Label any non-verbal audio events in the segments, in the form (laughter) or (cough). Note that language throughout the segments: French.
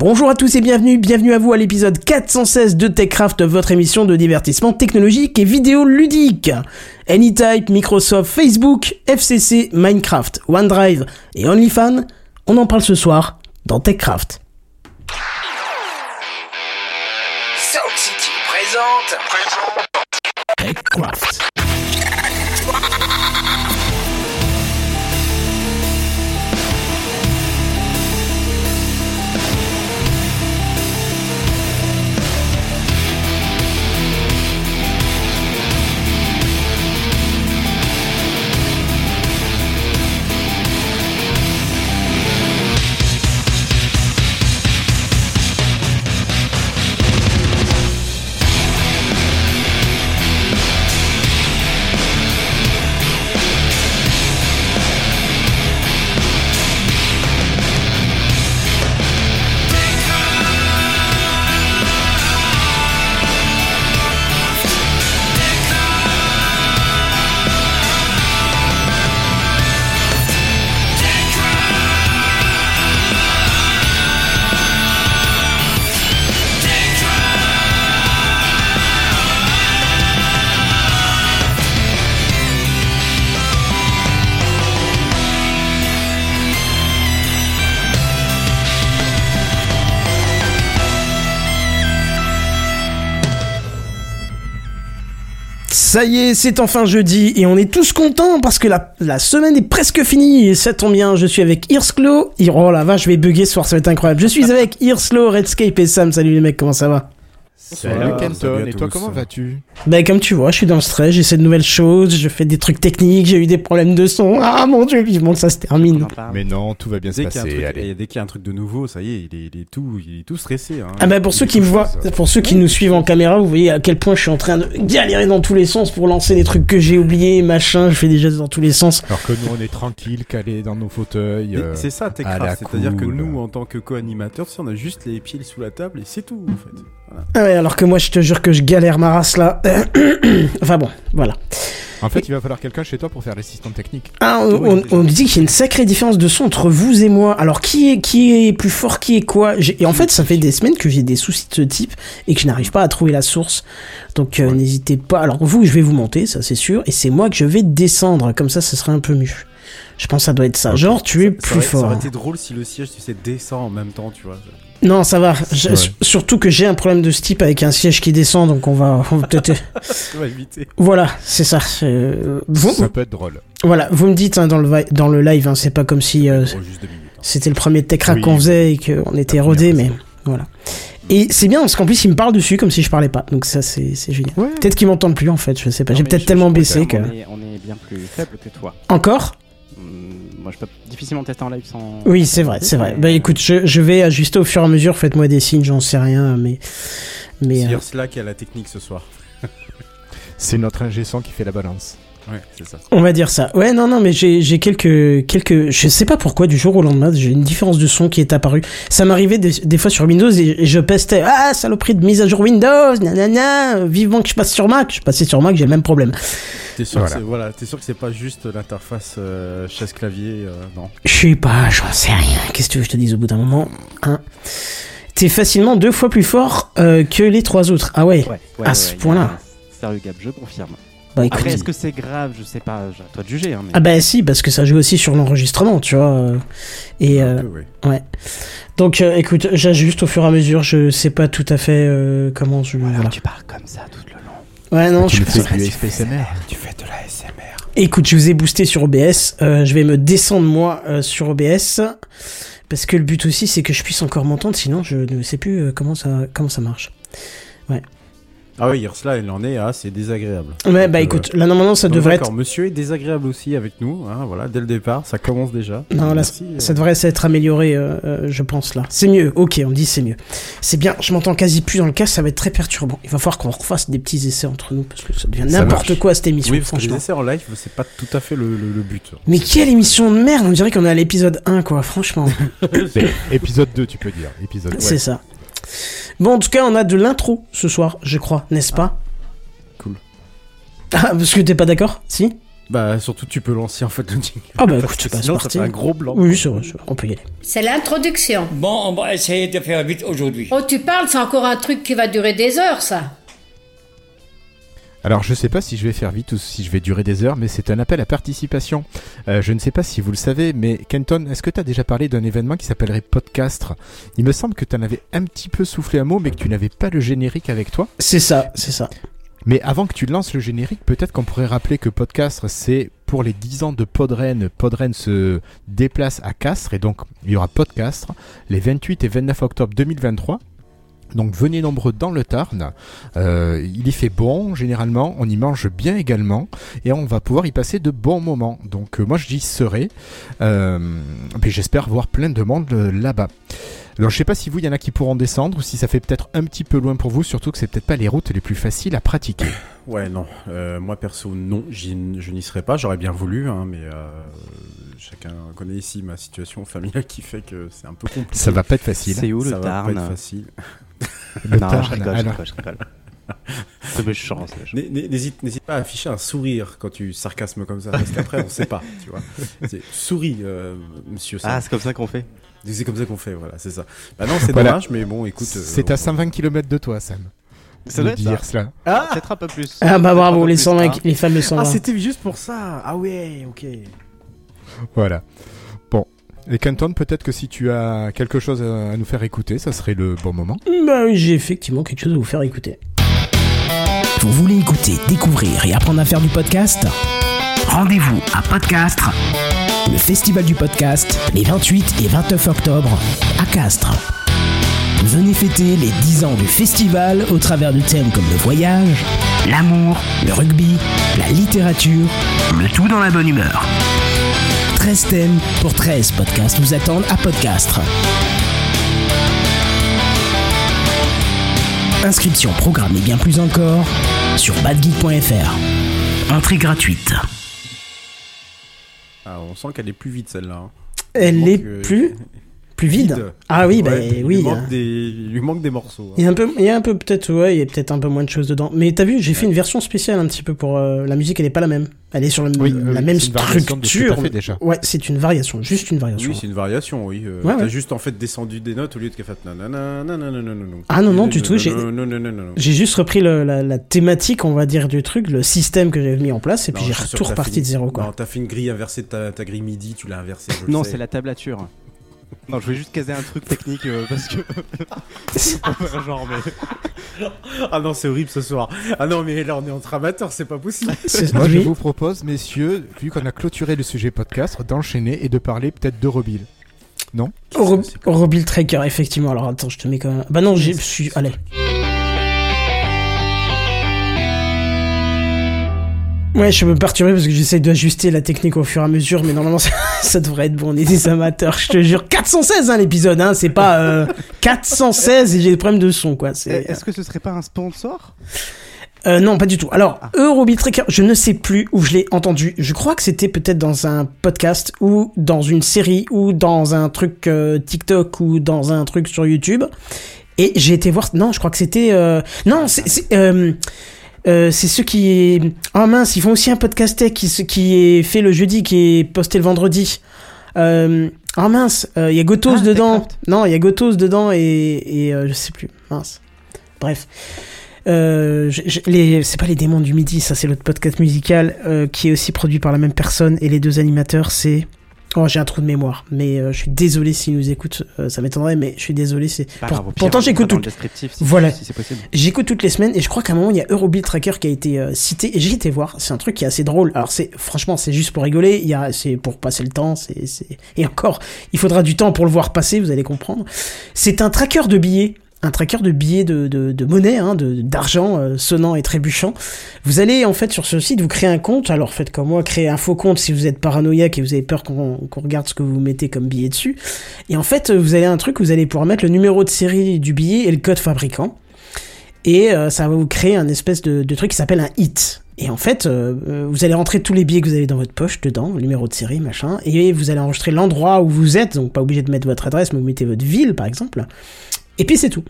Bonjour à tous et bienvenue, bienvenue à vous à l'épisode 416 de TechCraft, votre émission de divertissement technologique et vidéo ludique. Anytype, Microsoft, Facebook, FCC, Minecraft, OneDrive et OnlyFans, on en parle ce soir dans TechCraft. Sound City présente. TechCraft. Ça y est, c'est enfin jeudi et on est tous contents parce que la, la semaine est presque finie et ça tombe bien, je suis avec Irsclo. Oh la vache, je vais bugger ce soir, ça va être incroyable. Je suis avec Irsclo, Redscape et Sam. Salut les mecs, comment ça va? Salut Kenton, et toi comment vas-tu? Ben comme tu vois, je suis dans le stress, j'essaie de nouvelles choses, je fais des trucs techniques, j'ai eu des problèmes de son. Ah mon dieu, vivement que ça se termine. Mais non, tout va bien se Dès qu'il y, a un passer, truc, allez. et dès qu'il y a un truc de nouveau, ça y est, il est, il est tout, il est tout stressé. Hein. Ah bah pour Il ceux qui me voient, pour ceux qui nous suivent en caméra, vous voyez à quel point je suis en train de galérer dans tous les sens pour lancer des trucs que j'ai oubliés, machin, je fais des gestes dans tous les sens. Alors que nous on est tranquille, calés dans nos fauteuils. Euh, C'est ça, la Techcraft. C'est-à-dire que nous, en tant que co-animateurs, si on a juste les pieds sous la table et c'est tout, en fait. Voilà. Ah ouais, alors que moi je te jure que je galère ma race là. (clears throat) enfin bon, voilà. En fait, il va falloir quelqu'un chez toi pour faire l'assistant technique. Ah, on, on dit qu'il y a une sacrée différence de son entre vous et moi. Alors qui est qui est plus fort, qui est quoi? Et en fait, ça fait des semaines que j'ai des soucis de ce type et que je n'arrive pas à trouver la source. Donc euh, n'hésitez pas. Alors vous, je vais vous monter, ça c'est sûr, et c'est moi que je vais descendre. Comme ça, ce serait un peu mieux. Je pense que ça doit être ça. Genre, tu es plus aurait, ça fort. aurait été drôle si le siège, tu sais, descend en même temps, tu vois. Non, ça va. Je- Ouais. s- Surtout que j'ai un problème de ce type avec un siège qui descend, donc on va, on va peut-être. (laughs) Éviter. voilà, c'est ça. Euh, Vous, Ça peut être drôle. voilà, vous me dites hein, dans le dans le live, hein, c'est pas comme si euh, Oh, hein. c'était le premier tech rack Oui. qu'on faisait et qu'on était rodé, mais voilà. Et c'est bien parce qu'en plus il me parle dessus comme si je parlais pas, donc ça c'est c'est génial. Ouais. Peut-être qu'il m'entend plus en fait, je sais pas. J'ai peut-être tellement baissé que. On est, on est bien plus faible que toi. Encore? Moi, je peux difficilement tester en live sans. Oui, c'est vrai, c'est vrai. Bah écoute, je, je vais ajuster au fur et à mesure. Faites-moi des signes, j'en sais rien, mais mais. C'est euh, Ursula qui a la technique ce soir. (laughs) C'est notre ingé qui fait la balance. Ouais, c'est ça. On va dire ça. Ouais, non, non, mais j'ai j'ai quelques, quelques, je sais pas pourquoi, du jour au lendemain, j'ai une différence de son qui est apparue. Ça m'arrivait des, des fois sur Windows et, et je pestais, ah, saloperie de mise à jour Windows, nanana, vivement que je passe sur Mac. Je passais sur Mac, j'ai le même problème. T'es sûr, Voilà. que c'est- voilà, t'es sûr que c'est pas juste l'interface euh, chaise-clavier euh, Non. Je sais pas, j'en sais rien. Qu'est-ce que tu veux que je te dise au bout d'un moment, hein? T'es facilement deux fois plus fort euh, que les trois autres. Ah ouais. Ouais, ouais, À ouais, ce point-là. Sérieux Gab, je confirme. Bah écoute. Après, est-ce que c'est grave Je sais pas, à toi de juger. Hein, mais... Ah bah si, parce que ça joue aussi sur l'enregistrement, tu vois. euh, Et euh, peu, ouais. donc, euh, écoute, j'ajuste au fur et à mesure. Je sais pas tout à fait euh, comment je. Voilà. tu parles comme ça tout le long. Ouais, non, tu je fais du SPSMR. Tu fais de la SMR. Écoute, je vous ai boosté sur OBS. euh, je vais me descendre moi euh, sur OBS parce que le but aussi c'est que je puisse encore m'entendre. Sinon, je ne sais plus euh, comment ça comment ça marche. Ah oui, Ursula, elle en est à c'est désagréable. Ouais, bah euh, écoute, là normalement ça donc, devrait d'accord, être. Monsieur est désagréable aussi avec nous, hein, voilà, dès le départ, ça commence déjà. Non, là, Merci, euh, Ça devrait s'être amélioré, euh, euh, je pense là. C'est mieux. Ok, on dit c'est mieux. C'est bien. Je m'entends quasi plus dans le casque. Ça va être très perturbant. Il va falloir qu'on refasse des petits essais entre nous parce que ça devient n'importe quoi cette émission. Oui, parce que les franchement. essais en live, c'est pas tout à fait le, le- le but. Mais quelle émission de merde On dirait qu'on est à l'épisode 1 quoi. Franchement. (laughs) (laughs) C'est épisode 2, tu peux dire. Épisode 2. C'est ça. Bon, en tout cas, on a de l'intro ce soir, je crois, n'est-ce pas Cool. Ah, parce que t'es pas d'accord Si Bah, surtout, tu peux lancer en fait le jingle. Ah bah écoute, c'est pas sinon, ça parti. fait un gros blanc. Oui, c'est vrai, c'est vrai, on peut y aller. C'est l'introduction. Bon, on va essayer de faire vite aujourd'hui. Oh, tu parles, c'est encore un truc qui va durer des heures, ça. Alors je sais pas si je vais faire vite ou si je vais durer des heures, mais c'est un appel à participation. Euh, je ne sais pas si vous le savez, mais Kenton, est-ce que tu as déjà parlé d'un événement qui s'appellerait Podcastre? Il me semble que tu en avais un petit peu soufflé un mot, mais que tu n'avais pas le générique avec toi. C'est ça, c'est ça. Mais avant que tu lances le générique, peut-être qu'on pourrait rappeler que Podcastre, c'est pour les 10 ans de Podren. Podren se déplace à Castres et donc il y aura Podcastre les 28 et 29 octobre 2023. Donc venez nombreux dans le Tarn. Euh, il y fait bon généralement, on y mange bien également et on va pouvoir y passer de bons moments. Donc euh, moi je serai. Euh, j'espère voir plein de monde là-bas. Alors je sais pas si vous il y en a qui pourront descendre ou si ça fait peut-être un petit peu loin pour vous, surtout que c'est peut-être pas les routes les plus faciles à pratiquer. Ouais, non. Moi, perso, non. Je n'y serais pas. J'aurais bien voulu, hein, mais chacun connaît ici ma situation familiale qui fait que c'est un peu compliqué. Ça va pas être facile. C'est où Ça le va pas être facile. Le Non, Tarn, je rigole, je alors- rigole, je rigole. C'est méchant, c'est méchant. N'hé- n'hé- N'hésite n'hésite pas à afficher un sourire quand tu sarcasmes comme ça, parce qu'après, on sait pas, tu vois. Souris, euh, monsieur. Sam. Ah, c'est comme ça qu'on fait. c'est comme ça qu'on fait, voilà, c'est ça. Bah non, c'est Voilà. dommage, mais bon, écoute. euh, C'est à 120 km de toi, Sam. Ça doit être dire ça. cela. Ah, Peut-être un peu plus. Ah bah bravo, les plus, 120, hein. les fameux 120. ah c'était juste pour ça. Ah ouais, ok. Voilà. Bon. Et Canton, peut-être que si tu as quelque chose à nous faire écouter, ça serait le bon moment. Bah oui, j'ai effectivement quelque chose à vous faire écouter. Vous voulez écouter, découvrir et apprendre à faire du podcast? Rendez-vous à Podcastre, le festival du podcast, les 28 et 29 octobre à Castres. Venez fêter les 10 ans du festival au travers de thèmes comme le voyage, l'amour, le rugby, la littérature, le tout dans la bonne humeur. 13 thèmes pour 13 podcasts vous attendent à Podcastre. Inscription, programme et bien plus encore sur badgeek.fr. Entrée gratuite. Ah, on sent qu'elle est plus vite celle-là. hein. Elle est plus (laughs) plus vide. Ah oui, bah il oui. Lui manque hein. des... Il lui manque des morceaux. hein. Il y a un peu, il y a un peu peut-être, ouais, il y a peut-être un peu moins de choses dedans. Mais t'as vu, j'ai fait une version spéciale un petit peu pour euh, la musique. Elle est pas la même. Elle est sur Oui, la oui, même de structure. t'as fait déjà. Ouais, c'est une variation, juste une variation. Oui, c'est une variation, oui. Euh, Ouais, T'as juste en fait descendu des notes au lieu de qu'elle fasse nanana, nanana, nanana. Ah non, non, du tout, j'ai- juste repris le- la, la thématique, on va dire, du truc, le système que j'avais mis en place, et puis j'ai tout reparti de zéro, quoi. Non, t'as fait une grille inversée de ta, grille midi, tu l'as inversée. Non, c'est la tablature. Non, je voulais juste caser un truc technique euh, parce que. (laughs) Genre, mais. Ah non, c'est horrible ce soir. Ah non, mais là on est entre amateurs, c'est pas possible. (laughs) Moi, je vous propose, messieurs, vu qu'on a clôturé le sujet podcast, d'enchaîner et de parler peut-être d'Eurobill. Euro- Eurobill Tracker, effectivement. Alors attends, je te mets quand même. Bah non, j'ai je suis. Allez. Ouais, je suis un peu perturbé parce que j'essaie d'ajuster la technique au fur et à mesure, mais normalement (laughs) ça, ça devrait être bon. On est des amateurs, je te jure. 416 hein, l'épisode, hein, c'est pas euh, 416 et j'ai des problèmes de son, quoi. C'est. Est-ce que ce serait pas un sponsor? Euh, non, pas du tout. Alors, Ah. Je ne sais plus où je l'ai entendu. Je crois que c'était peut-être dans un podcast ou dans une série ou dans un truc euh, TikTok ou dans un truc sur YouTube. Et j'ai été voir. Non, je crois que c'était. euh, Non, c'est. C'est, euh, euh, c'est ceux qui. Oh mince, ils font aussi un podcast tech qui, est fait le jeudi, qui est posté le vendredi. Euh... Oh mince, il y a Gotos Ah, dedans. Non, il y a Gotos dedans et, et euh, je sais plus. Mince. Bref. Euh, les, c'est pas les démons du midi, ça c'est l'autre podcast musical euh, qui est aussi produit par la même personne et les deux animateurs c'est. Oh, j'ai un trou de mémoire, mais euh, je suis désolé s'ils nous écoutent, euh, ça m'étonnerait, mais je suis désolé. C'est pour- pourtant j'écoute tout. si, Voilà. si c'est possible. J'écoute toutes les semaines et je crois qu'à un moment il y a Eurobeat Tracker qui a été euh, cité et j'ai été voir. C'est un truc qui est assez drôle. Alors c'est franchement c'est juste pour rigoler. Il y a c'est pour passer le temps. C'est c'est et encore il faudra du temps pour le voir passer. Vous allez comprendre. C'est un tracker de billets. Un tracker de billets de, de, monnaie, hein, d'argent euh, sonnant et trébuchant. Vous allez en fait sur ce site, vous créez un compte. Alors faites comme moi, créez un faux compte si vous êtes paranoïaque et vous avez peur qu'on qu'on regarde ce que vous mettez comme billet dessus. Et en fait, vous avez un truc, vous allez pouvoir mettre le numéro de série du billet et le code fabricant et euh, ça va vous créer un espèce de, truc qui s'appelle un hit. Et en fait, euh, vous allez rentrer tous les billets que vous avez dans votre poche dedans, numéro de série, machin, et vous allez enregistrer l'endroit où vous êtes, donc pas obligé de mettre votre adresse, mais vous mettez votre ville, par exemple. Et puis c'est tout.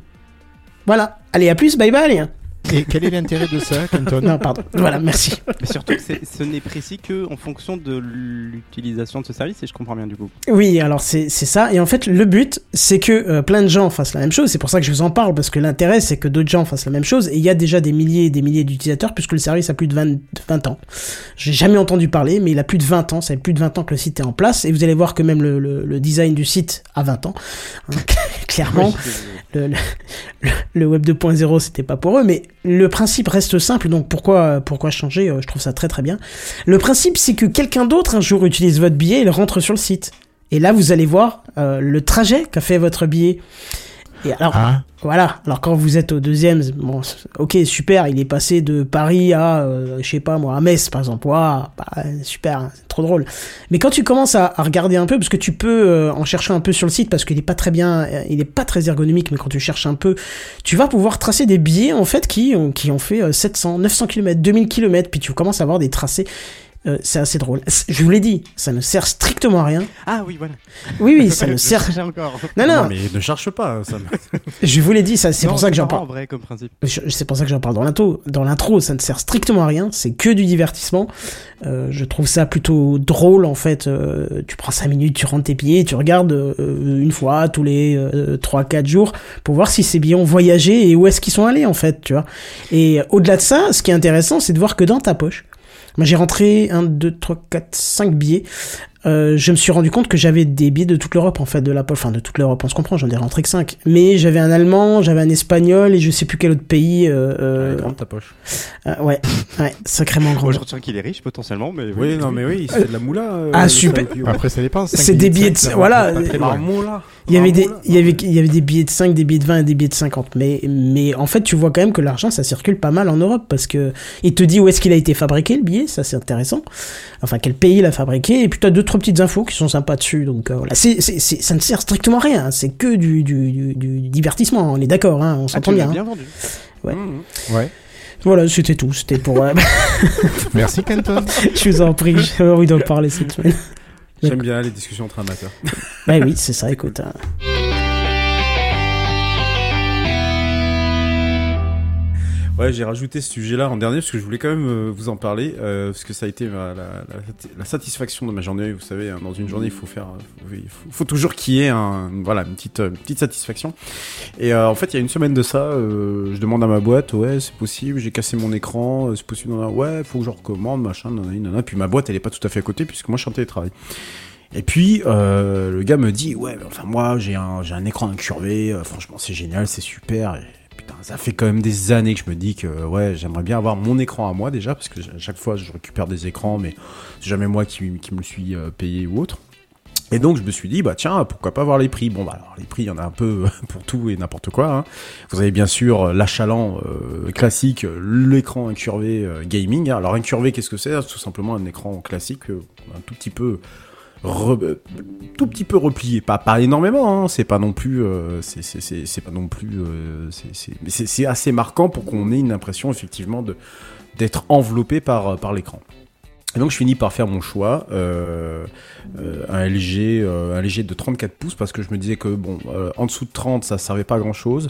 Voilà. Allez, à plus, bye bye. Et quel est l'intérêt de ça, Kenton Non, pardon. Voilà, merci. Mais surtout ce n'est précis que en fonction de l'utilisation de ce service, et je comprends bien du coup. Oui, alors c'est c'est ça. Et en fait, le but, c'est que euh, plein de gens fassent la même chose. C'est pour ça que je vous en parle, parce que l'intérêt, c'est que d'autres gens fassent la même chose. Et il y a déjà des milliers et des milliers d'utilisateurs, puisque le service a plus de 20, 20 ans. J'ai jamais entendu parler, mais il a plus de 20 ans. Ça fait plus de 20 ans que le site est en place. Et vous allez voir que même le, le, le design du site a 20 ans. Hein, (laughs) clairement. le, le, le web 2.0 c'était pas pour eux mais le principe reste simple donc pourquoi pourquoi changer Euh, je trouve ça très très bien. Le principe c'est que quelqu'un d'autre un jour utilise votre billet et rentre sur le site. Et là vous allez voir euh, le trajet qu'a fait votre billet et alors Ah, voilà. Alors quand vous êtes au deuxième, bon, ok, super, il est passé de Paris à, euh, je sais pas moi, à Metz par exemple. Waouh, bah, super, hein, c'est trop drôle. Mais quand tu commences à, à regarder un peu, parce que tu peux euh, en chercher un peu sur le site, parce qu'il est pas très bien, euh, il est pas très ergonomique, mais quand tu cherches un peu, tu vas pouvoir tracer des billets en fait qui ont, qui ont fait euh, 700, 900 km, 2000 km, puis tu commences à avoir des tracés. Euh, c'est assez drôle. Je vous l'ai dit, ça ne sert strictement à rien. Ah oui, voilà. Oui, oui, (laughs) ça ne sert. encore. Non, non, mais ne cherche pas, ça. me- (laughs) je vous l'ai dit, ça, c'est pour ça que j'en parle. en vrai comme principe. Je- C'est pour ça que j'en parle dans l'intro. Dans l'intro, ça ne sert strictement à rien. C'est que du divertissement. Euh, je trouve ça plutôt drôle en fait. Euh, tu prends 5 minutes, tu rentres tes billets, tu regardes euh, une fois tous les euh, 3-4 jours pour voir si ces billets ont voyagé et où est-ce qu'ils sont allés en fait, tu vois. Et au-delà de ça, ce qui est intéressant, c'est de voir que dans ta poche, j'ai rentré 1, 2, 3, 4, 5 billets. Euh, je me suis rendu compte que j'avais des billets de toute l'Europe en fait, de la poche, enfin de toute l'Europe, on se comprend, j'en ai rentré que 5. Mais j'avais un allemand, j'avais un espagnol et je sais plus quel autre pays. Euh, euh, est grande ta poche. euh, ouais, ouais, sacrément grand. Moi, je retiens qu'il est riche potentiellement, mais Oui, non, mais oui, il se fait de la moula. euh, Ah, super. Après, ça dépend. C'est des billets de, voilà, il y avait des, il y avait, il y avait des billets de 5, des billets de 20 et des billets de 50. Mais, mais en fait, tu vois quand même que l'argent, ça circule pas mal en Europe parce que il te dit où est-ce qu'il a été fabriqué, le billet, ça c'est intéressant. Enfin, quel pays l'a fabriqué, et puis t'as deux, trois petites infos qui sont sympas dessus. Donc, euh, voilà. C'est, c'est, c'est- ça ne sert strictement à rien. C'est que du, du, du, du divertissement. On est d'accord, hein, on Ah, s'entend l'as bien. hein. bien vendu. ouais. Mmh. Ouais. Voilà, c'était tout. C'était pour, euh, (laughs) Merci, Kenton. (laughs) je vous en prie, j'ai envie d'en parler cette semaine. J'aime bien les discussions entre amateurs. Bah oui, c'est ça, écoute. hein. Ouais, j'ai rajouté ce sujet-là en dernier parce que je voulais quand même euh, vous en parler euh, parce que ça a été la, la- la satisfaction de ma journée. Vous savez, hein, dans une journée, il faut faire, euh, il faut, toujours qu'il y ait un, voilà, une petite, euh, une petite satisfaction. Et euh, en fait, il y a une semaine de ça, euh, je demande à ma boîte, ouais, c'est possible, j'ai cassé mon écran, c'est possible, nanana. ouais, faut que je recommande, machin, nanana, nanana. Puis ma boîte, elle est pas tout à fait à côté puisque moi, je suis en télétravail. Et puis le gars me dit ouais enfin moi j'ai un j'ai un écran incurvé franchement c'est génial c'est super ça fait quand même des années que je me dis que ouais j'aimerais bien avoir mon écran à moi déjà parce que à chaque fois je récupère des écrans mais c'est jamais moi qui, me le suis euh, payé ou autre. Et donc je me suis dit bah tiens pourquoi pas voir les prix? Bon bah alors les prix il y en a un peu pour tout et n'importe quoi hein. vous avez bien sûr euh, l'achalant euh, classique euh, l'écran incurvé euh, gaming. Alors incurvé qu'est-ce que c'est? C'est tout simplement un écran classique euh, un tout petit peu re- tout petit peu replié, pas pas énormément, hein, c'est pas non plus, euh, c'est pas non plus, euh, c'est assez marquant pour qu'on ait une impression effectivement de d'être enveloppé par par l'écran. Et donc je finis par faire mon choix, euh, euh, un LG, euh, un de 34 pouces parce que je me disais que bon, en dessous de 30 ça servait pas à grand chose.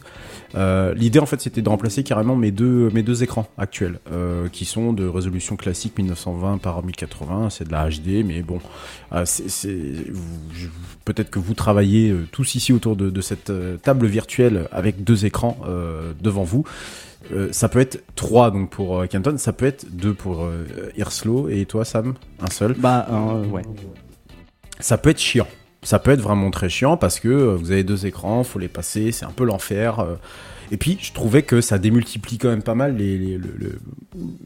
L'idée en fait c'était de remplacer carrément mes deux mes deux écrans actuels qui sont de résolution classique 1920 par 1080, c'est de la HD, mais bon, peut-être que vous travaillez tous ici autour de, cette table virtuelle avec deux écrans devant vous. Euh, ça peut être 3 donc pour euh, Canton, ça peut être 2 pour euh, Irslo et toi Sam, un seul? Bah, euh, ouais. Ça peut être chiant. Ça peut être vraiment très chiant parce que euh, vous avez deux écrans, faut les passer, c'est un peu l'enfer. Et puis je trouvais que ça démultiplie quand même pas mal les, les, le- le-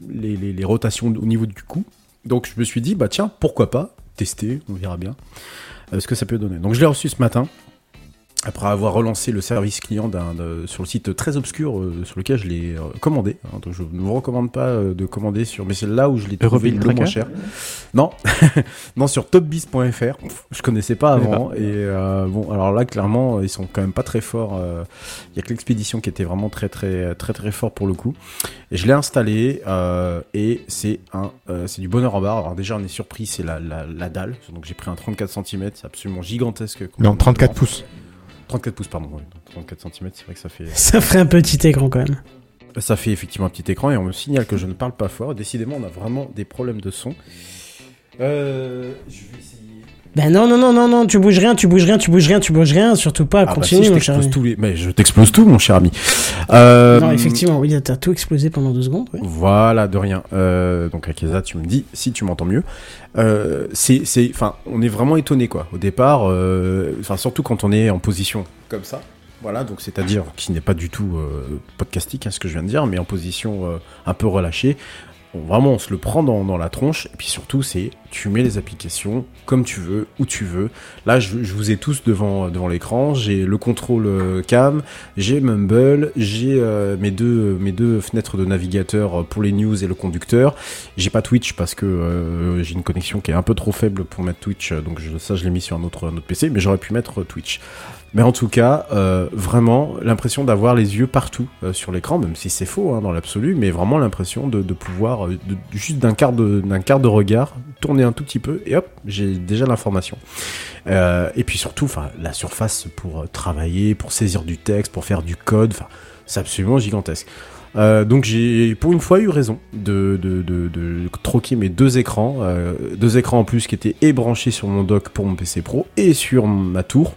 les, les- les rotations au niveau du coup. Donc je me suis dit bah tiens pourquoi pas tester, on verra bien ce que ça peut donner. Donc je l'ai reçu ce matin. Après avoir relancé le service client d'un, de- sur le site très obscur euh, sur lequel je l'ai euh, commandé, hein, donc je ne vous recommande pas euh, de commander sur, mais c'est là où je l'ai trouvé le moins cher. Non, (laughs) non sur topbiz.fr. Je connaissais pas avant et euh, bon alors là clairement ils sont quand même pas très forts. euh, Il y a que l'expédition qui était vraiment très très très très fort pour le coup. Et je l'ai installé euh, et c'est un euh, c'est du bonheur en barre. Alors déjà on est surpris c'est la, la, la dalle. Donc j'ai pris un 34 cm, c'est absolument gigantesque. Non, 34 pouces. 34 pouces pardon. ouais. 34 cm c'est vrai que ça fait. Ça ferait un petit écran quand même. Ça fait effectivement un petit écran et on me signale que je ne parle pas fort. Décidément, on a vraiment des problèmes de son. Euh, je vais essayer. Ben non, non, non, non, non, tu bouges rien, tu bouges rien, tu bouges rien, tu bouges rien, surtout pas, Ah bah continue, si, mon cher ami. les... Mais je t'explose tout, mon cher ami. Euh, Non, effectivement, oui, t'as tout explosé pendant deux secondes, oui. Voilà, de rien. Euh, donc Akeza, tu me dis si tu m'entends mieux. Euh, c'est, enfin, on est vraiment étonné quoi. Au départ, euh, enfin surtout quand on est en position comme ça. Voilà, donc c'est-à-dire qui n'est pas du tout euh, podcastique, hein, ce que je viens de dire, mais en position un peu relâchée. On- vraiment, on se le prend dans, la tronche. Et puis surtout, c'est tu mets les applications comme tu veux, où tu veux. Là, je, vous ai tous devant devant l'écran. J'ai le contrôle euh, cam, j'ai Mumble, j'ai euh, mes deux fenêtres de navigateur euh, pour les news et le conducteur. J'ai pas Twitch parce que j'ai une connexion qui est un peu trop faible pour mettre Twitch, donc je, ça je l'ai mis sur un autre, un autre PC, mais j'aurais pu mettre Twitch. Mais en tout cas, euh, vraiment l'impression d'avoir les yeux partout euh, sur l'écran, même si c'est faux hein, dans l'absolu, mais vraiment l'impression de, pouvoir euh, juste d'un quart de quart de regard tourner un tout petit peu et hop, j'ai déjà l'information. Et puis surtout, la surface pour travailler, pour saisir du texte, pour faire du code, c'est absolument gigantesque. Donc j'ai pour une fois eu raison de, de, de, troquer mes deux écrans, deux écrans en plus qui étaient et branchés sur mon dock pour mon PC Pro et sur ma tour,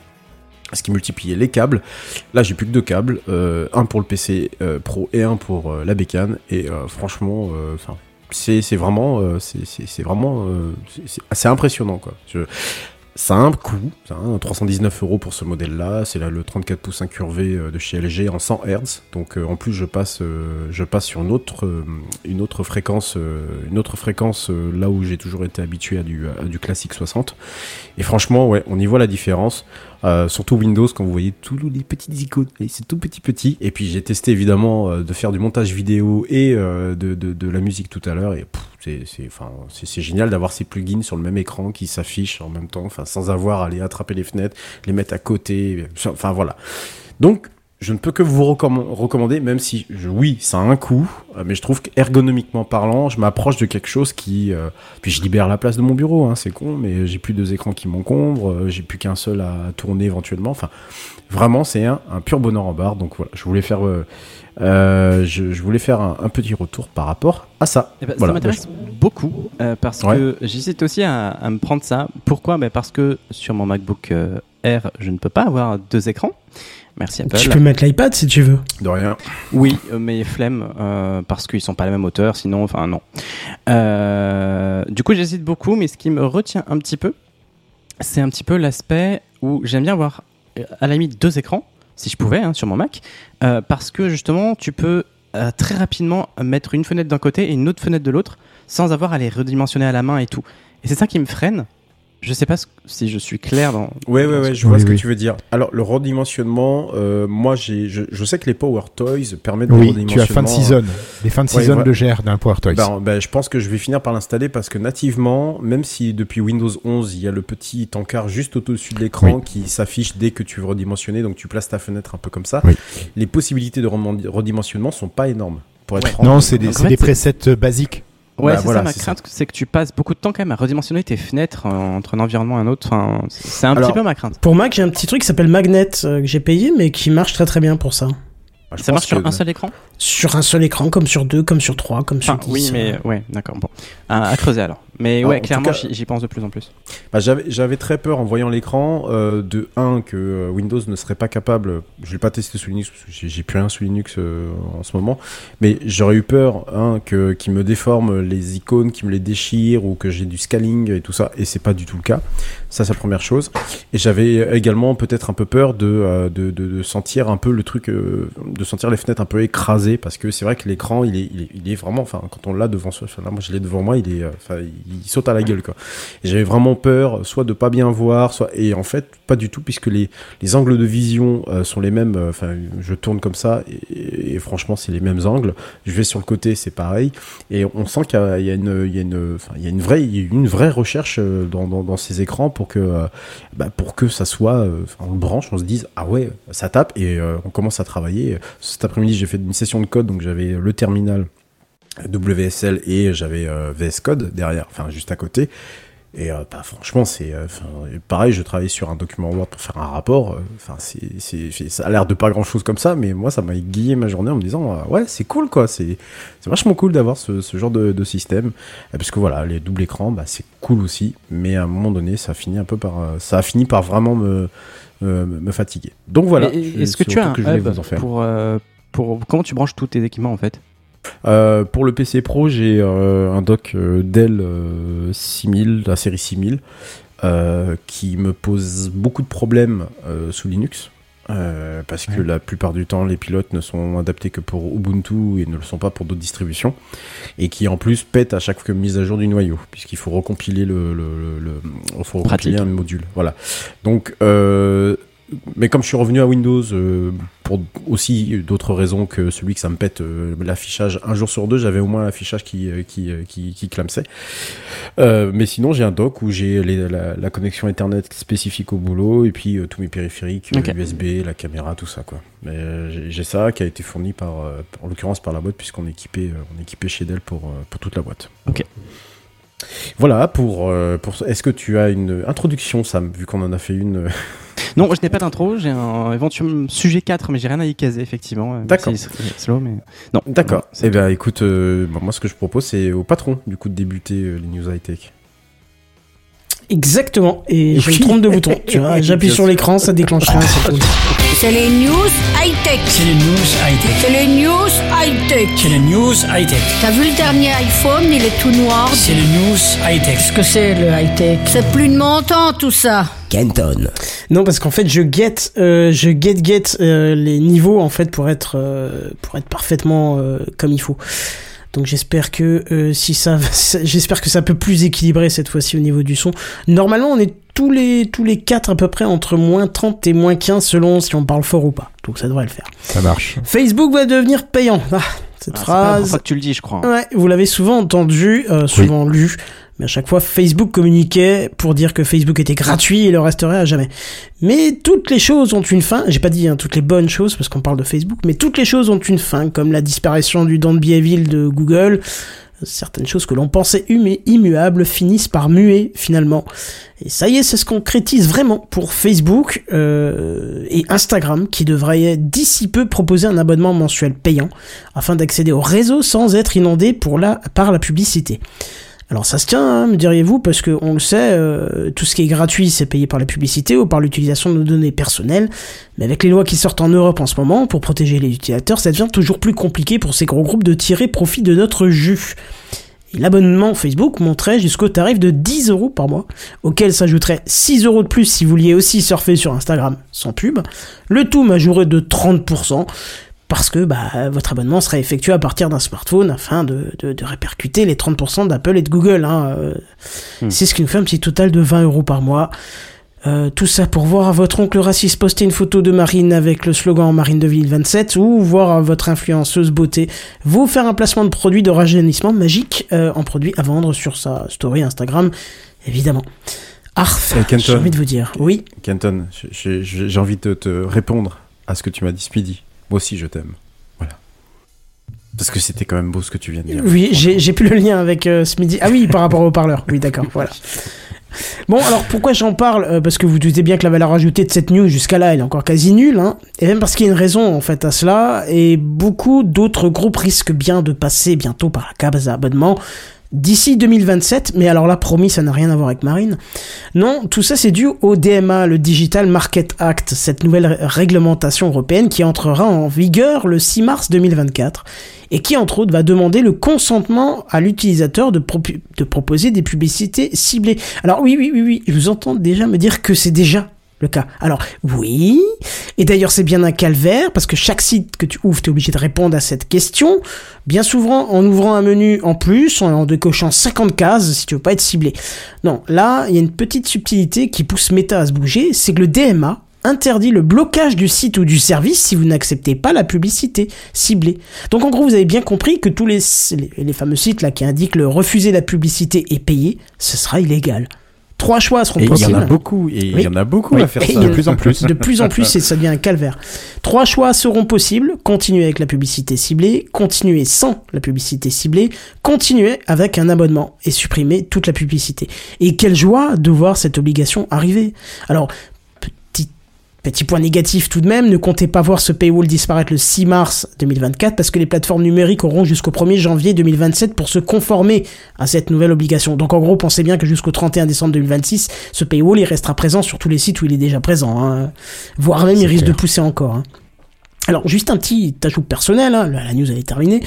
ce qui multipliait les câbles. Là j'ai plus que deux câbles, euh, un pour le PC euh, Pro et un pour euh, la bécane et franchement, c'est vraiment c'est vraiment c'est- assez impressionnant quoi. Ça a un coût, ça a un 319 euros pour ce modèle-là. C'est là le 34 pouces incurvé de chez LG en 100 Hz. Donc en plus je passe, je passe sur une autre, une autre fréquence, une autre fréquence là où j'ai toujours été habitué à du, du classique 60. Et franchement, ouais, on y voit la différence. Euh, surtout Windows quand vous voyez tous les petites icônes, c'est tout petit petit. Et puis j'ai testé évidemment euh, de faire du montage vidéo et euh, de, de, la musique tout à l'heure et c'est génial d'avoir ces plugins sur le même écran qui s'affichent en même temps, sans avoir à aller attraper les fenêtres, les mettre à côté, enfin voilà. Donc je ne peux que vous recomm- recommander, même si je- oui, ça a un coût, euh, mais je trouve qu'ergonomiquement parlant, je m'approche de quelque chose qui, euh, puis je libère la place de mon bureau, hein, c'est con, mais j'ai plus deux écrans qui m'encombrent, euh, j'ai plus qu'un seul à tourner éventuellement. Enfin, vraiment, c'est un, un pur bonheur en barre. Donc voilà, je voulais faire, euh, euh, je, je voulais faire un, un petit retour par rapport à ça. Eh ben, Voilà. Ça m'intéresse beaucoup parce Ouais. que j'hésite aussi à, à me prendre ça. Pourquoi? Ben Parce que sur mon MacBook Air, je ne peux pas avoir deux écrans. Merci Apple. Tu peux mettre l'iPad si tu veux. De rien. Oui, euh, mais flemme euh, parce qu'ils sont pas à la même hauteur, sinon, enfin non. Euh, du coup, j'hésite beaucoup, mais ce qui me retient un petit peu, c'est un petit peu l'aspect où j'aime bien avoir à la limite deux écrans, si je pouvais, hein, sur mon Mac, euh, parce que justement, tu peux euh, très rapidement mettre une fenêtre d'un côté et une autre fenêtre de l'autre, sans avoir à les redimensionner à la main et tout. Et c'est ça qui me freine. Je sais pas ce- si je suis clair dans. Ouais, ouais, ouais, je vois Oui, ce que oui. tu veux dire. Alors, le redimensionnement, euh, moi, j'ai, je, je sais que les Power Toys permettent de Oui, redimensionnement. tu as fin de season. Les fins de Ouais, season voilà. le gèrent d'un Power Toys. Ben, ben, je pense que je vais finir par l'installer parce que nativement, même si depuis Windows 11, il y a le petit encart juste au-dessus de l'écran qui s'affiche dès que tu veux redimensionner, donc tu places ta fenêtre un peu comme ça, Oui. les possibilités de redimensionnement sont pas énormes. Pour être franc. non, c'est des, presets euh, basiques. Ouais, Bah, c'est voilà, ça ma crainte, c'est que tu passes beaucoup de temps quand même à redimensionner tes fenêtres euh, entre un environnement et un autre. Enfin, c'est un Alors, petit peu ma crainte. Pour Mac, j'ai un petit truc qui s'appelle Magnet euh, que j'ai payé, mais qui marche très très bien pour ça. Ça marche sur que- un seul écran Sur un seul écran, comme sur deux, comme sur trois, comme sur Enfin, dix. oui, mais euh. ouais, d'accord. Bon, à, à creuser alors. Mais ouais, clairement, cas- j'y pense de plus en plus. Bah, j'avais, très peur en voyant l'écran euh, de 1 que euh, Windows ne serait pas capable, je l'ai pas testé sous Linux parce que j'ai, plus rien sous Linux euh, en ce moment, mais j'aurais eu peur un que qu'il me déforme les icônes, qu'il me les déchire ou que j'ai du scaling et tout ça et c'est pas du tout le cas. Ça c'est la première chose. Et j'avais également peut-être un peu peur de euh, de, de, de sentir un peu le truc euh, de sentir les fenêtres un peu écrasées parce que c'est vrai que l'écran il est, il est vraiment enfin quand on l'a devant soi, là moi je l'ai devant moi, il est euh, enfin il, saute à la gueule quoi. J'avais vraiment peur, soit de pas bien voir, soit et en fait pas du tout puisque les, les angles de vision euh, sont les mêmes. euh, Enfin, je tourne comme ça et, franchement c'est les mêmes angles. Je vais sur le côté, c'est pareil. Et on sent qu'il y a, une, il y a une, il y a une vraie, une vraie recherche dans, dans, ces écrans pour que, bah, pour que ça soit, on le branche, on se dise ah ouais, ça tape et on commence à travailler. Cet après-midi j'ai fait une session de code donc j'avais le terminal WSL et j'avais euh, VS Code derrière, enfin juste à côté. Et euh, bah, franchement, c'est euh, pareil. Je travaillais sur un document Word pour faire un rapport. euh, Enfin, c'est- ça a l'air de pas grand chose comme ça, mais moi, ça m'a aiguillé ma journée en me disant, euh, ouais, c'est cool, quoi. C'est, vachement cool d'avoir ce, genre de, système, Euh, parce que voilà, les doubles écrans, bah, c'est cool aussi, mais à un moment donné, ça finit un peu par, euh, ça a fini par vraiment me, euh, me fatiguer. Donc voilà. Est-ce que tu as un que je voulais hub vous en faire. pour, euh, pour comment tu branches tous tes équipements en fait? Euh, pour le PC Pro, j'ai euh, un dock euh, Dell euh, 6000, la série 6000, euh, qui me pose beaucoup de problèmes euh, sous Linux. Euh, parce que la plupart du temps, les pilotes ne sont adaptés que pour Ubuntu et ne le sont pas pour d'autres distributions. Et qui en plus pète à chaque mise à jour du noyau, puisqu'il faut recompiler le, le, le- le- il faut recompiler un module. Voilà. Donc, euh, mais comme je suis revenu à Windows euh, pour aussi d'autres raisons que celui que ça me pète euh, l'affichage un jour sur deux, j'avais au moins l'affichage qui euh, qui qui, qui clamsait. Euh, mais sinon, j'ai un dock où j'ai la, la connexion Ethernet spécifique au boulot et puis tous mes périphériques euh, Ok. USB, la caméra, tout ça quoi. Mais j'ai- ça qui a été fourni par en l'occurrence par la boîte puisqu'on est équipé on est équipé chez Dell pour pour toute la boîte. Ok. Voilà pour euh, pour est-ce que tu as une introduction Sam vu qu'on en a fait une euh, Non, je n'ai pas d'intro, j'ai un éventuellement sujet 4, mais j'ai rien à y caser effectivement. euh, D'accord. slow, mais non. D'accord. Voilà, Eh ben, écoute, euh, moi, ce que je propose, c'est au patron, du coup, de débuter euh, les news high-tech. Exactement. Et je me trompe de bouton. Tu vois, (laughs) j'appuie sur l'écran, ça déclenche rien. c'est les news high-tech. C'est les news high-tech. C'est les news high-tech. C'est les news high-tech. T'as vu le dernier iPhone, il est tout noir. C'est les news high-tech. Qu'est-ce que c'est le high-tech? C'est plus de mon temps tout ça. Kenton. Non, parce qu'en fait, je get, euh, je get get euh, les niveaux en fait pour être euh, pour être parfaitement euh, comme il faut. Donc j'espère que euh, si (laughs) ça, j'espère que ça peut plus équilibrer cette fois-ci au niveau du son. Normalement, on est tous les tous les quatre à peu près entre moins 30 et moins 15 selon si on parle fort ou pas. Donc ça devrait le faire. Ça marche. Facebook va devenir payant. Ah, cette Ah, c'est pas la première phrase. fois que tu le dis, je crois. Ouais, vous l'avez souvent entendu, euh, souvent lu, mais à chaque fois Facebook communiquait pour dire que Facebook était gratuit et le resterait à jamais. Mais toutes les choses ont une fin, j'ai pas dit hein, toutes les bonnes choses parce qu'on parle de Facebook, mais toutes les choses ont une fin, comme la disparition du Don't Be Evil de Google, certaines choses que l'on pensait immuables finissent par muer finalement. Et ça y est, ça se concrétise vraiment pour Facebook euh, et Instagram qui devraient d'ici peu proposer un abonnement mensuel payant afin d'accéder au réseau sans être inondé pour la, par la publicité. Alors ça se tient, hein, me diriez-vous, parce que on le sait, euh, tout ce qui est gratuit, c'est payé par la publicité ou par l'utilisation de nos données personnelles. Mais avec les lois qui sortent en Europe en ce moment, pour protéger les utilisateurs, ça devient toujours plus compliqué pour ces gros groupes de tirer profit de notre jus. L'abonnement Facebook monterait jusqu'au tarif de 10 euros par mois, auquel s'ajouterait 6 euros de plus si vous vouliez aussi surfer sur Instagram sans pub. Le tout majorerait de 30%, parce que bah, votre abonnement serait effectué à partir d'un smartphone afin de, de, de répercuter les 30% d'Apple et de Google. Hein. euh. Hmm. C'est ce qui nous fait un petit total de 20 euros par mois. Euh, tout ça pour voir votre oncle raciste poster une photo de Marine avec le slogan Marine de Ville 27 ou voir votre influenceuse beauté vous faire un placement de produit de rajeunissement magique euh, en produit à vendre sur sa story Instagram, évidemment. Arf, j'ai envie de vous dire, oui, Kenton, j'ai- envie de te répondre à ce que tu m'as dit ce midi. Moi aussi, je t'aime. Voilà. Parce que c'était quand même beau ce que tu viens de dire. Oui, j'ai plus le lien avec euh, ce midi. Ah oui, par rapport au parleur. Oui, d'accord, voilà. Bon, alors pourquoi j'en parle Euh, Parce que vous doutez bien que la valeur ajoutée de cette news jusqu'à là, elle est encore quasi nulle. Hein et même parce qu'il y a une raison en fait à cela. Et beaucoup d'autres groupes risquent bien de passer bientôt par la case abonnement d'ici 2027. Mais alors là, promis, ça n'a rien à voir avec Marine. Non, tout ça c'est dû au DMA, le Digital Market Act, cette nouvelle ré- réglementation européenne qui entrera en vigueur le 6 mars 2024 et qui entre autres va demander le consentement à l'utilisateur de, proposer des publicités ciblées. Alors oui, oui, oui, oui, vous entends déjà me dire que c'est déjà le cas. Alors oui, et d'ailleurs c'est bien un calvaire parce que chaque site que tu ouvres, tu es obligé de répondre à cette question, bien souvent en ouvrant un menu en plus, en, décochant 50 cases si tu veux pas être ciblé. Non, là, il y a une petite subtilité qui pousse Meta à se bouger, c'est que le DMA interdit le blocage du site ou du service si vous n'acceptez pas la publicité ciblée. Donc en gros, vous avez bien compris que tous les, les, les fameux sites là qui indiquent le refuser la publicité et payer, ce sera illégal. Trois choix seront Et il y en possibles. a beaucoup, et il Oui. y en a beaucoup Oui, à faire et ça. il y en a- De plus en plus, et ça devient un calvaire. Trois choix seront possibles. Continuer avec la publicité ciblée, continuer sans la publicité ciblée, continuer avec un abonnement et supprimer toute la publicité. Et quelle joie de voir cette obligation arriver. Alors, petit point négatif tout de même, ne comptez pas voir ce paywall disparaître le 6 mars 2024 parce que les plateformes numériques auront jusqu'au 1er janvier 2027 pour se conformer à cette nouvelle obligation. Donc en gros, pensez bien que jusqu'au 31 décembre 2026, ce paywall il restera présent sur tous les sites où il est déjà présent, hein. voire même il risque de pousser encore. hein. Alors juste un petit ajout personnel, hein, la, news elle est terminée,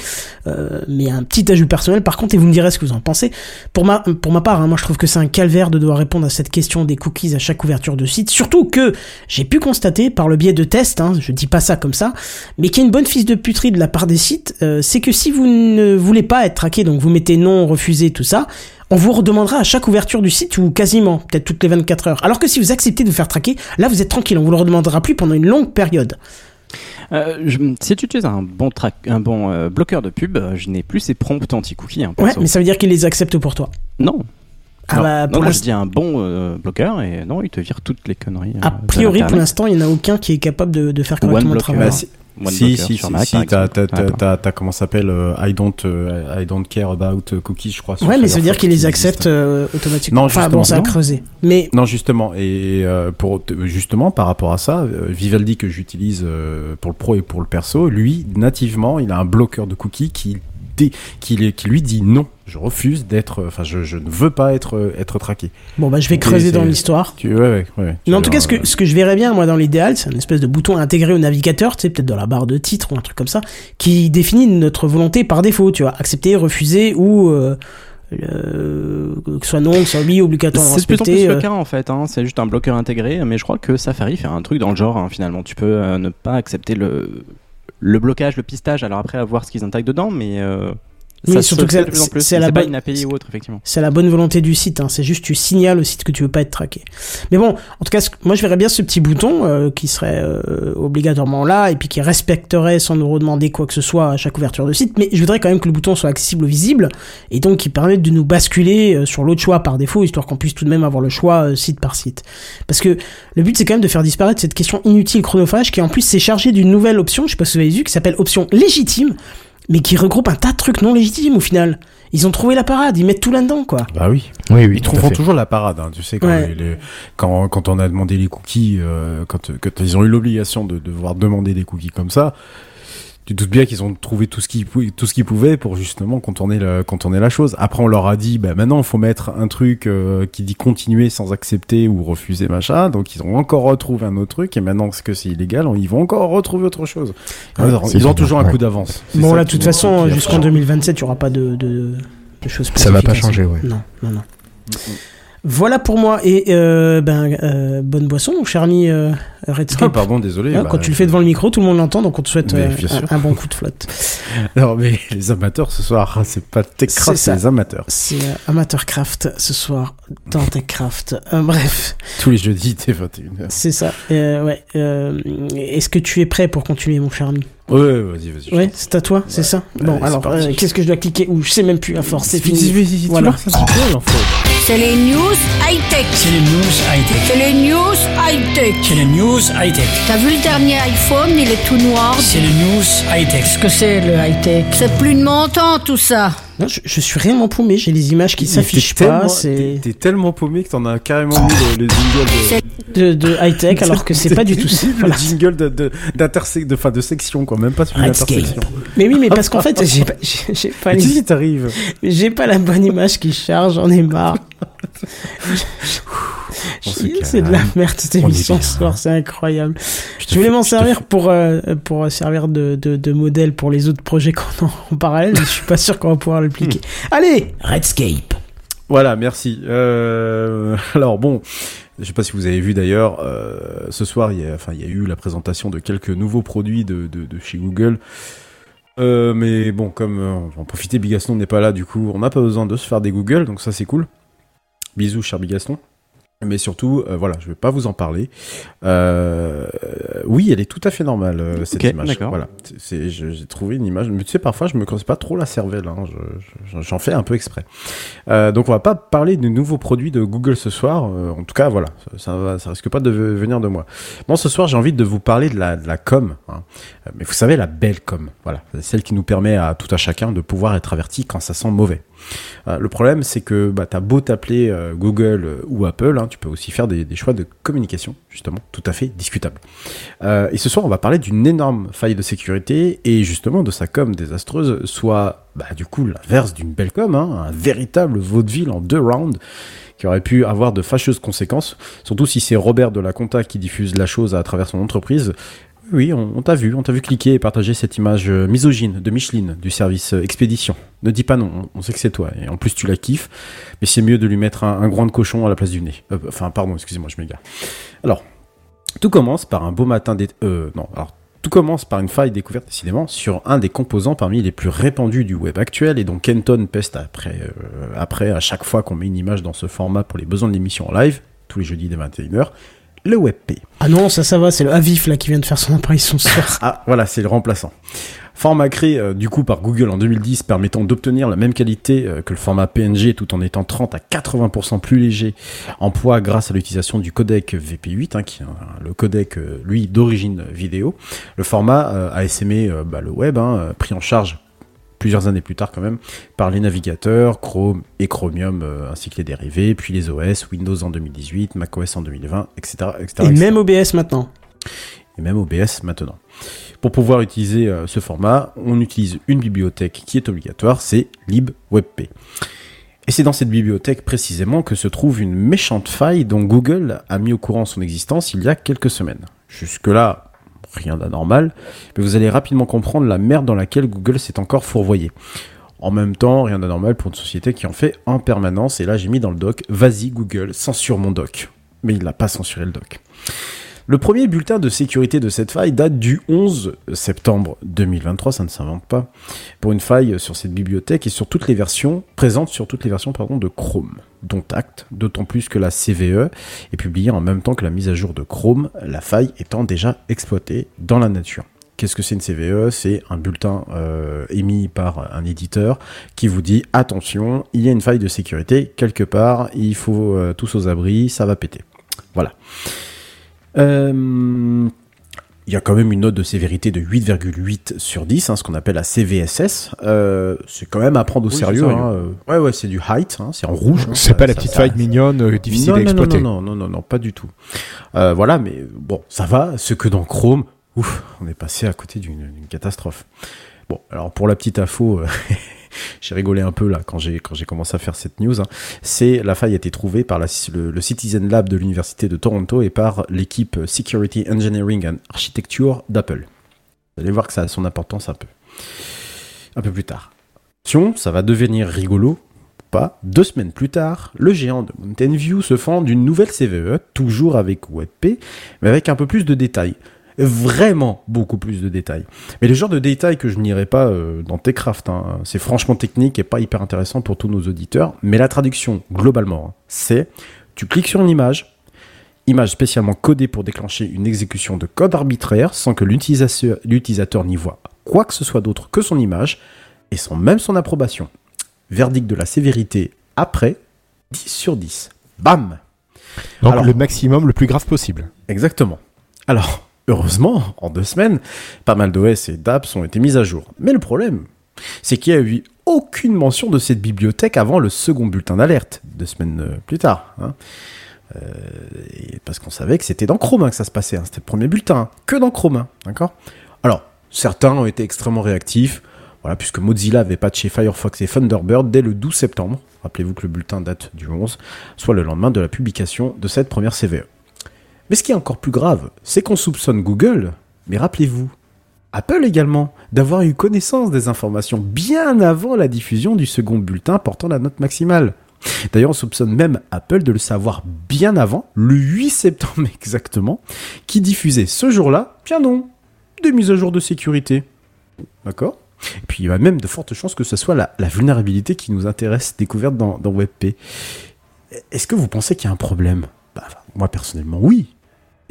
euh, mais un petit ajout personnel par contre et vous me direz ce que vous en pensez. Pour ma, pour ma part, hein, moi je trouve que c'est un calvaire de devoir répondre à cette question des cookies à chaque ouverture de site, surtout que j'ai pu constater par le biais de tests, hein, je dis pas ça comme ça, mais qu'il y a une bonne fils de puterie de la part des sites, euh, c'est que si vous ne voulez pas être traqué, donc vous mettez non, refusé, tout ça, on vous redemandera à chaque ouverture du site ou quasiment, peut-être toutes les 24 heures. Alors que si vous acceptez de vous faire traquer, là vous êtes tranquille, on vous le redemandera plus pendant une longue période. Euh, je- si tu utilises un bon, track, un bon euh, bloqueur de pub, euh, je n'ai plus ces prompts anti-cookies. Hein, Ouais, mais ça veut dire qu'ils les acceptent pour toi. Non. Ah non. bah, non, pour non, je dis un bon euh, bloqueur et non, il te vire toutes les conneries. A priori, pour l'instant, il n'y en a aucun qui est capable de, de faire correctement le travail. Bah, si, si, si, sur si, Mac, si, par t'as, t'as, t'as, Attends. t'as, t'as, comment ça s'appelle, euh, I don't, euh, I don't care about cookies, je crois. Ouais, mais ça veut dire qu'ils les acceptent euh, automatiquement. Non, enfin, bon, justement, ça a creusé. Mais Non, justement, et euh, pour justement par rapport à ça, euh, Vivaldi que j'utilise euh, pour le pro et pour le perso, lui nativement, il a un bloqueur de cookies qui dé- qui, lui dit non, je refuse d'être, enfin, je, je ne veux pas être euh, être traqué. bon, bah, je vais creuser dans l'histoire. Tu, ouais, ouais, ouais. Mais en tout cas, ce que, ce que je verrais bien, moi, dans l'idéal, c'est un espèce de bouton intégré au navigateur, tu sais, peut-être dans la barre de titre ou un truc comme ça, qui définit notre volonté par défaut, tu vois, accepter, refuser ou euh, euh, que ce soit non, que ce soit oui, obligatoirement C'est de plus le euh. cas en fait, hein. c'est juste un bloqueur intégré, mais je crois que Safari fait un truc dans le genre hein, finalement. Tu peux euh, ne pas accepter le, le blocage, le pistage, alors après à voir ce qu'ils intègrent dedans, mais Oui, surtout que c'est- la bonne- une API ou autre, effectivement. C'est la bonne volonté du site, hein. c'est juste tu signales au site que tu veux pas être traqué. Mais bon, en tout cas, moi je verrais bien ce petit bouton euh, qui serait euh, obligatoirement là et puis qui respecterait sans nous redemander quoi que ce soit à chaque ouverture de site. Mais je voudrais quand même que le bouton soit accessible, visible et donc qui permette de nous basculer euh, sur l'autre choix par défaut, histoire qu'on puisse tout de même avoir le choix euh, site par site. Parce que le but c'est quand même de faire disparaître cette question inutile chronophage qui en plus s'est chargée d'une nouvelle option, je sais pas si vous avez vu, qui s'appelle option légitime, mais qui regroupe un tas de trucs non légitimes au final. Ils ont trouvé la parade, ils mettent tout là-dedans quoi. Bah oui. Oui, oui, Ils trouveront toujours la parade, hein, tu sais, quand, Ouais. les- les- quand, quand on a demandé les cookies, euh, quand, quand ils ont eu l'obligation de devoir demander des cookies comme ça, tu te doutes bien qu'ils ont trouvé tout ce qu'ils tout ce qu'ils pouvaient pour justement contourner, le, contourner la chose. Après, on leur a dit, bah maintenant, il faut mettre un truc euh, qui dit continuer sans accepter ou refuser, machin. Donc, ils ont encore retrouvé un autre truc, et maintenant, parce que c'est illégal, ils vont encore retrouver autre chose. Ils ont, c'est ils ont bien, toujours un coup d'avance. Bon là, de toute façon, jusqu'en affreux. 2027, il n'y aura pas de, de, de choses Ça va pas changer, ouais. Non, non, non. Voilà pour moi. Et euh, ben, euh, bonne boisson, mon cher ami euh, Ah, Redscape. pardon, désolé. Hein, bah, quand tu le fais devant le micro, tout le monde l'entend, donc on te souhaite euh, un, un bon coup de flotte. (laughs) Alors, mais les amateurs ce soir, ah, c'est pas Techcraft, C'est les amateurs. C'est euh, Amateurcraft ce soir dans Techcraft. Euh, bref, (laughs) Tous les jeudis, t'es 21h. c'est ça. Euh, ouais. euh, Est-ce que tu es prêt pour continuer, mon cher ami? Ouais, vas-y, vas-y. Ouais, c'est à toi, c'est ça Bon, Allez, alors, euh, qu'est-ce que je dois cliquer Ou je sais même plus, à force, c'est fini. Tu Voilà. vois, ça, c'est les news high-tech. C'est les news high-tech. C'est les news high-tech. C'est les news high-tech. T'as vu le dernier iPhone, il est tout noir. C'est les news high-tech. Qu'est-ce que c'est le high-tech? C'est plus de mon temps tout ça. Non, je, je suis réellement paumé, j'ai les images qui s'affichent pas, T'es tellement paumé que t'en as carrément mis le, le jingle de... C'est- de, de high-tech, (laughs) alors que c'est pas du tout ça. Le Voilà. jingle de, de, de, fin, de section, quoi. Même pas celui Redscape. d'intersection. Mais oui, mais parce qu'en (laughs) fait, j'ai pas, j'ai pas, Mais les- si, si, t'arrives. j'ai pas la bonne image qui charge, j'en ai marre. (laughs) Se c'est de la merde cette émission ce soir, c'est incroyable. Je voulais m'en servir pour, euh, pour servir de, de, de modèle pour les autres projets qu'on a en parallèle, mais je suis pas sûr qu'on va pouvoir Allez Redscape. Voilà, merci. Euh, (laughs) alors bon, je sais pas si vous avez vu d'ailleurs, euh, ce soir, il y, a, y a eu la présentation de quelques nouveaux produits de, chez Google. Euh, mais bon, comme on va en profiter, Bigaston n'est pas là, du coup, on n'a pas besoin de se faire des Google, donc ça c'est cool. Bisous, cher Bigaston. Mais surtout, euh, voilà, je vais pas vous en parler. Euh, oui, elle est tout à fait normale euh, cette Ok, image. d'accord. Voilà, j'ai trouvé une image. Mais tu sais, parfois, je me creuse pas trop la cervelle. hein, je- je- j'en fais un peu exprès. Euh, donc, on va pas parler de nouveaux produits de Google ce soir. euh, en tout cas, voilà, ça, va, ça risque pas de ve- venir de moi. Bon, ce soir, j'ai envie de vous parler de la, de la com. hein. Euh, Mais vous savez, la belle com. Voilà, celle qui nous permet à tout à chacun de pouvoir être averti quand ça sent mauvais. Euh, le problème, c'est que bah, tu as beau t'appeler euh, Google euh, ou Apple, hein, tu peux aussi faire des, choix de communication, justement, tout à fait discutables. Et ce soir, on va parler d'une énorme faille de sécurité et justement de sa com désastreuse, soit bah, du coup l'inverse d'une belle com, hein, un véritable vaudeville en deux rounds qui aurait pu avoir de fâcheuses conséquences, surtout si c'est Robert de la Conta qui diffuse la chose à travers son entreprise. Oui, on, t'a vu, on t'a vu cliquer et partager cette image euh, misogyne de Micheline du service euh, expédition. Ne dis pas non, on, sait que c'est toi et en plus tu la kiffes, mais c'est mieux de lui mettre un, de cochon à la place du nez. Euh, enfin, pardon, excusez-moi, je m'égare. Alors, tout commence par un beau matin d'été. Euh, non, alors. Tout commence par une faille découverte décidément sur un des composants parmi les plus répandus du web actuel et dont Kenton peste après, après à chaque fois qu'on met une image dans ce format pour les besoins de l'émission en live, tous les jeudis dès 21h, le WebP. Ah non, ça, ça va, c'est le Avif là qui vient de faire son apparition ce soir. Ah, voilà, c'est le remplaçant. Format créé euh, du coup par Google en 2010 permettant d'obtenir la même qualité euh, que le format PNG tout en étant 30 à 80% plus léger en poids grâce à l'utilisation du codec VP8, hein, qui est un- le codec euh, lui d'origine vidéo. Le format a essaimé bah, le web, hein, pris en charge plusieurs années plus tard quand même, par les navigateurs, Chrome et Chromium, euh, ainsi que les dérivés, puis les OS, Windows en 2018, macOS en 2020, etc. etc., Et etc même OBS maintenant. et même OBS maintenant. Pour pouvoir utiliser euh, ce format, on utilise une bibliothèque qui est obligatoire, c'est libwebp. Et c'est dans cette bibliothèque précisément que se trouve une méchante faille dont Google a mis au courant son existence il y a quelques semaines. Jusque-là, rien d'anormal, mais vous allez rapidement comprendre la merde dans laquelle Google s'est encore fourvoyé. En même temps, rien d'anormal pour une société qui en fait en permanence, et là j'ai mis dans le doc, vas-y Google, censure mon doc. Mais il n'a pas censuré le doc. Le premier bulletin de sécurité de cette faille date du 11 septembre 2023, ça ne s'invente pas, pour une faille sur cette bibliothèque et sur toutes les versions, présente sur toutes les versions pardon, de Chrome, dont acte, d'autant plus que la CVE est publiée en même temps que la mise à jour de Chrome, la faille étant déjà exploitée dans la nature. Qu'est-ce que c'est une CVE C'est un bulletin euh, émis par un éditeur qui vous dit attention, il y a une faille de sécurité quelque part, il faut euh, tous aux abris, ça va péter. Voilà. Euh, il y a quand même une note de sévérité de 8,8 sur 10, hein, ce qu'on appelle la CVSS. Euh, c'est quand même à prendre au Oui, sérieux. hein, euh. Ouais, ouais, c'est du height, hein, c'est en rouge. hein, C'est ça- pas la petite ça- faille mignonne, euh, difficile non, à non, non, exploiter. Non, non, non, non, pas du tout. Euh, voilà, mais bon, ça va. Ce que dans Chrome, ouf, on est passé à côté d'une d'une catastrophe. Bon, alors pour la petite info, euh, (laughs) j'ai rigolé un peu là quand j'ai quand j'ai commencé à faire cette news. hein. C'est la faille a été trouvée par le, Citizen Lab de l'université de Toronto et par l'équipe Security Engineering and Architecture d'Apple. Vous allez voir que ça a son importance un peu. Un peu plus tard. Ça va devenir rigolo pas, deux semaines plus tard, le géant de Mountain View se fend d'une nouvelle CVE, toujours avec WebP, mais avec un peu plus de détails. Vraiment beaucoup plus de détails. Mais le genre de détails que je n'irai pas euh, dans Techcraft, hein, c'est franchement technique et pas hyper intéressant pour tous nos auditeurs. Mais la traduction, globalement, hein, c'est tu cliques sur une image, image spécialement codée pour déclencher une exécution de code arbitraire sans que l'utilisateur l'utilisateur n'y voit quoi que ce soit d'autre que son image et sans même son approbation. Verdict de la sévérité après 10 sur 10. Bam Donc Alors- le maximum, le plus grave possible. Exactement. Alors, heureusement, en deux semaines, pas mal d'OS et d'apps ont été mises à jour. Mais le problème, c'est qu'il n'y a eu aucune mention de cette bibliothèque avant le second bulletin d'alerte, deux semaines euh, plus tard. hein. Euh, parce qu'on savait que c'était dans Chrome que ça se passait, hein. c'était le premier bulletin, que dans Chrome, hein, d'accord? Alors, certains ont été extrêmement réactifs, puisque Mozilla avait patché Firefox et Thunderbird dès le 12 septembre. Rappelez-vous que le bulletin date du 11, soit le lendemain de la publication de cette première CVE. Mais ce qui est encore plus grave, c'est qu'on soupçonne Google, mais rappelez-vous, Apple également, d'avoir eu connaissance des informations bien avant la diffusion du second bulletin portant la note maximale. D'ailleurs, on soupçonne même Apple de le savoir bien avant, le 8 septembre (laughs) exactement, qui diffusait ce jour-là, bien non, des mises à jour de sécurité. D'accord? Et puis il y a même de fortes chances que ce soit la, vulnérabilité qui nous intéresse découverte dans, dans WebP. Est-ce que vous pensez qu'il y a un problème? Moi personnellement oui.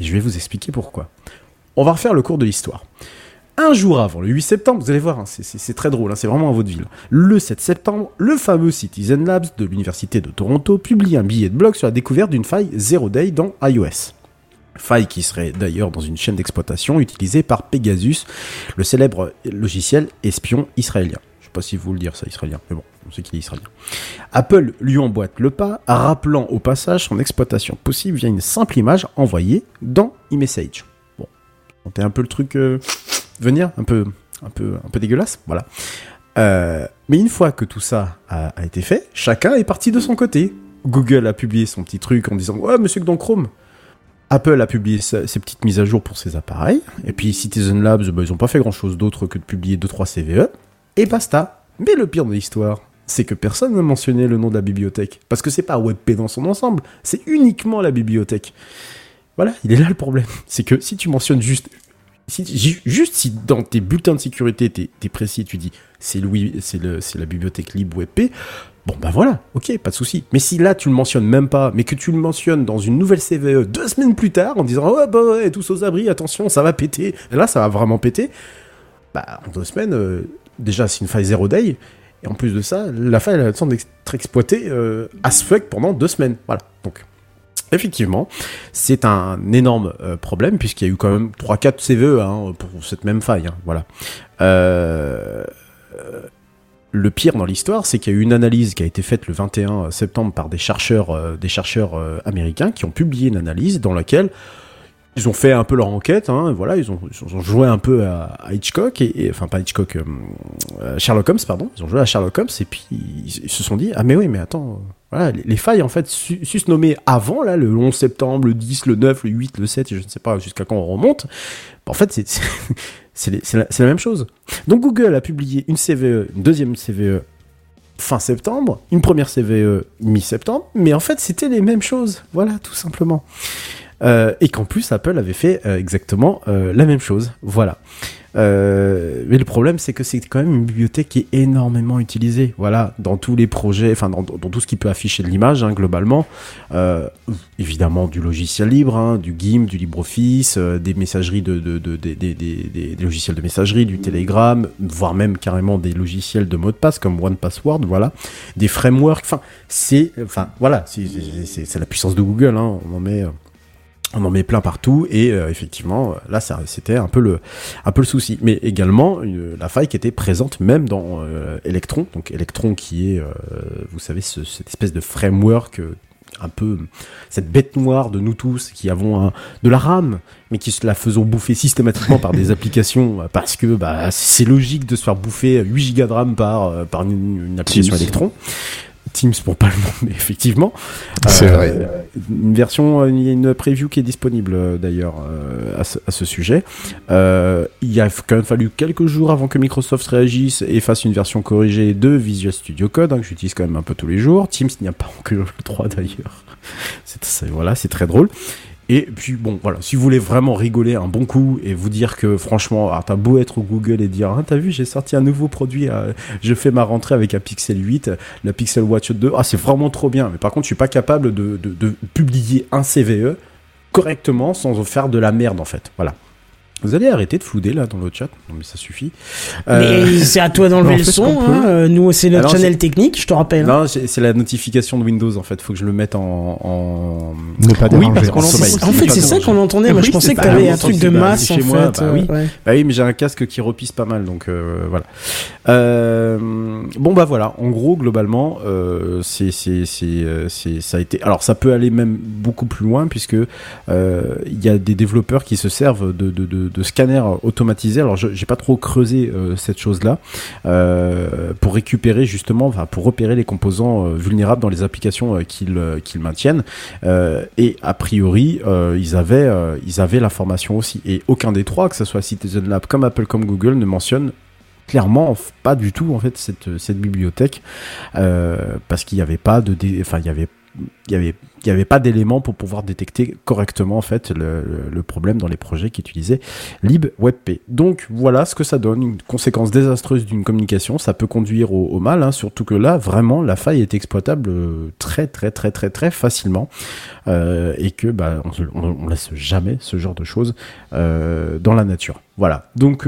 Et je vais vous expliquer pourquoi. On va refaire le cours de l'histoire. Un jour avant, le 8 septembre, vous allez voir, hein, c'est- très drôle, hein, c'est vraiment à votre ville. Le 7 septembre, le fameux Citizen Labs de l'Université de Toronto publie un billet de blog sur la découverte d'une faille Zero Day dans iOS. Faille qui serait d'ailleurs dans une chaîne d'exploitation utilisée par Pegasus, le célèbre logiciel espion israélien. Sais pas si vous le dire ça, israélien, mais bon, on sait qu'il est israélien. Apple lui emboîte le pas, rappelant au passage son exploitation possible via une simple image envoyée dans eMessage. Bon, on un peu le truc euh, venir, un peu, un peu, un peu dégueulasse, voilà. Euh, mais une fois que tout ça a, été fait, chacun est parti de son côté. Google a publié son petit truc en disant ouais monsieur que dans Chrome. Apple a publié ses petites mises à jour pour ses appareils. Et puis Citizen Labs, bah, ils ont pas fait grand chose d'autre que de publier 2-3 CVE. Et basta. Mais le pire de l'histoire, c'est que personne n'a mentionné le nom de la bibliothèque. Parce que c'est pas WebP dans son ensemble, c'est uniquement la bibliothèque. Voilà, il est là le problème. C'est que si tu mentionnes juste. Juste si dans tes bulletins de sécurité, t'es es précis, tu dis c'est la bibliothèque libre WebP, bon bah voilà, ok, pas de souci. Mais si là tu le mentionnes même pas, mais que tu le mentionnes dans une nouvelle CVE deux semaines plus tard en disant ouais bah ouais, tous aux abris, attention, ça va péter, là ça va vraiment péter, bah en deux semaines, euh, déjà c'est une faille zero day, et en plus de ça, la faille elle a le temps d'être exploitée euh, as fuck pendant deux semaines. Voilà. Donc, effectivement, c'est un énorme euh, problème puisqu'il y a eu quand même 3-4 CVE hein, pour cette même faille. hein, voilà. Euh, le pire dans l'histoire, c'est qu'il y a eu une analyse qui a été faite le 21 septembre par des chercheurs, des chercheurs euh, américains qui ont publié une analyse dans laquelle ils ont fait un peu leur enquête, hein, voilà, ils ont, joué un peu à, Hitchcock, et, enfin pas Hitchcock, euh, euh, Sherlock Holmes, pardon, ils ont joué à Sherlock Holmes, et puis ils, se sont dit, ah mais oui, mais attends, voilà, les, les failles en fait su, su se nommer avant, là, le 11 septembre, le 10, le 9, le 8, le 7, et je ne sais pas jusqu'à quand on remonte, bah, en fait c'est (laughs) la, la même chose. Donc Google a publié une CVE, une deuxième CVE fin septembre, une première CVE mi-septembre, mais en fait c'était les mêmes choses, voilà, tout simplement. Euh, et qu'en plus Apple avait fait euh, exactement euh, la même chose. Voilà. Mais le problème, c'est que c'est quand même une bibliothèque qui est énormément utilisée. Voilà, dans tous les projets, enfin dans, tout ce qui peut afficher de l'image, hein, globalement. Évidemment, du logiciel libre, hein, du GIMP, du LibreOffice, des messageries de, de, de- des- logiciels de messagerie, du Telegram, voire même carrément des logiciels de mot de passe comme OnePassword. Voilà, des frameworks. Enfin, c'est, enfin, voilà, c'est la puissance de Google. Hein, on en met. On en met plein partout et euh, effectivement là ça c'était un peu le un peu le souci. Mais également une- la faille qui était présente même dans euh, Electron. Donc Electron qui est euh, vous savez ce- cette espèce de framework euh, un peu cette bête noire de nous tous qui avons un- de la RAM mais qui se la faisons bouffer systématiquement par des (laughs) applications euh, parce que bah, c'est logique de se faire bouffer 8 gigas de RAM par euh, par une, une application Teams. Electron Teams pour pas le nom mais (laughs) effectivement C'est Euh, vrai. une version, euh, il y a une preview qui est disponible euh, d'ailleurs euh, à, ce, à ce sujet. Euh, il a quand même fallu quelques jours avant que Microsoft réagisse et fasse une version corrigée de Visual Studio Code, hein, que j'utilise quand même un peu tous les jours. Teams n'y a pas encore le 3 d'ailleurs. (laughs) C'est- voilà, c'est très drôle. Et puis bon, voilà, si vous voulez vraiment rigoler un bon coup et vous dire que franchement, ah, t'as beau être au Google et dire, ah, t'as vu, j'ai sorti un nouveau produit, euh, je fais ma rentrée avec un Pixel 8, la Pixel Watch 2, ah, c'est vraiment trop bien. Mais par contre, je suis pas capable de, de, de publier un CVE correctement sans faire de la merde en fait. Voilà. Vous allez arrêter de flouder là dans le chat Non mais ça suffit. Euh, Mais c'est à toi d'enlever (laughs) le fait ce son. hein. Nous, c'est notre Alors, channel technique, je te rappelle. hein. Non, c'est c'est la notification de Windows en fait. Faut que je le mette en. en... Ne pas Oui, déranger. parce qu'on En fait, c'est ça qu'on entendait. Moi, Oui, je pensais que t'avais un truc de bah, masse c'est en chez moi, fait. bah euh, oui. ouais. Bah oui, mais j'ai un casque qui repisse pas mal, donc euh, voilà. Euh, bon bah voilà. En gros, globalement, euh, c'est c'est c'est c'est ça a été. Alors ça peut aller même beaucoup plus loin puisque euh, il y a des développeurs qui se servent de de de, de scanners automatisés. Alors je- j'ai pas trop creusé euh, cette chose-là euh, pour récupérer justement, enfin pour repérer les composants euh, vulnérables dans les applications qu'ils maintiennent. Et a priori, ils avaient ils l'information aussi. Et aucun des trois, que ce soit Citizen Lab comme Apple comme Google, ne mentionne clairement pas du tout en fait cette bibliothèque parce qu'il n'y avait pas de enfin il y avait il n'y avait pas d'éléments pour pouvoir détecter correctement en fait le, problème dans les projets qui utilisaient libWebP. Donc voilà ce que ça donne, une conséquence désastreuse d'une communication, ça peut conduire au, mal, hein, surtout que là vraiment la faille est exploitable euh, très très très très très facilement euh, et que bah, on, se- on- on laisse jamais ce genre de choses euh, dans la nature. Voilà. Donc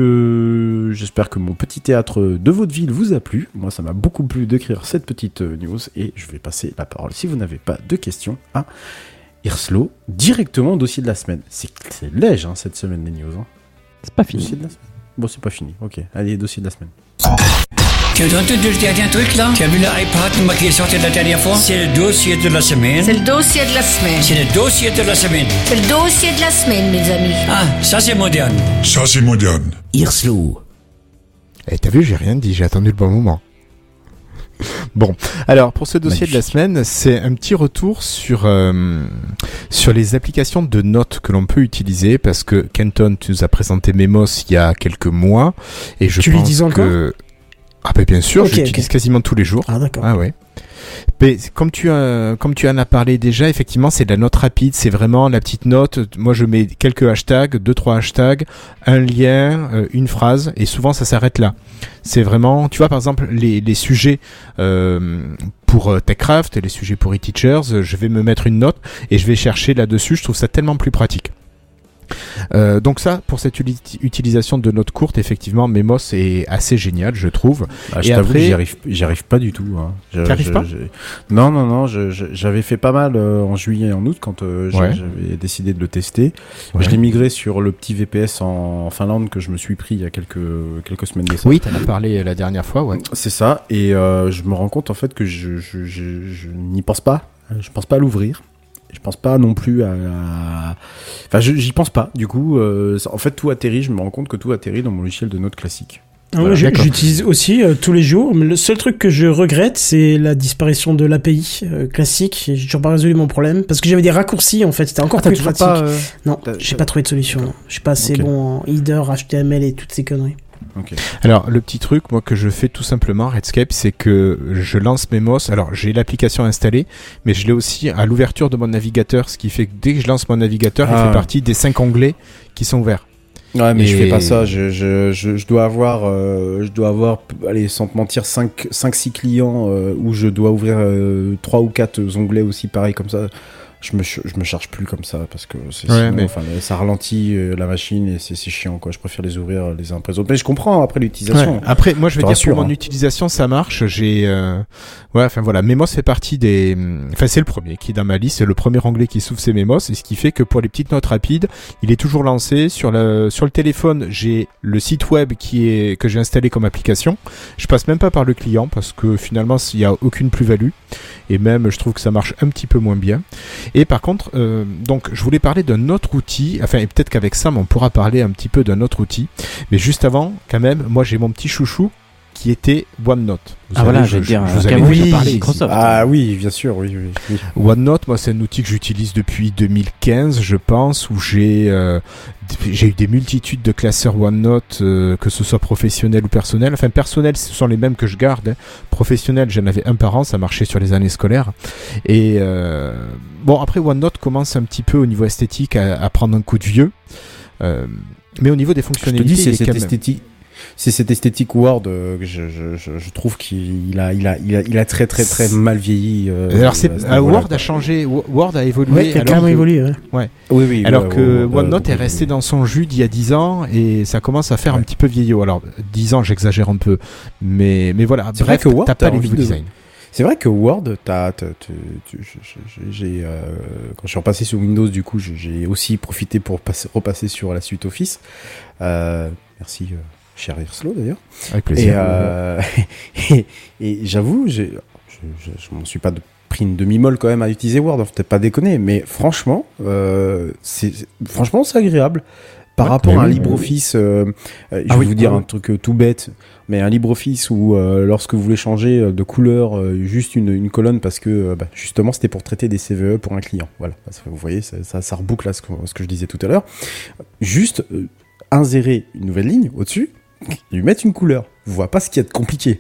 j'espère que mon petit théâtre de vaudeville vous a plu. Moi ça m'a beaucoup plu d'écrire cette petite news et je vais passer la parole si vous n'avez pas de questions à Irslo directement au dossier de la semaine. C'est c'est léger hein, cette semaine les news. Hein. C'est pas fini. Dossier de la semaine. Bon c'est pas fini. Ok. Allez dossier de la semaine. Tu as entendu le dernier truc là? Tu as vu l'iPad moi, qui est sorti la dernière fois? C'est le dossier de la semaine. C'est le dossier de la semaine. C'est le dossier de la semaine. C'est le dossier de la semaine, mes amis. Ah, ça c'est moderne. Ça, c'est moderne. Irslo. Et t'as vu, j'ai rien dit, j'ai attendu le bon moment. (laughs) Bon, alors pour ce dossier de la semaine, c'est un petit retour sur euh, sur les applications de notes que l'on peut utiliser parce que Kenton, tu nous as présenté Memos il y a quelques mois et je Tu pense l'utilises encore que ah ben bien sûr, je l'utilise quasiment tous les jours. Ah d'accord. Ah ouais. Comme tu as, comme tu en as parlé déjà, effectivement, c'est de la note rapide. C'est vraiment la petite note. Moi, je mets quelques hashtags, deux trois hashtags, un lien, euh, une phrase, et souvent ça s'arrête là. C'est vraiment, tu vois, par exemple, les, sujets euh, pour euh, TechCraft les sujets pour e-teachers, euh, je vais me mettre une note et je vais chercher là-dessus. Je trouve ça tellement plus pratique. Euh, donc ça, pour cette utilisation de notes courtes, effectivement, Memos est assez génial, je trouve. Ah, je Et t'avoue, après- j'y arrive, arrive pas du tout. Hein. Je- je- pas je- Non, non, non. J'avais fait pas mal euh, en juillet et en août quand euh, Ouais. j'avais décidé de le tester. Ouais. Je l'ai migré sur le petit VPS en, en Finlande que je me suis pris il y a quelques quelques semaines ça. Oui, t'en as parlé la dernière fois, ouais. C'est ça. Et je me rends compte en fait que je n'y pense pas. Je pense pas à l'ouvrir. Je pense pas non plus à. à- Enfin, je- j'y pense pas. Du coup, euh, en fait, tout atterrit. Je me rends compte que tout atterrit dans mon logiciel de notes classique. Ah, Voilà. J'utilise aussi euh, tous les jours, mais le seul truc que je regrette, c'est la disparition de l'API euh, classique. J'ai toujours pas résolu mon problème parce que j'avais des raccourcis en fait. C'était encore Ah, plus pratique. pas, euh, Non, j'ai pas trouvé de solution. Je suis pas assez bon en header, HTML et toutes ces conneries. Alors, le petit truc, moi, que je fais tout simplement, Redscape, c'est que je lance Memos. Alors, j'ai l'application installée, mais je l'ai aussi à l'ouverture de mon navigateur, ce qui fait que dès que je lance mon navigateur, il Ah. fait partie des cinq onglets qui sont ouverts. Ouais, mais je Et- fais pas ça. Je, je, je, je dois avoir, euh, je dois avoir, allez, sans te mentir, 5 cinq, six clients euh, où je dois ouvrir euh, trois ou quatre onglets aussi pareil comme ça. Je me, je me charge plus comme ça parce que c'est- Ouais, mais- enfin, ça ralentit euh, la machine et c'est chiant quoi. Je préfère les ouvrir euh, les uns après les autres. Mais je comprends après l'utilisation. Ouais. Après, moi, je Je veux te dire, rassure, pour mon hein. utilisation, ça marche. J'ai, euh... ouais, enfin voilà, Memos fait partie des, enfin c'est le premier qui est dans ma liste, c'est le premier onglet qui s'ouvre, c'est Memos, et ce qui fait que pour les petites notes rapides, il est toujours lancé sur le sur le téléphone. J'ai le site web qui est que j'ai installé comme application. Je passe même pas par le client parce que finalement, il y a aucune plus-value, et même je trouve que ça marche un petit peu moins bien. Et par contre, euh, donc je voulais parler d'un autre outil, enfin et peut-être qu'avec Sam on pourra parler un petit peu d'un autre outil, mais juste avant, quand même, moi j'ai mon petit chouchou qui était OneNote. Vous Ah savez, voilà, je vais dire, vous euh, avais je parlé. Microsoft. Ah oui, bien sûr, oui, oui. oui. OneNote, moi, c'est un outil que j'utilise depuis 2015, je pense, où j'ai euh, j'ai eu des multitudes de classeurs OneNote, euh, que ce soit professionnel ou personnel. Enfin, personnel, ce sont les mêmes que je garde. hein. Professionnel, j'en avais un par an, ça marchait sur les années scolaires. Et euh, bon, après, OneNote commence un petit peu au niveau esthétique à, à prendre un coup de vieux. Euh, mais au niveau des Je te fonctionnalités, dis, c'est cette même- esthétique. C'est cette esthétique Word euh, que je, je, je, trouve qu'il a, il a, il a, il a très très très mal vieilli. euh, Alors, c'est, à ce euh, niveau-là, Word quoi. a changé, Word a évolué. Ouais, il a alors que- évolué. Ouais. Oui, oui. Alors ouais, que ouais, OneNote ouais, est resté ouais. dans son jus d'il y a 10 ans et ça commence à faire un Ouais. petit peu vieillot. Alors 10 ans, j'exagère un peu, mais mais voilà. C'est Bref, vrai que Word, t'as t'as pas les de- designs. C'est vrai que Word, t'as, j'ai- j'ai, euh, quand je suis repassé sur Windows, du coup, j'ai- j'ai aussi profité pour passer- repasser sur la suite Office. Euh, merci, euh, cher Irslo d'ailleurs. Avec Et, plaisir. euh, (laughs) et, et j'avoue, je, je, je m'en suis pas de- pris une demi-molle quand même à utiliser Word, faut peut-être pas déconner, mais franchement, euh, c'est franchement c'est agréable. Par Ouais, rapport à un oui, LibreOffice, euh, euh, je Ah vais oui, vous dire ah un truc euh, tout bête, mais un LibreOffice où euh, lorsque vous voulez changer euh, de couleur euh, juste une, une colonne parce que euh, bah, justement c'était pour traiter des CVE pour un client. Voilà, vous voyez, ça, ça, ça reboucle à ce que, ce que je disais tout à l'heure. Juste euh, insérer une nouvelle ligne au-dessus lui mettre une couleur. Vous voyez pas ce qu'il y a de compliqué.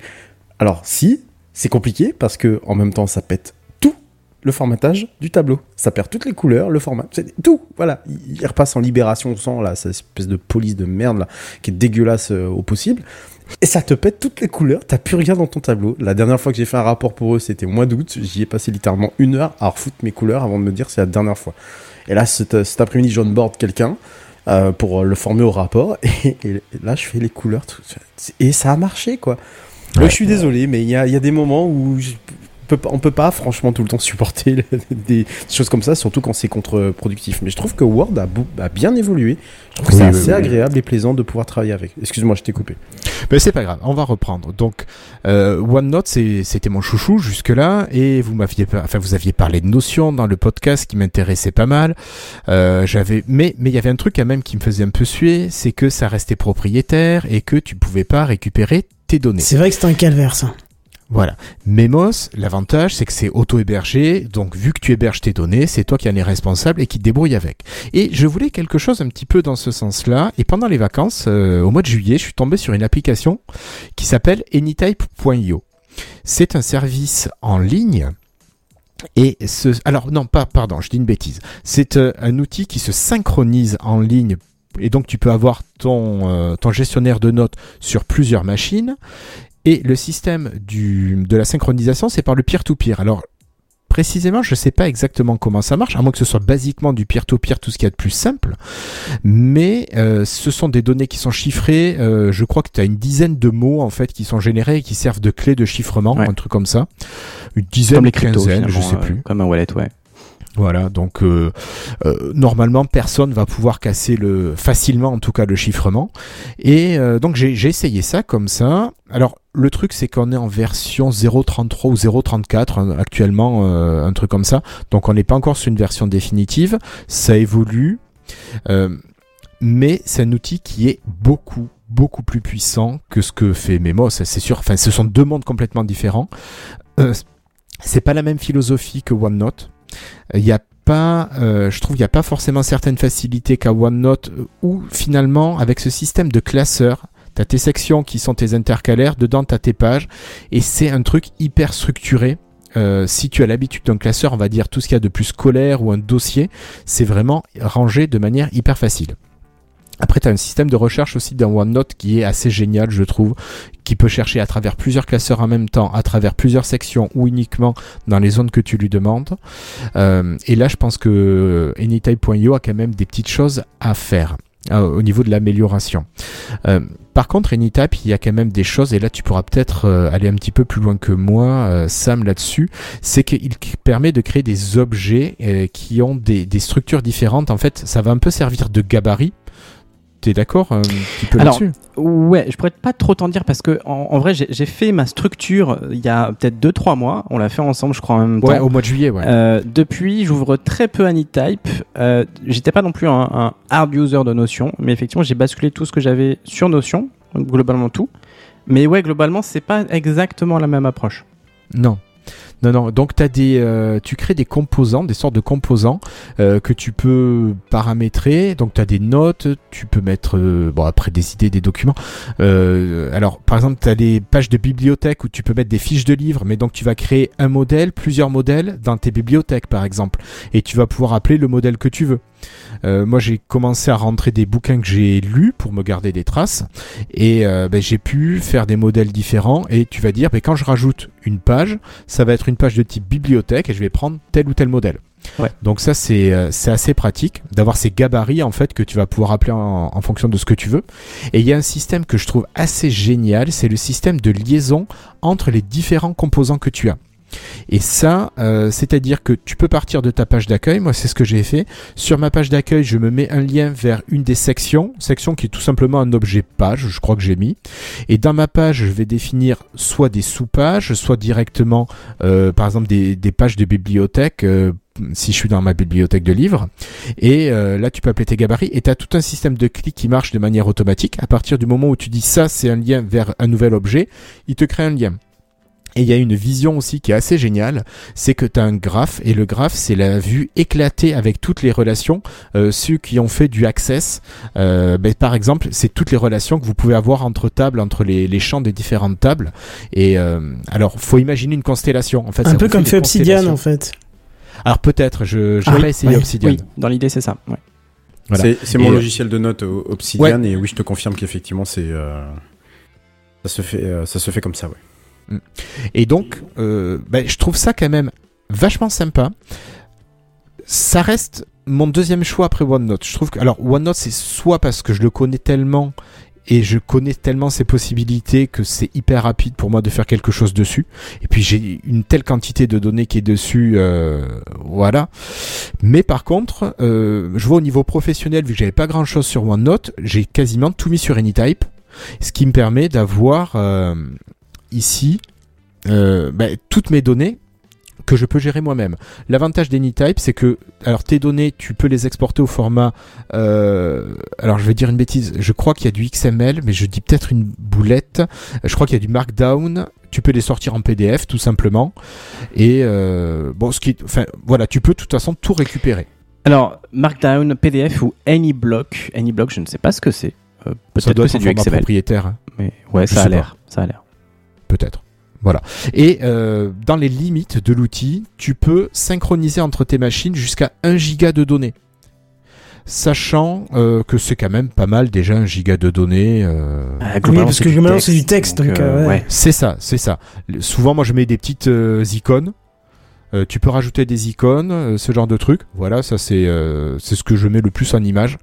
Alors si, c'est compliqué parce que en même temps ça pète tout, le formatage du tableau. Ça perd toutes les couleurs, le format, c'est tout. Voilà, il, repasse en libération sans là, cette espèce de police de merde là, qui est dégueulasse euh, au possible. Et ça te pète toutes les couleurs, t'as plus rien dans ton tableau. La dernière fois que j'ai fait un rapport pour eux, c'était au mois d'août. J'y ai passé littéralement une heure à refoutre mes couleurs avant de me dire c'est la dernière fois. Et là, cet, après-midi, j'on board quelqu'un euh, pour le former au rapport. (laughs) Et, et là, je fais les couleurs. tout- et ça a marché, quoi. Ouais, je suis désolé, mais il y a, y a des moments où peut on peut pas franchement tout le temps supporter (laughs) des choses comme ça, surtout quand c'est contre-productif. Mais je trouve que Word a, bien évolué. Je trouve que Oui, c'est oui, assez oui. agréable et plaisant de pouvoir travailler avec. Excuse-moi, je t'ai coupé. Mais c'est pas grave, on va reprendre. Donc, euh, OneNote, c'est- c'était mon chouchou jusque-là, et vous m'aviez, enfin, vous aviez parlé de Notion dans le podcast qui m'intéressait pas mal. Euh, j'avais, mais, mais il y avait un truc quand même qui me faisait un peu suer, c'est que ça restait propriétaire et que tu pouvais pas récupérer tes données. C'est vrai que c'est un calvaire, ça. Voilà. Memos, l'avantage, c'est que c'est auto-hébergé, donc vu que tu héberges tes données, c'est toi qui en es responsable et qui te débrouille avec. Et je voulais quelque chose un petit peu dans ce sens-là, et pendant les vacances, euh, au mois de juillet, je suis tombé sur une application qui s'appelle anytype.io. C'est un service en ligne. Et ce, alors non, pas, pardon, je dis une bêtise. C'est euh, un outil qui se synchronise en ligne et donc tu peux avoir ton, euh, ton gestionnaire de notes sur plusieurs machines. Et le système du, de la synchronisation, c'est par le peer-to-peer. Alors, précisément, je ne sais pas exactement comment ça marche, à moins que ce soit basiquement du peer-to-peer, tout ce qu'il y a de plus simple. Mais euh, ce sont des données qui sont chiffrées. Euh, je crois que tu as une dizaine de mots en fait qui sont générés et qui servent de clé de chiffrement, Ouais. un truc comme ça. Une dizaine, Comme les cryptos, quinzaine, je sais euh, plus. Comme un wallet, ouais. Voilà, donc euh, euh, normalement personne va pouvoir casser le facilement en tout cas le chiffrement. Et euh, donc j'ai essayé ça comme ça. Alors le truc c'est qu'on est en version 0.33 ou 0.34 hein, actuellement, euh, un truc comme ça. Donc on n'est pas encore sur une version définitive. Ça évolue, Euh, mais c'est un outil qui est beaucoup beaucoup plus puissant que ce que fait Memo. Ça, C'est sûr. Enfin, ce sont deux mondes complètement différents. Euh, c'est pas la même philosophie que OneNote. Il n'y a pas, euh, je trouve, il n'y a pas forcément certaines facilités qu'à OneNote, euh, où finalement, avec ce système de classeurs, tu tes sections qui sont tes intercalaires, dedans tu as tes pages, et c'est un truc hyper structuré. Euh, si tu as l'habitude d'un classeur, on va dire tout ce qu'il y a de plus scolaire ou un dossier, c'est vraiment rangé de manière hyper facile. Après, tu as un système de recherche aussi dans OneNote qui est assez génial, je trouve, qui peut chercher à travers plusieurs classeurs en même temps, à travers plusieurs sections ou uniquement dans les zones que tu lui demandes. Euh, et là, je pense que Anytype.io a quand même des petites choses à faire euh, au niveau de l'amélioration. Euh, par contre, Anytype, il y a quand même des choses, et là tu pourras peut-être euh, aller un petit peu plus loin que moi, euh, Sam, là-dessus, c'est qu'il permet de créer des objets euh, qui ont des, des structures différentes. En fait, ça va un peu servir de gabarit. T'es d'accord un petit peu là-dessus Ouais, je pourrais pas trop t'en dire parce que en, en vrai, j'ai fait ma structure euh, il y a peut-être 2-3 mois. On l'a fait ensemble, je crois, en même Ouais, temps. au mois de juillet, ouais. Euh, depuis, j'ouvre très peu Anytype. Euh, J'étais pas non plus un, un hard user de Notion, mais effectivement, j'ai basculé tout ce que j'avais sur Notion, globalement tout. Mais ouais, globalement, c'est pas exactement la même approche. Non. Non, non. Donc, t'as des, euh, tu crées des composants, des sortes de composants euh, que tu peux paramétrer. Donc, tu as des notes, tu peux mettre, euh, bon, après des idées, des documents. Euh, alors, par exemple, tu as des pages de bibliothèque où tu peux mettre des fiches de livres, mais donc tu vas créer un modèle, plusieurs modèles dans tes bibliothèques, par exemple. Et tu vas pouvoir appeler le modèle que tu veux. Euh, moi, j'ai commencé à rentrer des bouquins que j'ai lus pour me garder des traces. Et euh, ben, j'ai pu faire des modèles différents. Et tu vas dire, ben, quand je rajoute une page, ça va être une page de type bibliothèque et je vais prendre tel ou tel modèle. Ouais. Donc ça c'est euh, c'est assez pratique d'avoir ces gabarits en fait que tu vas pouvoir appeler en, en fonction de ce que tu veux. Et il y a un système que je trouve assez génial, c'est le système de liaison entre les différents composants que tu as. Et ça, euh, c'est-à-dire que tu peux partir de ta page d'accueil. Moi, c'est ce que j'ai fait. Sur ma page d'accueil, je me mets un lien vers une des sections, section qui est tout simplement un objet page, je crois que j'ai mis. Et dans ma page, je vais définir soit des sous-pages, soit directement, euh, par exemple, des, pages de bibliothèque. euh, si je suis dans ma bibliothèque de livres. Et euh, là, tu peux appeler tes gabarits et tu as tout un système de clics qui marche de manière automatique. À partir du moment où tu dis ça, c'est un lien vers un nouvel objet, il te crée un lien. Et il y a une vision aussi qui est assez géniale, c'est que tu as un graphe, et le graphe, c'est la vue éclatée avec toutes les relations. Euh, ceux qui ont fait du Access, euh, ben, par exemple, c'est toutes les relations que vous pouvez avoir entre tables, entre les, les champs des différentes tables. Et euh, alors, faut imaginer une constellation. En fait, Un peu comme fait Obsidian en fait. Alors peut-être, je j'ai Ah oui, pas essayé ouais, Obsidian. Oui, dans l'idée, c'est ça. ouais. Voilà. C'est c'est mon Et, euh, logiciel de notes euh, Obsidian et oui, je te confirme qu'effectivement, c'est euh, ça se fait, euh, ça se fait comme ça, ouais. Et donc, euh, ben, je trouve ça quand même vachement sympa. Ça reste mon deuxième choix après OneNote. Je trouve que, alors OneNote, c'est soit parce que je le connais tellement et je connais tellement ses possibilités que c'est hyper rapide pour moi de faire quelque chose dessus. Et puis j'ai une telle quantité de données qui est dessus, euh, voilà. Mais par contre, euh, je vois au niveau professionnel, vu que j'avais pas grand chose sur OneNote, j'ai quasiment tout mis sur AnyType, ce qui me permet d'avoir euh, ici euh, ben, toutes mes données que je peux gérer moi-même. L'avantage d'AnyType, c'est que, alors tes données, tu peux les exporter au format, euh, alors je vais dire une bêtise, je crois qu'il y a du XML, mais je dis peut-être une boulette. Je crois qu'il y a du Markdown. Tu peux les sortir en PDF, tout simplement. Et euh, bon, ce qui, enfin, voilà, tu peux de toute façon tout récupérer. Alors, Markdown, PDF ou AnyBlock. AnyBlock, je ne sais pas ce que c'est. Euh, Peut-être que c'est du XML. propriétaire, hein, Mais ouais, Je ça a l'air. Ça a l'air. Peut-être. Voilà. Et euh, dans les limites de l'outil, tu peux synchroniser entre tes machines jusqu'à 1 giga de données. Sachant euh, que c'est quand même pas mal déjà 1 giga de données. euh, Ah, Oui, parce que globalement, c'est du texte, donc, ouais. C'est ça, c'est ça. Souvent, moi, je mets des petites icônes. Tu peux rajouter des icônes, ce genre de truc. Voilà, ça c'est c'est ce que je mets le plus en image.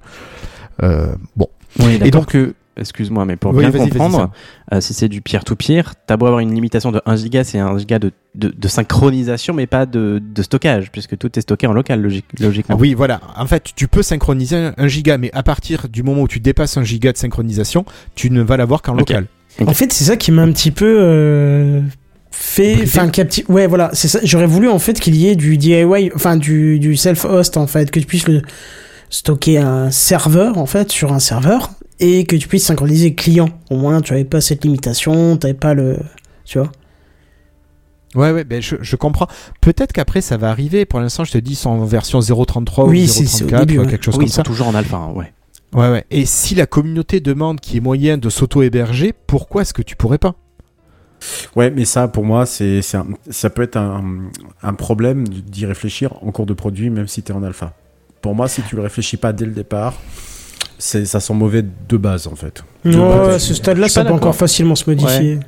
Bon. Oui, Et donc, excuse-moi, mais pour Oui, bien comprendre, euh, si c'est du peer-to-peer, t'as beau avoir une limitation de 1 giga, c'est 1 giga de, de, de synchronisation, mais pas de, de stockage, puisque tout est stocké en local, logique, logiquement. Oui, voilà. En fait, tu peux synchroniser un, un giga, mais à partir du moment où tu dépasses un giga de synchronisation, tu ne vas l'avoir qu'en local. En fait, c'est ça qui m'a un petit peu euh, fait, enfin, capti- Ouais, voilà, c'est ça. J'aurais voulu en fait qu'il y ait du DIY, enfin du, du self-host en fait, que tu puisses le stocker un serveur en fait sur un serveur et que tu puisses synchroniser client. Au moins, tu avais pas cette limitation, t'avais pas le, tu vois. Ouais, ouais, ben je, je comprends. Peut-être qu'après ça va arriver. Pour l'instant, je te dis, ils sont en version 0.33 Oui, ou 0.34, début, ou ouais. quelque chose oui, comme ils ça. sont toujours en alpha, hein, ouais. Ouais, ouais. Et si la communauté demande qu'il y ait moyen de s'auto-héberger, pourquoi est-ce que tu pourrais pas? Ouais, mais ça, pour moi, c'est, c'est un- ça peut être un, un problème d'y réfléchir en cours de produit, même si tu es en alpha. Pour moi, si tu le réfléchis pas dès le départ, ça sent mauvais de base, en fait. Ouais, à ce stade-là, ça peut encore facilement se modifier.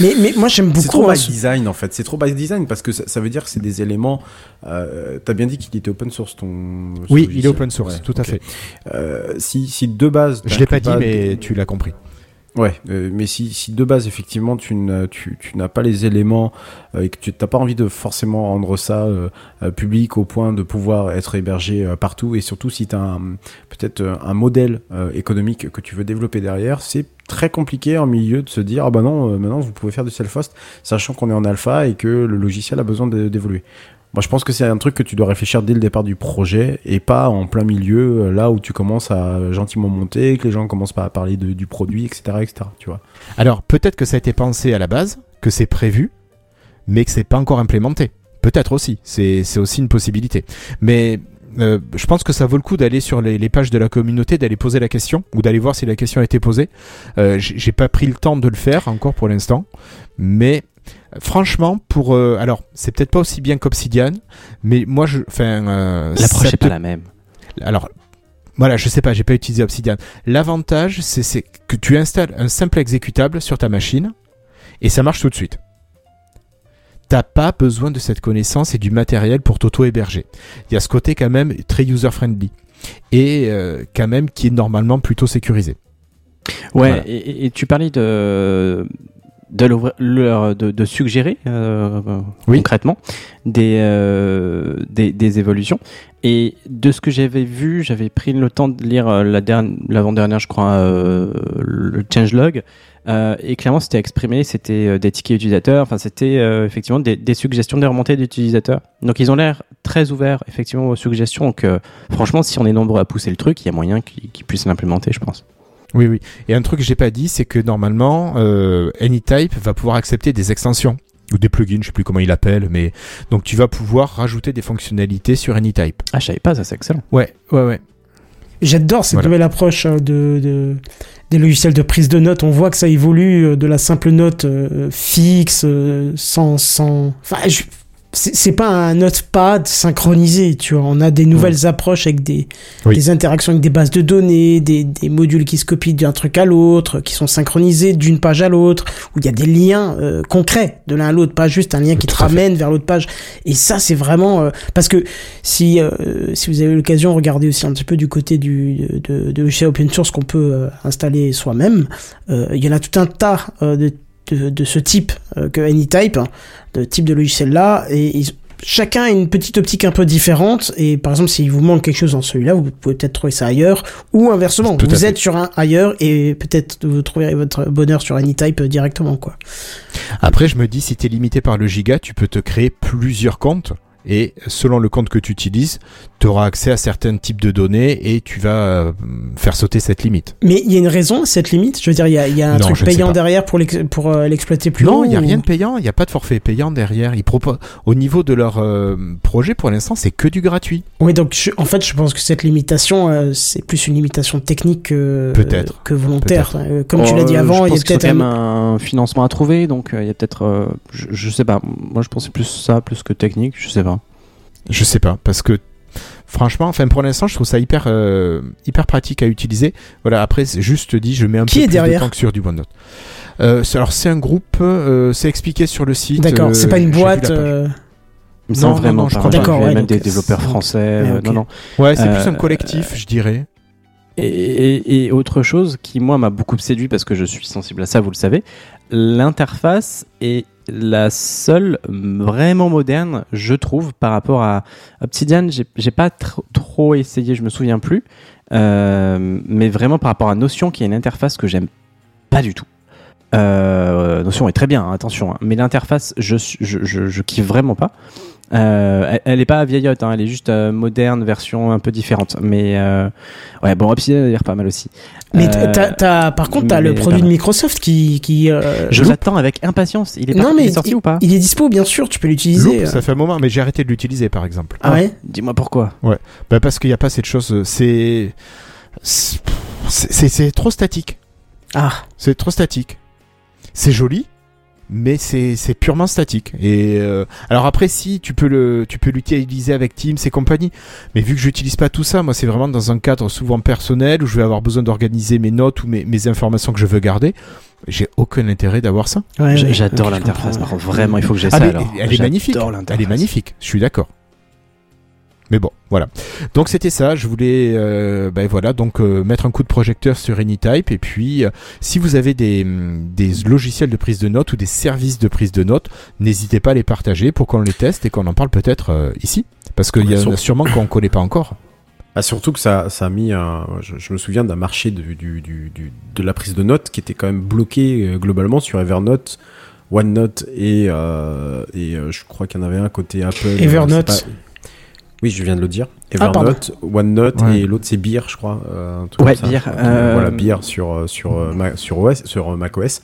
Mais, mais moi, j'aime C'est trop beaucoup. hein, by ce- design en fait. C'est trop by design parce que ça, ça veut dire que c'est des éléments. Euh, T'as bien dit qu'il était open source ton. Oui, il est open source, Ouais, tout à fait. Euh, si, si de base. Je l'ai pas dit, mais tu l'as compris. Ouais, euh, mais si, si de base effectivement tu n'as tu, tu n'as pas les éléments euh, et que tu n'as pas envie de forcément rendre ça euh, public au point de pouvoir être hébergé partout et surtout si tu as peut-être un modèle économique que tu veux développer derrière, c'est très compliqué en milieu de se dire ah bah non maintenant vous pouvez faire du self-host sachant qu'on est en alpha et que le logiciel a besoin d'évoluer. Moi, je pense que c'est un truc que tu dois réfléchir dès le départ du projet et pas en plein milieu, euh, là où tu commences à gentiment monter, que les gens commencent pas à parler du produit, etc., etc. Tu vois. Alors, peut-être que ça a été pensé à la base, que c'est prévu, mais que c'est pas encore implémenté. Peut-être aussi. C'est aussi une possibilité. Mais euh, je pense que ça vaut le coup d'aller sur les, les pages de la communauté, d'aller poser la question, ou d'aller voir si la question a été posée. Euh, J'ai pas pris le temps de le faire encore pour l'instant, mais franchement, pour euh, alors c'est peut-être pas aussi bien qu'Obsidian, mais moi je, enfin, euh, L'approche est pas la même. alors, voilà, je sais pas, j'ai pas utilisé Obsidian. L'avantage, c'est que tu installes un simple exécutable sur ta machine et ça marche tout de suite. T'as pas besoin de cette connaissance et du matériel pour t'auto-héberger. Il y a ce côté quand même très user-friendly et euh, quand même qui est normalement plutôt sécurisé. Ouais, Voilà. et, et- et tu parlais de de, de, de suggérer euh, Oui. concrètement des, euh, des des évolutions. Et de ce que j'avais vu j'avais pris le temps de lire euh, la dernière l'avant-dernière je crois euh, le changelog euh, et clairement c'était exprimé c'était euh, des tickets utilisateurs enfin c'était euh, effectivement des, des suggestions des remontées d'utilisateurs. Donc ils ont l'air très ouverts effectivement aux suggestions. Donc euh, franchement si on est nombreux à pousser le truc il y a moyen qu'ils qu'ils puissent l'implémenter je pense Oui, oui. Et un truc que j'ai pas dit, c'est que normalement, euh, AnyType va pouvoir accepter des extensions ou des plugins, je sais plus comment il appelle, mais donc tu vas pouvoir rajouter des fonctionnalités sur AnyType. ah je savais pas ça c'est excellent Ouais, ouais, ouais. J'adore cette Voilà. nouvelle approche de, de- des logiciels de prise de notes. On voit que ça évolue euh, de la simple note euh, fixe, euh, sans, sans, enfin, je- c'est pas un notepad synchronisé, tu vois. On a des nouvelles approches avec des, Oui. des interactions avec des bases de données, des, des modules qui se copient d'un truc à l'autre, qui sont synchronisés d'une page à l'autre, où il y a des liens euh, concrets de l'un à l'autre, pas juste un lien qui te fait. ramène vers l'autre page. Et ça, c'est vraiment euh, parce que si euh, si vous avez l'occasion, regardez aussi un petit peu du côté du de, de logiciels open source qu'on peut euh, installer soi-même. Euh, Il y en a tout un tas euh, de de, de ce type euh, que AnyType, hein, de type de logiciel là, et ils- chacun a une petite optique un peu différente. Et par exemple, s'il vous manque quelque chose dans celui-là, vous pouvez peut-être trouver ça ailleurs, ou inversement, Tout vous fait. êtes sur un ailleurs et peut-être vous trouverez votre bonheur sur AnyType euh, directement, quoi. Après, je me dis, si tu es limité par le giga, tu peux te créer plusieurs comptes. Et selon le compte que tu utilises, tu auras accès à certains types de données et tu vas euh, faire sauter cette limite. Mais il y a une raison à cette limite? Je veux dire, il y a, il y a un Non, truc ne payant derrière pour euh, l'exploiter plus non, il n'y a ou- rien de payant, il n'y a pas de forfait payant derrière. Ils proposent, au niveau de leur euh, projet, pour l'instant, c'est que du gratuit. Oui, donc je- en fait, je pense que cette limitation, euh, c'est plus une limitation technique que, volontaire. Euh, Comme tu l'as dit Euh, avant, il y a peut-être quand un... même un financement à trouver, donc euh, il y a peut-être, euh, je, je sais pas. Moi, je pensais plus ça, plus que technique, je sais pas. Je sais pas, parce que franchement, enfin pour l'instant, je trouve ça hyper euh, hyper pratique à utiliser. Voilà, après, c'est juste dit, je mets un Qui peu est plus derrière de temps que sur du OneNote. Euh, alors c'est un groupe, euh, c'est expliqué sur le site. D'accord, euh, c'est pas une boîte. Non, vraiment non, je crois. D'accord, ouais, même des développeurs français. Euh. Non, non. Ouais, c'est Euh, plus un collectif, je dirais. Et, et- et autre chose qui, moi, m'a beaucoup séduit parce que je suis sensible à ça, vous le savez, l'interface est la seule vraiment moderne, je trouve, par rapport à Obsidian. J'ai pas tr- trop essayé, je me souviens plus. Euh, mais vraiment par rapport à Notion, qui est une interface que j'aime pas du tout. Euh, Notion est très bien, hein, attention, hein, mais l'interface, je kiffe vraiment pas. Euh, elle, elle est pas vieillotte, hein, elle est juste euh, moderne, version un peu différente. Mais euh, ouais, bon, Obsidian a l'air pas mal aussi. Mais Euh, t'as- t'as- par contre, t'as le mais produit de. Microsoft qui. qui euh, Je l'attends avec impatience. Il est, Non, pas, mais il est sorti il, ou pas? il est dispo, bien sûr, tu peux l'utiliser. Euh. ça fait un moment, mais j'ai arrêté de l'utiliser par exemple. Ah ouais? Dis-moi pourquoi. Bah, parce qu'il n'y a pas cette chose. euh, c'est- c'est trop statique. Ah, C'est trop statique. C'est joli, mais c'est c'est purement statique. Et euh, alors après, si tu peux le tu peux l'utiliser avec Teams et compagnie, mais vu que j'utilise pas tout ça, moi c'est vraiment dans un cadre souvent personnel où je vais avoir besoin d'organiser mes notes ou mes, mes informations que je veux garder. J'ai aucun intérêt d'avoir ça. ouais, J'adore l'interface. comprends. Par contre, vraiment, il faut que j'ai Ah, ça. mais alors. elle est magnifique. Elle est magnifique. Je suis d'accord. Mais bon, voilà. Donc c'était ça. Je voulais, euh, ben voilà, donc euh, mettre un coup de projecteur sur AnyType. Et puis, euh, si vous avez des, hum, des logiciels de prise de notes ou des services de prise de notes, n'hésitez pas à les partager pour qu'on les teste et qu'on en parle peut-être euh, ici, parce qu'il y en a sûrement qu'on connaît pas encore. Ah, surtout que ça, ça a mis un. Je, je me souviens d'un marché de, du, du, du- de la prise de notes qui était quand même bloqué euh, globalement sur Evernote, OneNote et, euh, et euh, je crois qu'il y en avait un côté Apple. euh, Evernote. Oui, je viens de le dire. Ah. Evernote, OneNote Ouais. et l'autre c'est Beer, je crois. euh, Ouais. Beer, Donc, euh, Voilà, Beer sur, euh, sur, euh, sur, OS, sur euh, macOS.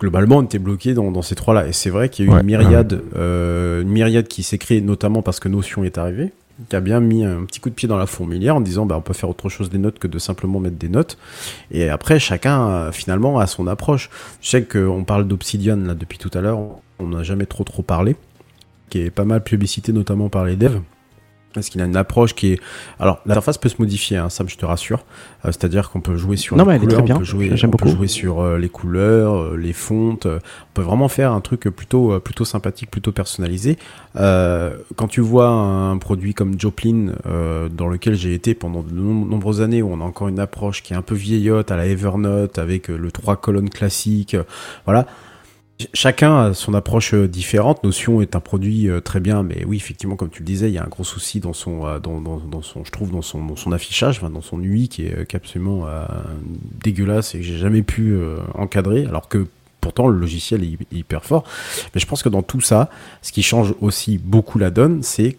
Globalement, on était bloqué dans, dans ces trois-là. Et c'est vrai qu'il y a eu Ouais, une myriade, euh, une myriade qui s'est créée, notamment parce que Notion est arrivé, qui a bien mis un petit coup de pied dans la fourmilière en disant bah, on peut faire autre chose des notes que de simplement mettre des notes. Et après, chacun, euh, finalement, a son approche. Je sais qu'on parle d'Obsidian là depuis tout à l'heure, on n'a jamais trop trop parlé, qui est pas mal publicité notamment par les devs. Parce qu'il a une approche qui est. Alors, l'interface peut se modifier, hein, Sam, je te rassure. Euh, C'est-à-dire qu'on peut jouer sur Non, les couleurs, on peut jouer, on peut jouer sur euh, les couleurs, euh, les fontes. euh, on peut vraiment faire un truc plutôt, euh, plutôt sympathique, plutôt personnalisé. Euh, quand tu vois un produit comme Joplin, euh, dans lequel j'ai été pendant de nom- nombreuses années, où on a encore une approche qui est un peu vieillotte à la Evernote, avec euh, le trois colonnes classique, euh, voilà. Ch- Chacun a son approche euh, différente. Notion est un produit euh, très bien, mais oui, effectivement, comme tu le disais, il y a un gros souci dans son, euh, je trouve, dans son, affichage, dans son UI qui est, absolument dégueulasse et que j'ai jamais pu encadrer, alors que pourtant le logiciel est hy- hyper fort. Mais je pense que dans tout ça, ce qui change aussi beaucoup la donne, c'est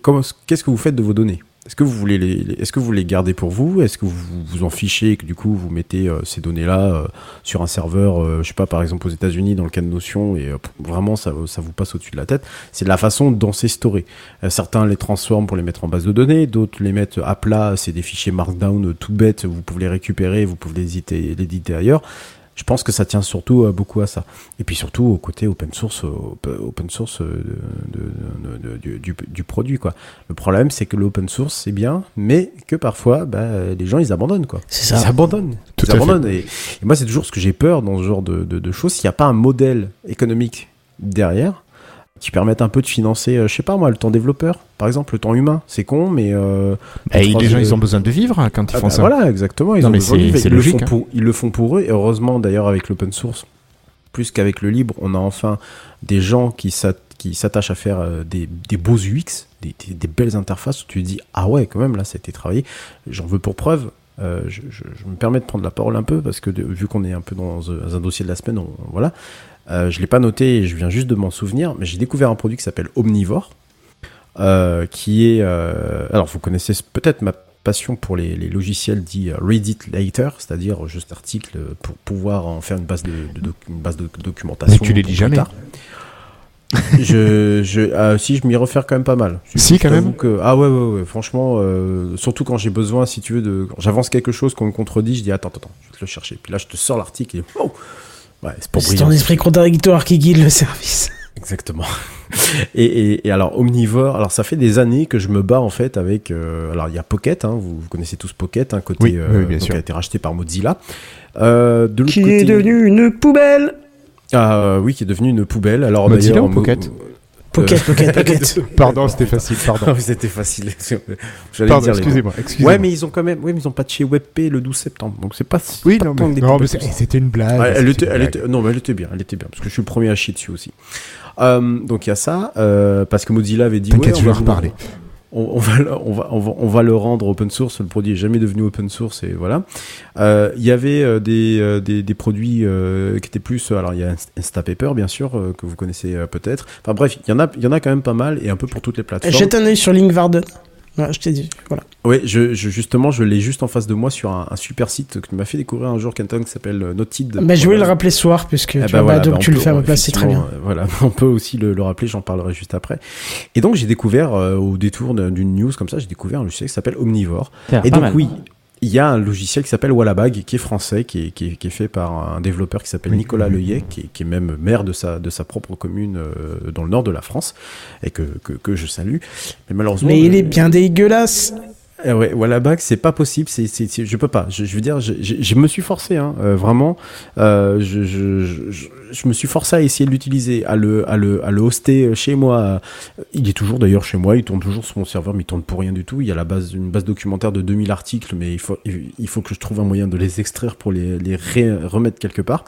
qu'est-ce que vous faites de vos données? Est-ce que vous voulez les, est-ce que vous les gardez pour vous? Est-ce que vous vous en fichez et que du coup vous mettez euh, ces données-là euh, sur un serveur, euh, je sais pas, par exemple aux États-Unis dans le cas de Notion et euh, vraiment ça, ça vous passe au-dessus de la tête. C'est la façon dont c'est storé. Euh, certains les transforment pour les mettre en base de données, d'autres les mettent à plat. C'est des fichiers Markdown euh, tout bêtes. Vous pouvez les récupérer, vous pouvez les éditer, les éditer ailleurs. Je pense que ça tient surtout euh, beaucoup à ça. Et puis surtout au côté open source, euh, op- open source euh, de, de- de- de- du, du produit quoi. Le problème c'est que l'open source c'est bien, mais que parfois bah, les gens ils abandonnent quoi. C'est ça. Ils abandonnent. Tout ils à fait. abandonnent. Et, et moi c'est toujours ce que j'ai peur dans ce genre de, de, de choses. S'il n'y a pas un modèle économique derrière qui permette un peu de financer, euh, je sais pas moi, le temps développeur, par exemple, le temps humain. C'est con, mais euh, Et trois- les gens, ils ont besoin de vivre hein, quand ils ah font bah ça. Voilà, exactement. Ils Non, ont mais besoin de vivre. ils, le logique, font hein. pour, ils le font pour eux. Et heureusement, d'ailleurs, avec l'open source, plus qu'avec le libre, on a enfin des gens qui s'at- qui s'attachent à faire euh, des, des beaux UX, des, des- des belles interfaces où tu te dis ah ouais quand même là ça a été travaillé. J'en veux pour preuve. euh, je, je- je me permets de prendre la parole un peu parce que de- vu qu'on est un peu dans, euh, un dossier de la semaine, on- voilà. Euh, je l'ai pas noté et je viens juste de m'en souvenir, mais j'ai découvert un produit qui s'appelle Omnivore, euh, qui est euh, alors vous connaissez peut-être ma passion pour les, les logiciels dits read it later, c'est-à-dire juste article pour pouvoir en faire une base de, de une base de documentation. Mais tu les lis jamais. tard. je, je, ah, si je m'y refère quand même pas mal. Si, Je quand t'avoue même. que- ah ouais, ouais, ouais, franchement, euh, surtout quand j'ai besoin, si tu veux, de, quand j'avance quelque chose qu'on me contredit, je dis attends, attends, attends, je vais te le chercher. Puis là, je te sors l'article et oh, ouais, c'est pour C'est ton esprit contradictoire qui guide le service. (laughs) Exactement. Et, et, et alors Omnivore, alors ça fait des années que je me bats en fait avec. euh, alors il y a Pocket, hein, vous, vous connaissez tous Pocket, un côté Oui, oui, bien donc, sûr. qui a été racheté par Mozilla. Euh, de l'autre Qui côté, est devenu une poubelle. ah euh, oui, qui est devenu une poubelle. Alors Mozilla ou Pocket? Mo- Pocket, euh, pocket, (laughs) pocket. Pardon, c'était facile, pardon. Ah C'était facile. (laughs) J'allais dire les excusez-moi, mots. excusez-moi. Ouais, mais ils ont quand même, oui, mais ils ont patché WebP le 12 septembre, donc c'est pas. Oui, pas non, mais, non, c'était une blague. Ouais, elle c'était était, une elle blague. était, non, mais elle était bien, elle était bien, parce que je suis le premier à chier dessus aussi. Euh, donc il y a ça, euh, parce que Mozilla avait dit. T'inquiète, ouais, je vais va en reparler. On, va, on, va, on, va, le rendre open source. Le produit est jamais devenu open source et voilà. Euh, Il y avait euh, des, euh, des, des produits qui étaient plus. Alors il y a Inst- Instapaper bien sûr que vous connaissez peut-être. Enfin bref, il y en a, il y en a quand même pas mal et un peu pour toutes les plateformes. Jette un œil sur Linkvarden. Ouais, je t'ai dit. Voilà. Oui, je, je, justement, je l'ai juste en face de moi sur un, un super site que tu m'as fait découvrir un jour, Kenton, qui s'appelle euh, Notid. Bah, je voulais le rappeler ce soir, puisque Eh tu ben vois, voilà, bah, donc bah, tu le fais à ma place, c'est très bien. euh, Voilà, (laughs) on peut aussi le, le rappeler, j'en parlerai juste après. Et donc j'ai découvert euh, au détour d'un- d'une news comme ça, j'ai découvert un logiciel qui s'appelle Omnivore. Et donc mal. oui, il y a un logiciel qui s'appelle Wallabag, qui est français, qui est, qui est, qui est fait par un développeur qui s'appelle Nicolas Leuillet, qui est, qui est même maire de sa, de sa propre commune euh, dans le nord de la France, et que, que, que je salue. Mais malheureusement... Mais il euh, est bien dégueulasse. Eh ouais, Wallabag, c'est pas possible, c'est, c'est, je peux pas. Je, veux dire, je, je- me suis forcé, hein, euh, vraiment. Euh, je, je, me suis forcé à essayer de l'utiliser, à le, à le, à le hoster chez moi. Il est toujours d'ailleurs chez moi, il tourne toujours sur mon serveur, mais il tourne pour rien du tout. Il y a la base, une base documentaire de 2000 articles, mais il faut, il faut que je trouve un moyen de les extraire pour les, les remettre quelque part.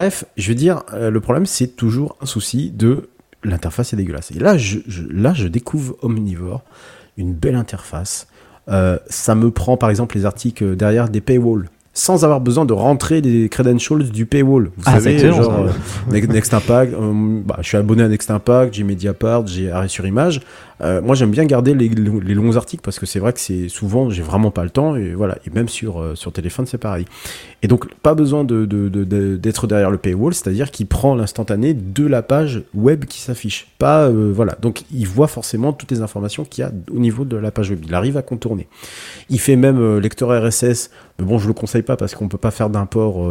Bref, je veux dire, euh, le problème, c'est toujours un souci de l'interface est dégueulasse. Et là, je- là, je découvre Omnivore, une belle interface. Euh, ça me prend, par exemple, les articles derrière des paywalls. Sans avoir besoin de rentrer les credentials du paywall. Vous Ah, savez, genre, euh, Next, Next Impact, euh, bah, je suis abonné à Next Impact, j'ai Mediapart, j'ai Arrêt sur Image. Euh, moi, j'aime bien garder les, longs articles parce que c'est vrai que c'est souvent, j'ai vraiment pas le temps et voilà. Et même sur, euh, sur téléphone, c'est pareil. Et donc, pas besoin d'être derrière le paywall, c'est-à-dire qu'il prend l'instantané de la page web qui s'affiche. Pas, euh, voilà. Donc, il voit forcément toutes les informations qu'il y a au niveau de la page web. Il arrive à contourner. Il fait même lecteur RSS. Mais bon, je le conseille pas parce qu'on peut pas faire d'import,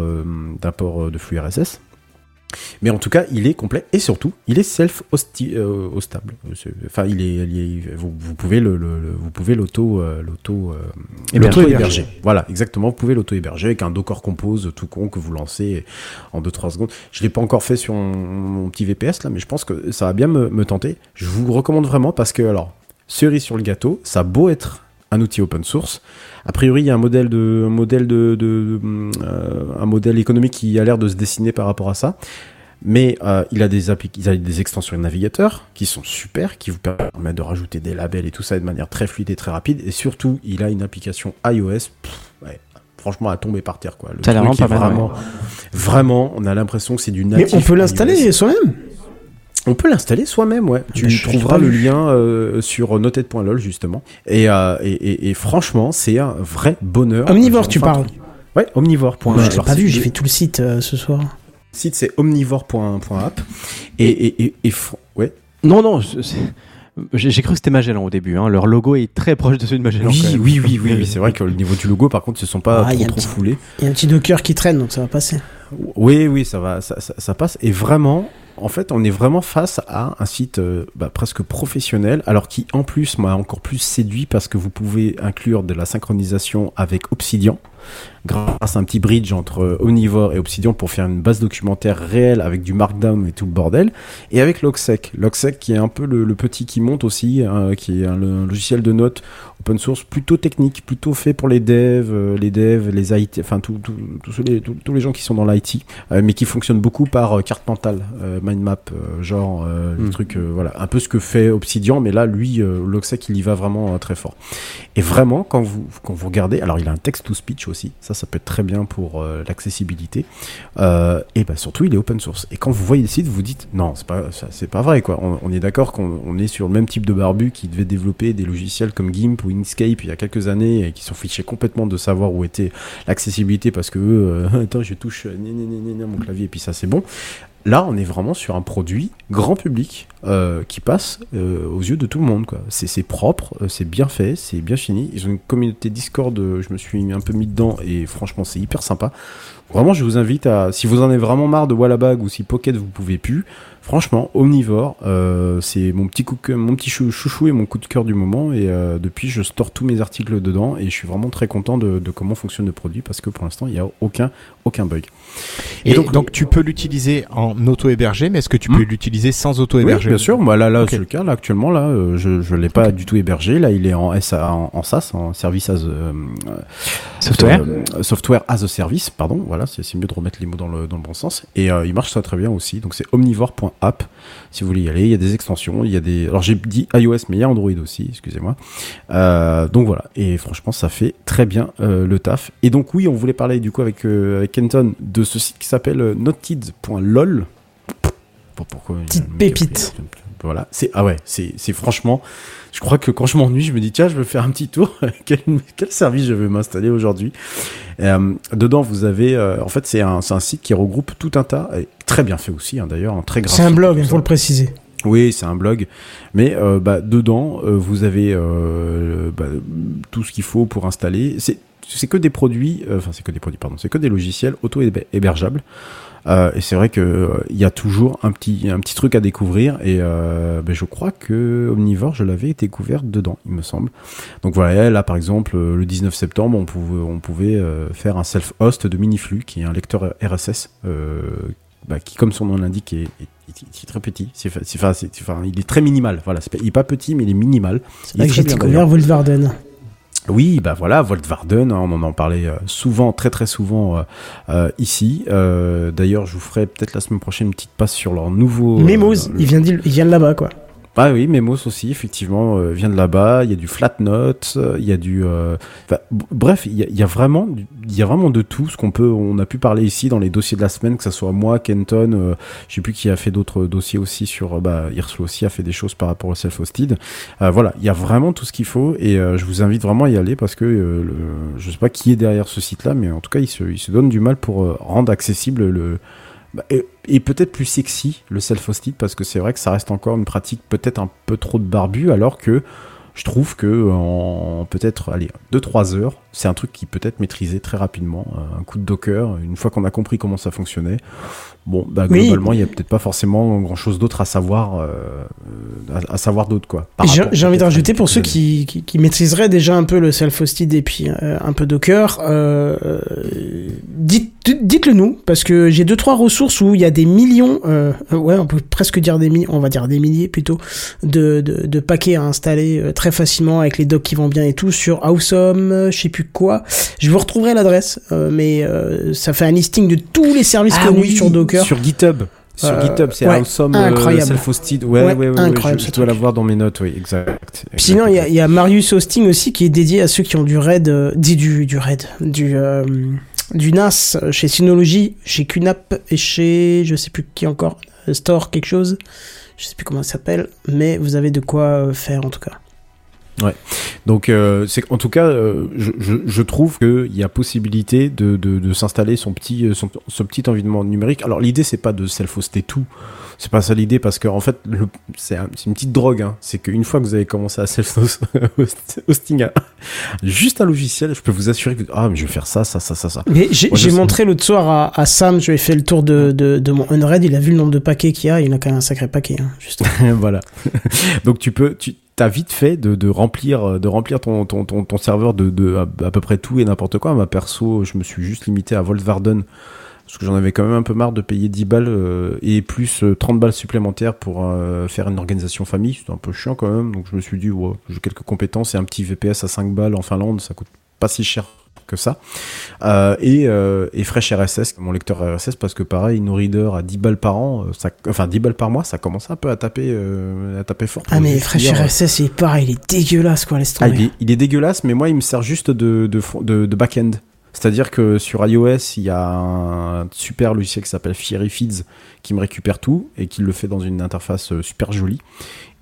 d'import de flux RSS. Mais en tout cas, il est complet et surtout, il est self-hostable. Enfin, il est, il est- vous, vous pouvez le, le- le- vous pouvez l'auto, euh, l'auto, euh, Héberger. l'auto-héberger. Voilà, exactement. Vous pouvez l'auto-héberger avec un Docker Compose tout con que vous lancez en 2-3 secondes. Je l'ai pas encore fait sur mon, mon petit VPS là, mais je pense que ça va bien me, me tenter. Je vous recommande vraiment parce que alors, cerise sur le gâteau, ça a beau être un outil open source. A priori, il y a un modèle de, un modèle de, de- euh, un modèle économique qui a l'air de se dessiner par rapport à ça. Mais euh, il a des il a des extensions de navigateur qui sont super, qui vous permettent de rajouter des labels et tout ça de manière très fluide et très rapide. Et surtout, il a une application iOS. pff, ouais, franchement, à tomber par terre quoi. Le Ça truc vraiment est pas mal, vraiment, vraiment, on a l'impression que c'est du Mais natif. on peut l'installer soi-même. On peut l'installer soi-même, ouais. Tu bah, je- je l'ai trouveras le lien euh, sur noted.lol justement. Et, euh, et, et, et franchement, c'est un vrai bonheur. Omnivore, tu enfin parles. Ouais, omnivore. Je l'ai pas vu, j'ai le fait tout le site euh, ce soir. site c'est omnivore.app. Et, et, et, et fr- ouais. Non, non, J'ai cru que c'était Magellan au début. Hein. Leur logo est très proche de celui de Magellan. quand Oui, même. oui, oui, oui, oui, (laughs) c'est vrai que le niveau du logo, par contre, se sont pas Ah, il y trop, trop petit- foulés. Il y a un petit docker qui traîne, donc ça va passer. Oui, oui, ça va, ça, ça- ça passe. Et vraiment, en fait, on est vraiment face à un site euh, bah, presque professionnel, alors qui, en plus, m'a encore plus séduit parce que vous pouvez inclure de la synchronisation avec Obsidian, grâce à un petit bridge entre euh, Omnivore et Obsidian pour faire une base documentaire réelle avec du Markdown et tout le bordel, et avec Logsec. Logsec qui est un peu le, le petit qui monte aussi, hein, qui est un, le- un logiciel de notes open source plutôt technique, plutôt fait pour les devs, euh, les devs, les IT, enfin tous les, tous- les gens qui sont dans l'IT, euh, mais qui fonctionne beaucoup par euh, carte mentale, euh, mind map, genre Mm. euh, voilà, un peu ce que fait Obsidian, mais là lui, Logsec il y va vraiment très fort. Et vraiment quand vous quand vous regardez, alors il a un text to speech aussi, ça ça peut être très bien pour euh, l'accessibilité, euh, et bah surtout il est open source. Et quand vous voyez le site, vous dites non c'est pas ça, c'est pas vrai quoi. On, est d'accord qu'on on est sur le même type de barbu qui devait développer des logiciels comme GIMP ou Inkscape il y a quelques années et qui s'en fichaient complètement de savoir où était l'accessibilité parce que euh, (laughs) attends je touche mon clavier et puis ça c'est bon. Là, on est vraiment sur un produit grand public euh, qui passe euh, aux yeux de tout le monde. C'est propre, euh, c'est bien fait, c'est bien fini. Ils ont une communauté Discord, je me suis un peu mis dedans et franchement, c'est hyper sympa. Vraiment, je vous invite à, si vous en avez vraiment marre de Wallabag ou si Pocket vous pouvez plus, franchement, Omnivore, c'est mon petit coup, mon petit chou- chouchou et mon coup de cœur du moment. Et depuis, je store tous mes articles dedans et je suis vraiment très content de, comment fonctionne le produit parce que pour l'instant, il n'y a aucun bug. Et, donc, tu peux l'utiliser en auto-hébergé, mais est-ce que tu peux l'utiliser sans Oui, auto-hébergé bien sûr. Moi, là, là, Ok. c'est le cas. Là, actuellement, là, euh, je, je l'ai pas du tout hébergé. Là, il est en SA, en, en SaaS, en service as euh, euh, Software. euh, software as a service. Pardon. Voilà, c'est c'est mieux de remettre les mots dans le dans le bon sens. Et euh, il marche très très bien aussi. Donc c'est omnivore.app. Si vous voulez y aller, il y a des extensions. Il y a des. Alors j'ai dit iOS, mais il y a Android aussi. Excusez-moi. Euh, donc voilà. Et franchement, ça fait très bien euh, le taf. Et donc oui, on voulait parler du coup avec euh, avec Kenton de ce site qui s'appelle euh, notekids.lol. Pour- Pourquoi Petite pépite. Voilà, c'est ah ouais, c'est c'est franchement, je crois que quand je m'ennuie, je me dis tiens, je veux faire un petit tour. (laughs) quel, quel service je vais m'installer aujourd'hui? Euh, Dedans, vous avez, euh, en fait, c'est un c'est un site qui regroupe tout un tas, et très bien fait aussi hein, d'ailleurs, un très graphique. C'est un blog, il faut le préciser. Oui, c'est un blog, mais euh, bah, dedans, euh, vous avez euh, bah, tout ce qu'il faut pour installer. C'est c'est que des produits, euh, enfin c'est que des produits, pardon, c'est que des logiciels auto-hébergeables. Euh, et c'est vrai que euh, il y a toujours un petit un petit truc à découvrir. Et euh, ben, je crois que Omnivore, je l'avais découvert dedans, il me semble. Donc voilà, là par exemple, euh, le 19 septembre, on pouvait on pouvait euh, faire un self-host de Miniflux, qui est un lecteur RSS. Euh, bah, qui, comme son nom l'indique, est, est- très petit. C'est, enfin, il est très minimal. Voilà, il est pas petit, mais il est minimal. C'est est que très j'ai découvert d'ailleurs. Oui, bah voilà, Voltvarden, hein, on en parlait euh, souvent, très très souvent euh, euh, ici. Euh, d'ailleurs, je vous ferai peut-être la semaine prochaine une petite passe sur leur nouveau. Memos, vient, il vient de là-bas, quoi. Ah oui, Memos aussi, effectivement, euh, vient de là-bas. Il y a du Flatnote, euh, il y a du. euh, bref, il y a, vraiment, il y a vraiment de tout ce qu'on peut. On a pu parler ici dans les dossiers de la semaine, que ça soit moi, Kenton, euh, je sais plus qui a fait d'autres dossiers aussi sur. euh, Bah, Hirslo aussi a fait des choses par rapport au self-hosted. Voilà, il y a vraiment tout ce qu'il faut et je vous invite vraiment à y aller parce que le, je sais pas qui est derrière ce site-là, mais en tout cas, il se, il se donne du mal pour rendre accessible le. Bah, et, peut-être plus sexy le self-hosted parce que c'est vrai que ça reste encore une pratique peut-être un peu trop de barbu alors que je trouve que en peut-être allez 2-3 heures c'est un truc qui peut être maîtrisé très rapidement. Euh, un coup de docker une fois qu'on a compris comment ça fonctionnait bon bah Oui. globalement il y a peut-être pas forcément grand chose d'autre à savoir euh, à, à savoir d'autre quoi J'ai envie de rajouter pour ceux qui, qui, qui maîtriseraient déjà un peu le self-hosted et puis euh, un peu Docker, euh, euh, dites, dites-le nous parce que j'ai deux trois ressources où il y a des millions, euh, ouais, on peut presque dire des millions, on va dire des milliers plutôt, de, de, de paquets à installer très facilement avec les docs qui vont bien et tout sur Awesome, je sais plus quoi. Je vous retrouverai l'adresse, euh, mais euh, ça fait un listing de tous les services Ah connus oui, sur Docker. Sur GitHub. Sur Euh, GitHub, c'est ouais, awesome. euh, incroyable. Self-hosted. Ouais, Ouais, ouais, ouais, ouais, incroyable, je, je dois l'avoir dans mes notes, oui, exact. Sinon, il y, a- il y a Marius Hosting aussi qui est dédié à ceux qui ont du RAID, euh, dit du, du RAID, du, euh, du NAS chez Synology, chez QNAP et chez, je sais plus qui encore, Store quelque chose, je sais plus comment ça s'appelle, mais vous avez de quoi faire en tout cas. Donc, euh, c'est en tout cas, euh, je, je, je trouve qu'il y a possibilité de, de, de s'installer son petit, euh, son, son petit environnement numérique. Alors, l'idée, c'est pas de self-hoster tout. C'est pas ça l'idée parce que en fait, c'est un- une petite drogue. Hein. C'est qu'une fois que vous avez commencé à self-hosting, (laughs) juste un logiciel, je peux vous assurer que ah, mais je vais faire ça, ça, ça, ça, ça. Mais j'ai montré l'autre soir à, à Sam, je lui ai fait le tour de, de, de mon Unread, il a vu le nombre de paquets qu'il y a, il a quand même un sacré paquet. Hein, juste. (laughs) voilà. (laughs) Donc tu peux, tu as vite fait de, remplir, de remplir ton, ton, ton, serveur de, à, peu près tout et n'importe quoi. Ma perso, je me suis juste limité à Volkswagen parce que j'en avais quand même un peu marre de payer 10 balles euh, et plus euh, 30 balles supplémentaires pour euh, faire une organisation famille. C'était un peu chiant quand même. Donc je me suis dit, ouais, j'ai quelques compétences et un petit VPS à 5 balles en Finlande, ça coûte pas si cher que ça. Euh, et, euh, et Fresh RSS, mon lecteur RSS, parce que pareil, InnoReader à 10 balles par an, euh, ça, enfin 10 balles par mois, ça commence un peu à taper, euh, à taper fort. Ah, mais Fresh RSS, il est pareil, il est dégueulasse, quoi, laisse ah, il, est, il est dégueulasse, mais moi, il me sert juste de, de, de, de back-end. C'est-à-dire que sur iOS, il y a un super logiciel qui s'appelle Fiery Feeds qui me récupère tout et qui le fait dans une interface super jolie.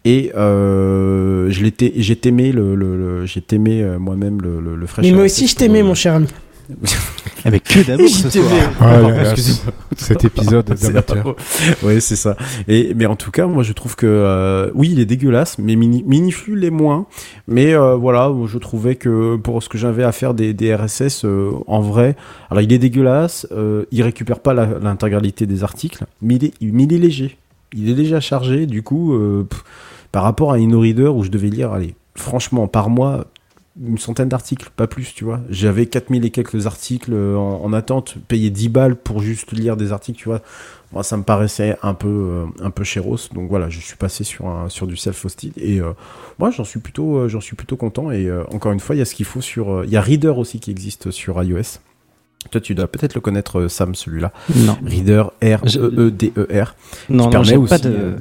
Et euh, je l'étais- j'ai aimé le, le, le- j'ai aimé euh, moi-même le, le, le Fresh Mais moi aussi, je t'aimais, mon cher ami. (laughs) Avec que d'amour ce (laughs) soir. Là, excusez-moi. cet épisode (laughs) d'amateur. Ouais, c'est ça. Et mais en tout cas, moi je trouve que euh, oui, il est dégueulasse, mais mini Miniflu l'est moins. Mais euh, voilà, je trouvais que pour ce que j'avais à faire des, des RSS euh, en vrai, alors il est dégueulasse, euh, il récupère pas l'intégralité des articles, mais il est, mais il est léger. Il est déjà chargé, du coup, euh, pff, par rapport à InnoReader où je devais lire, allez, franchement, par mois, une centaine d'articles, pas plus, tu vois. J'avais 4000 et quelques articles euh, en, en attente, payer 10 balles pour juste lire des articles, tu vois. Moi, ça me paraissait un peu, euh, un peu chéros. Donc voilà, je suis passé sur, un, sur du self-hosted et euh, moi, j'en suis plutôt, euh, j'en suis plutôt content. Et euh, encore une fois, il y a ce qu'il faut sur, euh, il y a Reader aussi qui existe sur iOS. Toi, tu dois peut-être le connaître, Sam, celui-là. Non. Reader, R-E-E-D-E-R. Non, non, permet j'ai aussi, pas de.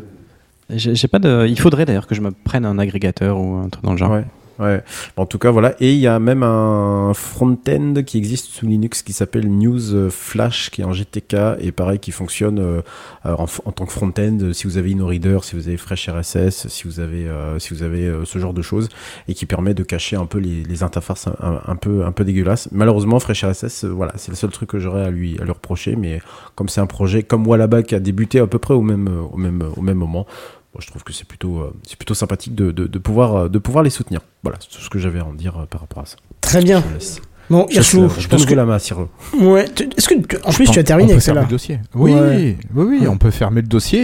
J'ai pas de. Il faudrait d'ailleurs que je me prenne un agrégateur ou un truc dans le genre. Ouais. Ouais. En tout cas, voilà. Et il y a même un front-end qui existe sous Linux qui s'appelle News Flash, qui est en GTK et pareil, qui fonctionne euh, en, en tant que front-end. Si vous avez InnoReader, si vous avez Fresh RSS, si vous avez, euh, si vous avez euh, ce genre de choses, et qui permet de cacher un peu les, les interfaces un, peu, un peu dégueulasses. Malheureusement, Fresh RSS, voilà, c'est le seul truc que j'aurais à lui, à lui reprocher. Mais comme c'est un projet comme Wallaback qui a débuté à peu près au même, au même, au même moment. Moi, je trouve que c'est plutôt, euh, c'est plutôt sympathique de, de, de pouvoir, euh, de pouvoir les soutenir. Voilà, c'est tout ce que j'avais à en dire euh, par rapport à ça. Très bien. Je. Bon, euh, je je pense que. la main Cyril. Ouais, est-ce que. tu- En Je plus, pense tu as terminé on avec peut fermer celle-là. le dossier. Oui, Ouais. oui, oui, on peut fermer le dossier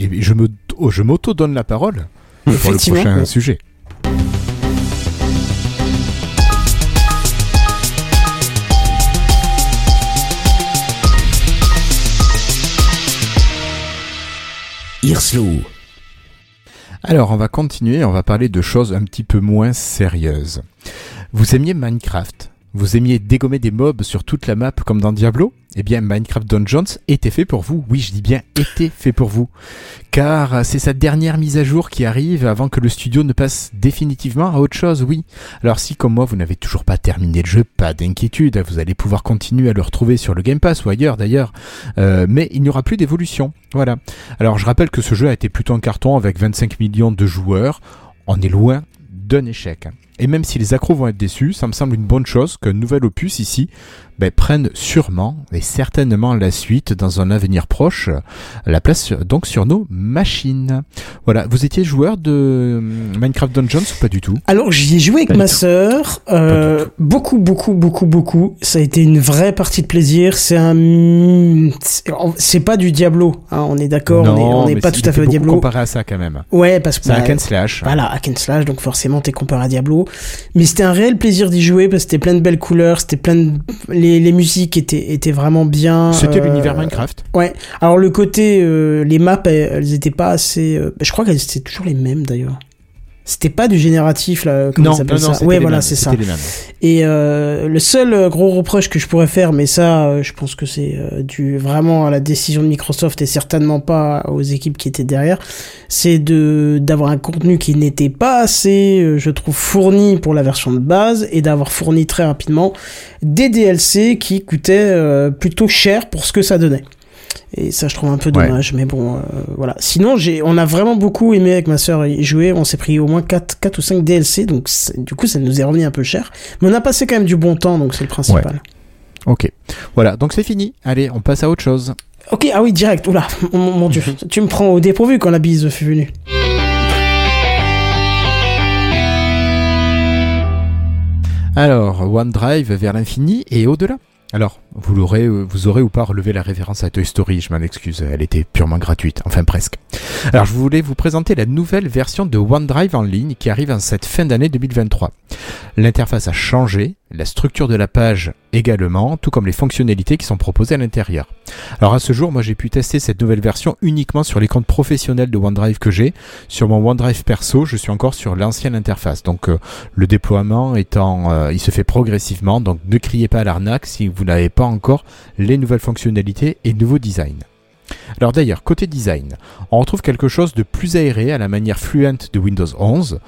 et, et je me, oh, je m'auto donne la parole pour le prochain ouais. sujet. Irslo. Alors, on va continuer, on va parler de choses un petit peu moins sérieuses. Vous aimiez Minecraft? Vous aimiez dégommer des mobs sur toute la map comme dans Diablo? Eh bien, Minecraft Dungeons était fait pour vous. Oui, je dis bien était fait pour vous. Car c'est sa dernière mise à jour qui arrive avant que le studio ne passe définitivement à autre chose, oui. Alors si, comme moi, vous n'avez toujours pas terminé le jeu, pas d'inquiétude, vous allez pouvoir continuer à le retrouver sur le Game Pass ou ailleurs d'ailleurs. Euh, mais il n'y aura plus d'évolution. Voilà. Alors je rappelle que ce jeu a été plutôt un carton avec 25 millions de joueurs. On est loin d'un échec. Et même si les accros vont être déçus, ça me semble une bonne chose qu'un nouvel opus ici ben, prenne sûrement et certainement la suite dans un avenir proche, la place sur- donc sur nos machines. Voilà, vous étiez joueur de euh, Minecraft Dungeons ou pas du tout? Alors, j'y ai joué avec Pas ma sœur. euh, beaucoup, beaucoup, beaucoup, beaucoup. Ça a été une vraie partie de plaisir. C'est un. c'est- pas du Diablo. hein, on est d'accord. On est- On n'est pas tout à fait au Diablo. comparé à ça quand même. Ouais, parce que. C'est bah, hack and slash. Voilà, hack and slash, donc forcément t'es comparé à Diablo. Mais c'était un réel plaisir d'y jouer parce que c'était plein de belles couleurs, c'était plein de... les, les musiques étaient, étaient vraiment bien. C'était euh, l'univers Minecraft. Ouais. Alors le côté, euh, les maps, elles, elles étaient pas assez. euh, je crois qu'elles étaient toujours les mêmes d'ailleurs. C'était pas du génératif là. Comment Non, non, non, ça Ouais, voilà, c'est ça. Et euh, le seul euh, gros reproche que je pourrais faire, mais ça, euh, je pense que c'est euh, dû vraiment à la décision de Microsoft et certainement pas aux équipes qui étaient derrière, c'est de d'avoir un contenu qui n'était pas assez, je trouve, fourni pour la version de base et d'avoir fourni très rapidement des DLC qui coûtaient plutôt cher pour ce que ça donnait. Et ça, je trouve un peu Ouais. dommage, mais bon, euh, voilà. Sinon, j'ai, on a vraiment beaucoup aimé avec ma sœur y jouer. On s'est pris au moins 4, 4 ou 5 DLC, donc du coup, ça nous est revenu un peu cher. Mais on a passé quand même du bon temps, donc c'est le principal. Ok. Voilà, donc c'est fini. Allez, on passe à autre chose. Ok, ah oui, direct. Oula, mon, mon dieu, (laughs) tu me prends au dépourvu quand la bise fut venue. Alors, OneDrive vers l'infini et au-delà. Alors, vous l'aurez, euh, vous aurez ou pas relevé la référence à Toy Story, je m'en excuse, elle était purement gratuite, enfin presque. Alors, je voulais vous présenter la nouvelle version de OneDrive en ligne qui arrive en cette fin d'année 2023. L'interface a changé, la structure de la page également, tout comme les fonctionnalités qui sont proposées à l'intérieur. Alors à ce jour, moi j'ai pu tester cette nouvelle version uniquement sur les comptes professionnels de OneDrive que j'ai. Sur mon OneDrive perso, je suis encore sur l'ancienne interface. Donc euh, le déploiement étant, euh, il se fait progressivement. Donc ne criez pas à l'arnaque si vous n'avez pas encore les nouvelles fonctionnalités et nouveaux designs. Alors d'ailleurs, côté design, on retrouve quelque chose de plus aéré à la manière fluente de Windows 11.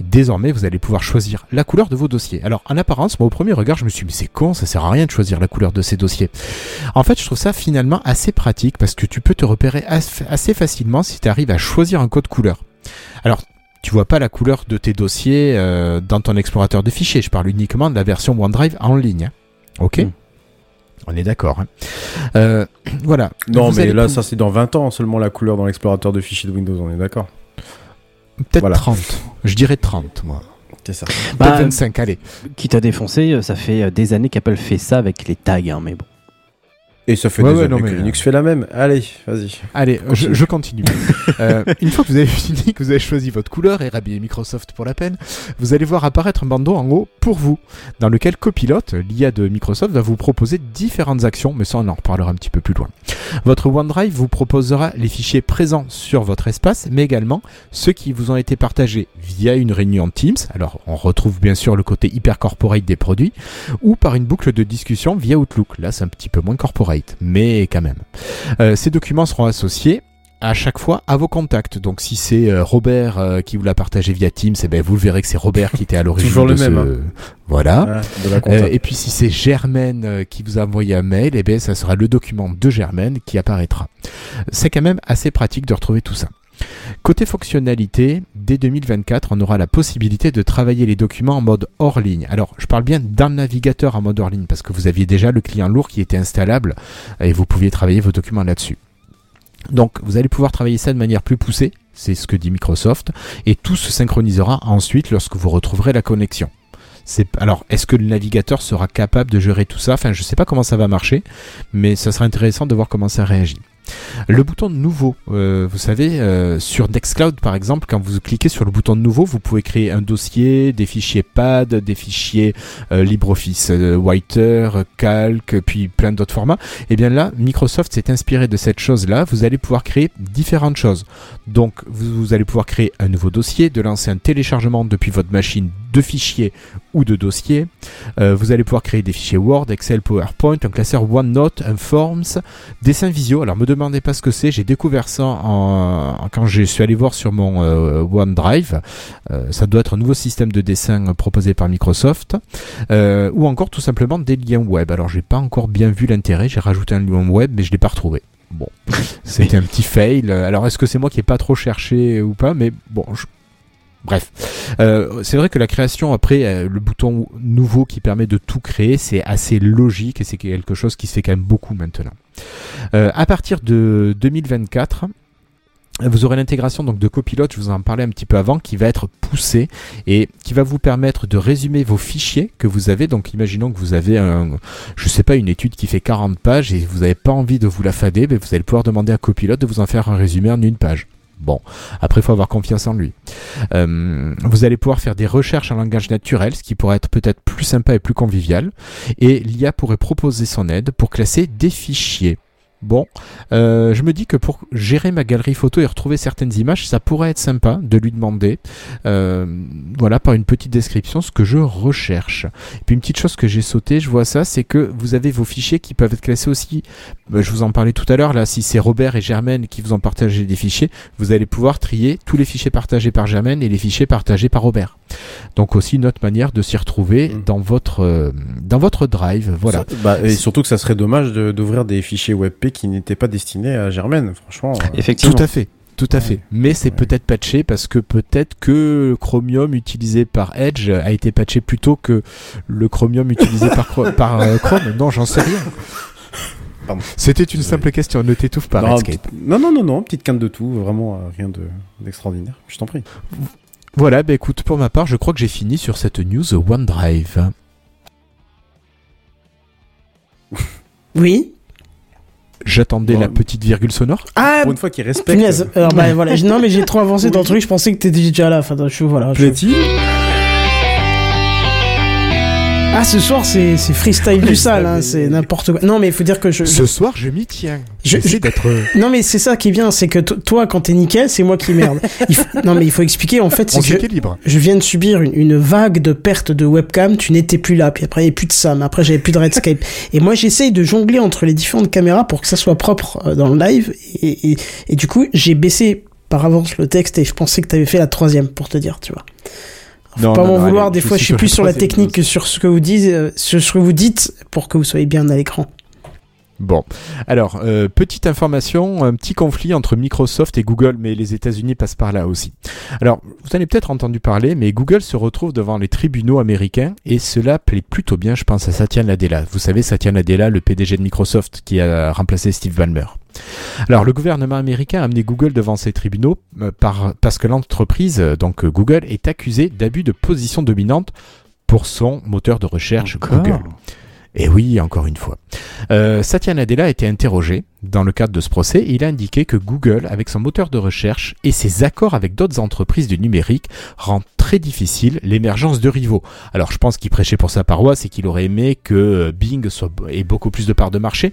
Et désormais, vous allez pouvoir choisir la couleur de vos dossiers. Alors en apparence, moi au premier regard, je me suis dit, mais c'est con, ça sert à rien de choisir la couleur de ces dossiers. En fait, je trouve ça finalement assez pratique parce que tu peux te repérer as- assez facilement si tu arrives à choisir un code couleur. Alors, tu vois pas la couleur de tes dossiers euh, dans ton explorateur de fichiers. Je parle uniquement de la version OneDrive en ligne. hein. Ok? Mm. On est d'accord. hein. Euh, (clears throat) voilà. Non, Vous mais là, ça c'est dans 20 ans seulement la couleur dans l'explorateur de fichiers de Windows, on est d'accord Peut-être voilà. 30. Je dirais 30, moi. C'est ça. Bah, 25, allez. Quitte à défoncer, euh, ça fait euh, des années qu'Apple fait ça avec les tags, hein, mais bon. Et ça fait Ouais, des ouais, années non, que Linux fait la même. Allez, vas-y. Allez, je, Continue. je (laughs) continue. Euh, une fois que vous avez fini, que vous avez choisi votre couleur et rhabillé Microsoft pour la peine, vous allez voir apparaître un bandeau en haut pour vous, dans lequel Copilot, l'IA de Microsoft, va vous proposer différentes actions, mais ça on en reparlera un petit peu plus loin. Votre OneDrive vous proposera les fichiers présents sur votre espace, mais également ceux qui vous ont été partagés via une réunion Teams. Alors on retrouve bien sûr le côté hyper corporate des produits, ou par une boucle de discussion via Outlook. Là c'est un petit peu moins corporate, mais quand même. Euh, ces documents seront associés à chaque fois à vos contacts. Donc si c'est euh, Robert euh, qui vous l'a partagé via Teams, eh ben, vous le verrez que c'est Robert qui était à l'origine Toujours de le même, ce... Voilà. Voilà, de. Euh, et puis si c'est Germaine qui vous a envoyé un mail, eh ben, ça sera le document de Germaine qui apparaîtra. C'est quand même assez pratique de retrouver tout ça. Côté fonctionnalité, dès 2024, on aura la possibilité de travailler les documents en mode hors ligne. Alors, je parle bien le navigateur en mode hors ligne parce que vous aviez déjà le client lourd qui était installable et vous pouviez travailler vos documents là-dessus. Donc, vous allez pouvoir travailler ça de manière plus poussée, c'est ce que dit Microsoft, et tout se synchronisera ensuite lorsque vous retrouverez la connexion. Alors est-ce que le navigateur sera capable de gérer tout ça? Enfin, je sais pas comment ça va marcher, mais ça sera intéressant de voir comment ça réagit. Le bouton nouveau, euh, vous savez, euh, sur Nextcloud par exemple, quand vous cliquez sur le bouton nouveau, vous pouvez créer un dossier, des fichiers PAD, des fichiers euh, LibreOffice Writer, Calc, puis plein d'autres formats. Et bien là, Microsoft s'est inspiré de cette chose-là. Vous allez pouvoir créer différentes choses. Donc, vous allez pouvoir créer un nouveau dossier, de lancer un téléchargement depuis votre machine de fichiers ou de dossiers. Euh, vous allez pouvoir créer des fichiers Word, Excel, PowerPoint, un classeur OneNote, un Forms, dessin visio. Alors, me demandez pas ce que c'est. J'ai découvert ça en, quand je suis allé voir sur mon euh, OneDrive. Euh, ça doit être un nouveau système de dessin proposé par Microsoft. Ou encore tout simplement des liens web. Alors, j'ai pas encore bien vu l'intérêt. J'ai rajouté un lien web, mais je l'ai pas retrouvé. Bon, (laughs) c'était un petit fail. Alors, est-ce que c'est moi qui ai pas trop cherché ou pas? Mais bon, je- Bref, Euh, c'est vrai que la création après euh, le bouton nouveau qui permet de tout créer, c'est assez logique et c'est quelque chose qui se fait quand même beaucoup maintenant. Euh, à partir de 2024, vous aurez l'intégration donc de Copilot, je vous en parlais un petit peu avant, qui va être poussée et qui va vous permettre de résumer vos fichiers que vous avez. Donc imaginons que vous avez un, je sais pas, une étude qui fait 40 pages et vous n'avez pas envie de vous la fader, mais vous allez pouvoir demander à Copilot de vous en faire un résumé en une page. Bon, après, il faut avoir confiance en lui. Euh, vous allez pouvoir faire des recherches en langage naturel, ce qui pourrait être peut-être plus sympa et plus convivial. Et l'IA pourrait proposer son aide pour classer des fichiers. Bon, euh, je me dis que pour gérer ma galerie photo et retrouver certaines images, ça pourrait être sympa de lui demander, euh, voilà, par une petite description, ce que je recherche. Et puis une petite chose que j'ai sauté, je vois ça, c'est que vous avez vos fichiers qui peuvent être classés aussi. euh, je vous en parlais tout à l'heure, là, si c'est Robert et Germaine qui vous ont partagé des fichiers, vous allez pouvoir trier tous les fichiers partagés par Germaine et les fichiers partagés par Robert. Donc aussi une autre manière de s'y retrouver Mm. dans votre euh, dans votre drive, voilà. Bah, et surtout que ça serait dommage de- d'ouvrir des fichiers WebP qui n'était pas destiné à Germaine, franchement. euh, Effectivement. Tout à fait. Tout à fait. Mais c'est peut-être patché parce que peut-être que Chromium utilisé par Edge a été patché plus tôt que le Chromium utilisé (laughs) par, euh, Chrome. Non, j'en sais rien. C'était une simple question. Ne t'étouffe pas, non, non, non, non, non, petite canne de tout, vraiment euh, rien de d'extraordinaire. Je t'en prie. Voilà, bah écoute, pour ma part, je crois que j'ai fini sur cette news OneDrive. Oui. J'attendais Bon. la petite virgule sonore. Ah, Pour une fois qu'il respecte. Alors, bah, voilà. Non, mais j'ai (laughs) trop avancé dans le truc, je pensais que t'étais déjà là. Enfin, je, voilà. je- Ah, ce soir, c'est c'est freestyle du sale, hein, c'est n'importe quoi. Non, mais il faut dire que je. Ce soir, je m'y tiens. Je- je- d'être. euh, Non, mais c'est ça qui est bien, c'est que to- toi, quand t'es nickel, c'est moi qui merde. Il faut- Non, mais il faut expliquer, en fait, c'est que s'équilibre. je viens de subir une, une vague de perte de webcam, tu n'étais plus là, puis après il n'y avait plus de Sam, après j'avais plus de Redscape. Et moi j'essaye de jongler entre les différentes caméras pour que ça soit propre euh, dans le live, et, et, et du coup j'ai baissé par avance le texte et je pensais que t'avais fait la troisième pour te dire, tu vois. Faut Non, pas m'en vouloir, allez, des fois je suis plus sur la technique que sur ce que vous dites, euh, sur ce que vous dites pour que vous soyez bien à l'écran. Bon, alors, euh, petite information, un petit conflit entre Microsoft et Google, mais les États-Unis passent par là aussi. Alors, vous en avez peut-être entendu parler, mais Google se retrouve devant les tribunaux américains, et cela plaît plutôt bien, je pense, à Satya Nadella. Vous savez, Satya Nadella, le PDG de Microsoft, qui a remplacé Steve Ballmer. Alors, le gouvernement américain a amené Google devant ces tribunaux euh, par, parce que l'entreprise, euh, donc Google, est accusée d'abus de position dominante pour son moteur de recherche Encore Google. Et oui, encore une fois. Euh, Satya Nadella a été interrogé dans le cadre de ce procès il a indiqué que Google, avec son moteur de recherche et ses accords avec d'autres entreprises du numérique, rend très difficile l'émergence de rivaux. Alors je pense qu'il prêchait pour sa paroisse et qu'il aurait aimé que euh, Bing soit, ait beaucoup plus de parts de marché,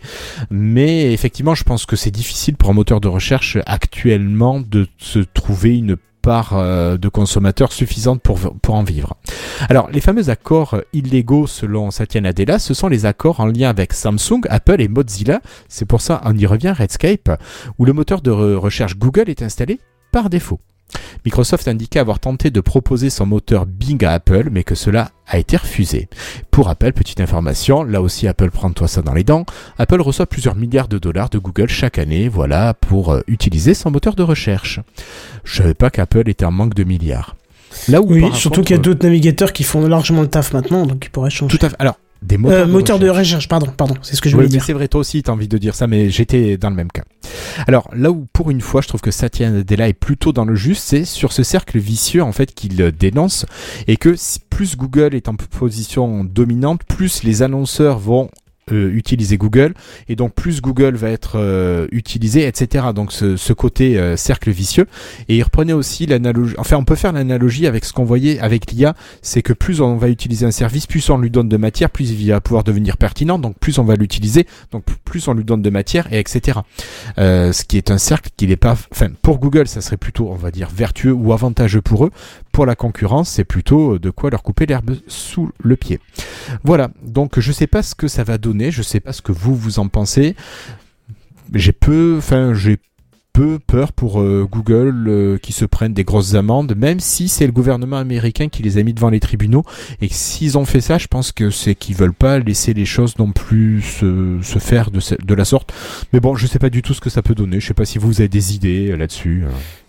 mais effectivement je pense que c'est difficile pour un moteur de recherche actuellement de se trouver une part euh, de consommateurs suffisante pour, pour en vivre. Alors, les fameux accords illégaux selon Satya Nadella, ce sont les accords en lien avec Samsung, Apple et Mozilla. C'est pour ça, on y revient, Redscape, où le moteur de re- recherche Google est installé par défaut. Microsoft indiquait avoir tenté de proposer son moteur Bing à Apple, mais que cela a été refusé. Pour Apple, petite information, là aussi Apple prend-toi ça dans les dents, Apple reçoit plusieurs milliards de dollars de Google chaque année, voilà, pour euh, utiliser son moteur de recherche. Je savais pas qu'Apple était en manque de milliards. Là où Oui, surtout contre, qu'il y a d'autres navigateurs qui font largement le taf maintenant, donc ils pourraient changer. Tout à fait. Alors, des Euh, moteurs de moteur de recherche. pardon, pardon, c'est ce que je Oui, voulais mais dire. c'est vrai, toi aussi, t'as envie de dire ça, mais j'étais dans le même cas. Alors, là où, pour une fois, je trouve que Satya Nadella est plutôt dans le juste, c'est sur ce cercle vicieux, en fait, qu'il euh, dénonce, et que plus Google est en position dominante, plus les annonceurs vont utiliser Google, et donc plus Google va être euh, utilisé, etc. Donc, ce, ce côté euh, cercle vicieux. Et il reprenait aussi l'analogie, enfin, on peut faire l'analogie avec ce qu'on voyait avec l'IA, c'est que plus on va utiliser un service, plus on lui donne de matière, plus il va pouvoir devenir pertinent, donc plus on va l'utiliser, donc plus on lui donne de matière, et etc. Euh, ce qui est un cercle qui n'est pas, enfin pour Google ça serait plutôt, on va dire, vertueux ou avantageux pour eux. Pour la concurrence, c'est plutôt de quoi leur couper l'herbe sous le pied. Voilà. Donc je sais pas ce que ça va donner, je sais pas ce que vous vous en pensez. J'ai peu, enfin j'ai peu peur pour euh, Google euh, qui se prennent des grosses amendes, même si c'est le gouvernement américain qui les a mis devant les tribunaux. Et s'ils ont fait ça, je pense que c'est qu'ils veulent pas laisser les choses non plus se, se faire de, ce- de la sorte. Mais bon, je sais pas du tout ce que ça peut donner. Je sais pas si vous avez des idées euh, là-dessus.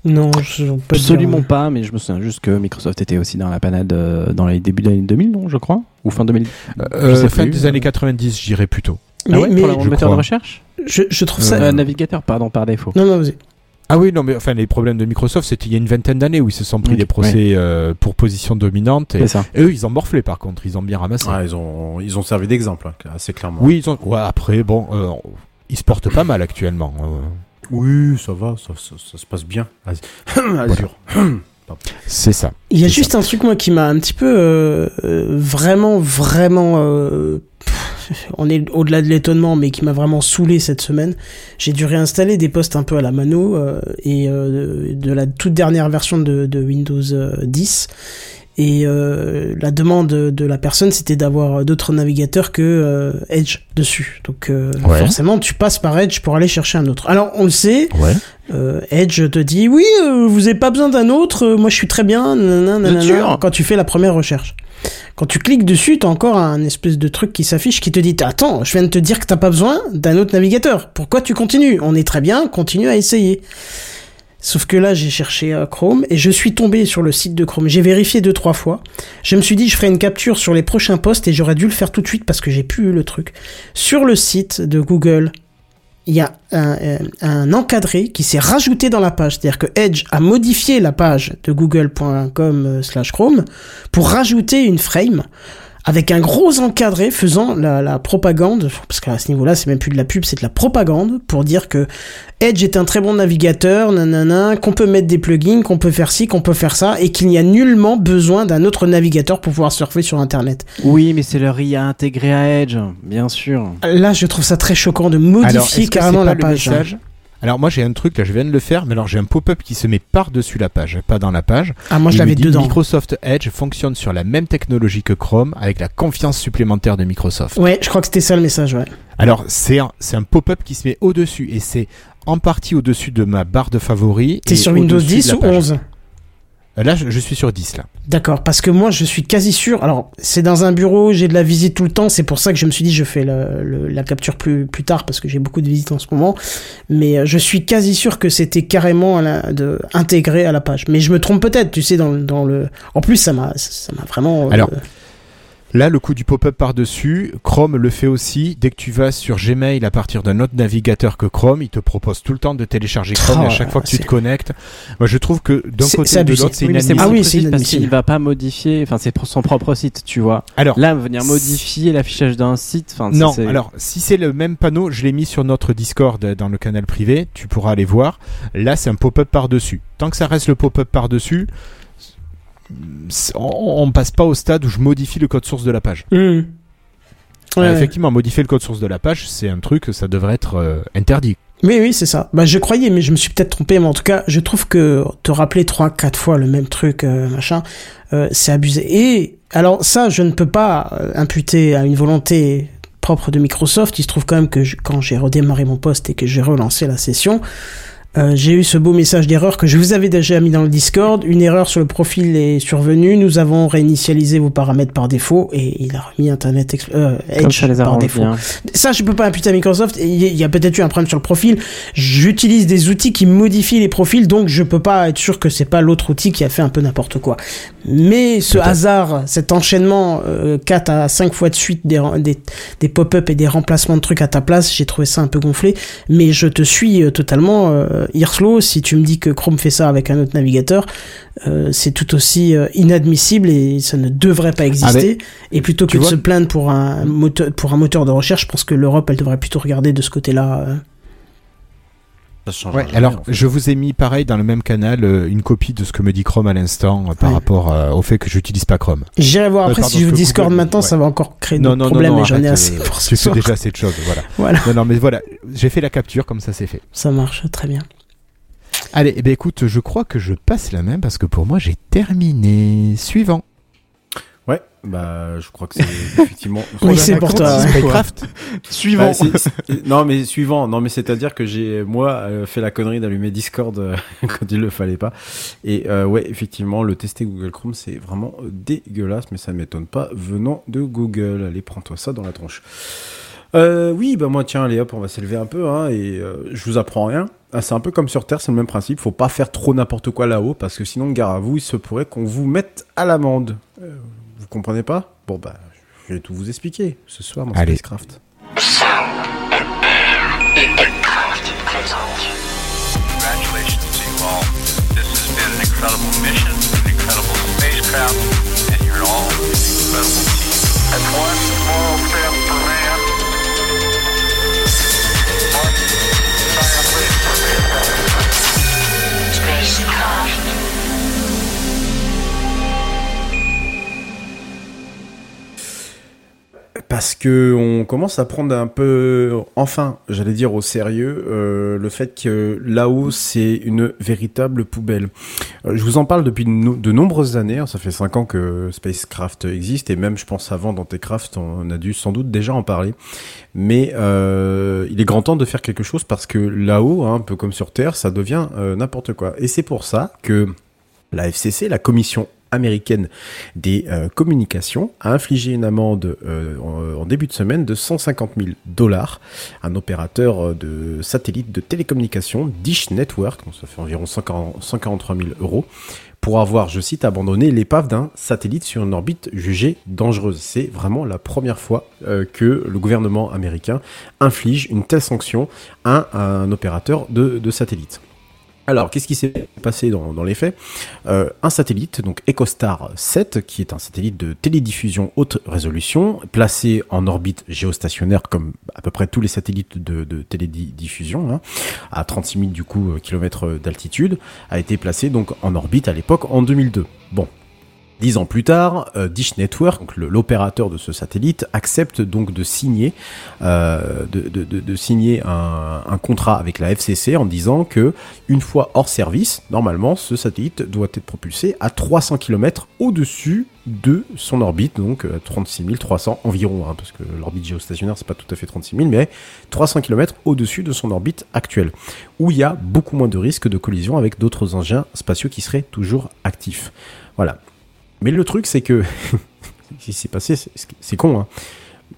Non, je peux pas te dire. Absolument pas, mais je me souviens juste que Microsoft était aussi dans la panade euh, dans les débuts des années 2000, non, je crois? Ou fin 2000 Euh, sais fin plus. des années 90, je dirais plutôt. Mais, ah ouais, mais pour le moteur crois. de recherche je, je trouve ça. Euh, Navigateur, pardon, par défaut. Non, non, vas-y. Ah oui, non, mais enfin, les problèmes de Microsoft, c'était il y a une vingtaine d'années où ils se sont pris Oui, des procès euh, pour position dominante. Et, C'est ça. et eux, ils ont morflé par contre, ils ont bien ramassé. Ah, ils ont, ils ont servi d'exemple, hein, assez clairement. Oui, ils ont. Ouais, après, bon, euh, ils se portent pas mal actuellement. euh. Oui, ça va, ça, ça- ça se passe bien. (coughs) Azure. (coughs) C'est ça. Il y a juste un truc moi qui m'a un petit peu euh, vraiment vraiment euh, on est au-delà de l'étonnement mais qui m'a vraiment saoulé cette semaine. J'ai dû réinstaller des postes un peu à la mano euh, et euh, de, la toute dernière version de, Windows euh, 10 et euh, la demande de la personne c'était d'avoir d'autres navigateurs que euh, Edge dessus. Donc euh, Ouais. forcément tu passes par Edge pour aller chercher un autre. Alors on le sait, Ouais. euh, Edge te dit oui, euh, vous avez pas besoin d'un autre, euh, moi je suis très bien, nanana, quand tu fais la première recherche. Quand tu cliques dessus, t'as encore un espèce de truc qui s'affiche qui te dit Attends, je viens de te dire que t'as pas besoin d'un autre navigateur. Pourquoi tu continues? On est très bien, continue à essayer. Sauf que là, j'ai cherché euh, Chrome et je suis tombé sur le site de Chrome. J'ai vérifié deux, trois fois. Je me suis dit, je ferai une capture sur les prochains posts et j'aurais dû le faire tout de suite parce que j'ai plus eu le truc. Sur le site de Google, il y a un, euh, encadré qui s'est rajouté dans la page. C'est-à-dire que Edge a modifié la page de google.com euh, slash Chrome pour rajouter une frame avec un gros encadré faisant la, la propagande, parce qu'à ce niveau-là, c'est même plus de la pub, c'est de la propagande, pour dire que Edge est un très bon navigateur, nanana, qu'on peut mettre des plugins, qu'on peut faire ci, qu'on peut faire ça, et qu'il n'y a nullement besoin d'un autre navigateur pour pouvoir surfer sur Internet. Oui, mais c'est leur IA intégrée à Edge, bien sûr. Là, je trouve ça très choquant de modifier carrément la page. Alors moi j'ai un truc là, je viens de le faire, mais alors j'ai un pop-up qui se met par-dessus la page, pas dans la page. Ah, moi, je l'avais dedans. Microsoft Edge fonctionne sur la même technologie que Chrome avec la confiance supplémentaire de Microsoft. Ouais, je crois que c'était ça le message, ouais. Alors c'est un, c'est un pop-up qui se met au-dessus et c'est en partie au-dessus de ma barre de favoris. T'es sur Windows au-dessus de 10 la ou page. 11 Euh, Là je, suis sur 10 là. D'accord, parce que moi je suis quasi sûr. Alors c'est dans un bureau, j'ai de la visite tout le temps, c'est pour ça que je me suis dit je fais le- le- la capture plus plus tard parce que j'ai beaucoup de visites en ce moment. Mais euh, je suis quasi sûr que c'était carrément à la- de, intégré à la page. Mais je me trompe peut-être, tu sais dans, le- dans le. En plus ça m'a ça m'a vraiment. euh, Alors, Là, le coup du pop-up par-dessus, Chrome le fait aussi. Dès que tu vas sur Gmail à partir d'un autre navigateur que Chrome, il te propose tout le temps de télécharger Chrome Oh, et à chaque fois que tu te connectes. Moi, je trouve que d'un C'est- côté ou de l'autre, c'est inadmissible. Ah oui, c'est parce qu'il va pas modifier, enfin c'est pour son propre site, tu vois. Alors, Là, venir modifier l'affichage d'un site, enfin non, alors si c'est le même panneau, je l'ai mis sur notre Discord euh, dans le canal privé, tu pourras aller voir. Là, c'est un pop-up par-dessus. Tant que ça reste le pop-up par-dessus, on, on passe pas au stade où je modifie le code source de la page. Ouais, Euh. Effectivement, modifier le code source de la page, c'est un truc, ça devrait être euh, interdit. Oui, oui, c'est ça. Bah, je croyais, mais je me suis peut-être trompé. Mais en tout cas, je trouve que te rappeler trois, quatre fois le même truc, euh, machin, c'est abusé. Et alors ça, je ne peux pas imputer à une volonté propre de Microsoft. Il se trouve quand même que je- quand j'ai redémarré mon poste et que j'ai relancé la session, euh, j'ai eu ce beau message d'erreur que je vous avais déjà mis dans le Discord. Une erreur sur le profil est survenue. Nous avons réinitialisé vos paramètres par défaut et il a remis Internet Expl- euh, Edge par défaut. bien. Ça, je peux pas imputer à Microsoft. Il y a- peut-être eu un problème sur le profil. J'utilise des outils qui modifient les profils, donc je peux pas être sûr que c'est pas l'autre outil qui a fait un peu n'importe quoi. Mais ce hasard, cet enchaînement euh, 4 à 5 fois de suite des, ren- des, des pop-up et des remplacements de trucs à ta place, j'ai trouvé ça un peu gonflé. Mais je te suis euh, totalement, euh, Hirslo. Si tu me dis que Chrome fait ça avec un autre navigateur, euh, c'est tout aussi euh, inadmissible et ça ne devrait pas exister. et plutôt que de se plaindre pour un moteur, pour un moteur de recherche, je pense que l'Europe, elle devrait plutôt regarder de ce côté-là. Ça change Ouais, rien, alors en fait. je vous ai mis pareil dans le même canal euh, une copie de ce que me dit Chrome à l'instant euh, par rapport euh, au fait que j'utilise pas Chrome. J'irai voir Euh, après pardon, si je que Discord Google- maintenant, ouais. ça va encore créer Non, d'autres non, non, problèmes, non, mais j'en ai assez pour ce Tu fais déjà assez de choses, voilà. (laughs) Voilà, Non, non, mais voilà, j'ai fait la capture comme ça c'est fait. ça marche très bien. Allez, eh ben, écoute, je crois que je passe la main parce que pour moi j'ai terminé. Suivant. Ouais, bah je crois que c'est (laughs) effectivement. Oui, c'est pour toi. ouais. Spycraft. (laughs) Suivant. Bah, (laughs) c'est- c'est- non mais suivant, non mais c'est-à-dire que j'ai moi euh, fait la connerie d'allumer Discord euh, quand il le fallait pas. Et euh, ouais, effectivement, le tester Google Chrome c'est vraiment dégueulasse, mais ça ne m'étonne pas venant de Google. Allez, prends-toi ça dans la tronche. Euh, oui, bah moi tiens, allez hop, on va s'élever un peu hein, et euh, je vous apprends rien. Ah, c'est un peu comme sur Terre, c'est le même principe. Faut pas faire trop n'importe quoi là-haut parce que sinon, gare à vous, il se pourrait qu'on vous mette à l'amende. Vous comprenez pas Bon bah, je vais tout vous expliquer ce soir dans Allez. Spacecraft. Congratulations Parce que on commence à prendre un peu, enfin, j'allais dire au sérieux, euh, le fait que là-haut c'est une véritable poubelle. Euh, je vous en parle depuis de, no- de nombreuses années. hein, ça fait cinq ans que Spacecraft existe et même, je pense, avant dans Techcraft, on a dû sans doute déjà en parler. Mais euh, il est grand temps de faire quelque chose parce que là-haut, hein, un peu comme sur Terre, ça devient euh, n'importe quoi. Et c'est pour ça que la FCC, la Commission américaine des euh, communications a infligé une amende euh, en, début de semaine de 150 000 dollars. Un opérateur euh, de satellite de télécommunications, Dish Network, ça fait environ 140 143 000 euros, pour avoir, je cite, abandonné l'épave d'un satellite sur une orbite jugée dangereuse. C'est vraiment la première fois que le gouvernement américain inflige une telle sanction à un opérateur de, de satellite. Alors, qu'est-ce qui s'est passé dans, dans les faits? Euh, Un satellite, donc EchoStar 7, qui est un satellite de télédiffusion haute résolution, placé en orbite géostationnaire comme à peu près tous les satellites de, de télédiffusion, hein, à 36 000 du coup kilomètres d'altitude, a été placé donc en orbite à l'époque en 2002. Bon. Dix ans plus tard, euh, Dish Network, l'opérateur de ce satellite, accepte donc de signer, euh, un, contrat avec la FCC en disant que une fois hors service, normalement, ce satellite doit être propulsé à 300 km au-dessus de son orbite, donc euh, 36 300 environ, hein, parce que l'orbite géostationnaire c'est pas tout à fait 36 000, mais 300 km au-dessus de son orbite actuelle, où il y a beaucoup moins de risques de collision avec d'autres engins spatiaux qui seraient toujours actifs. Voilà. Mais le truc, c'est que (laughs) ce qui s'est passé, c'est- con, hein.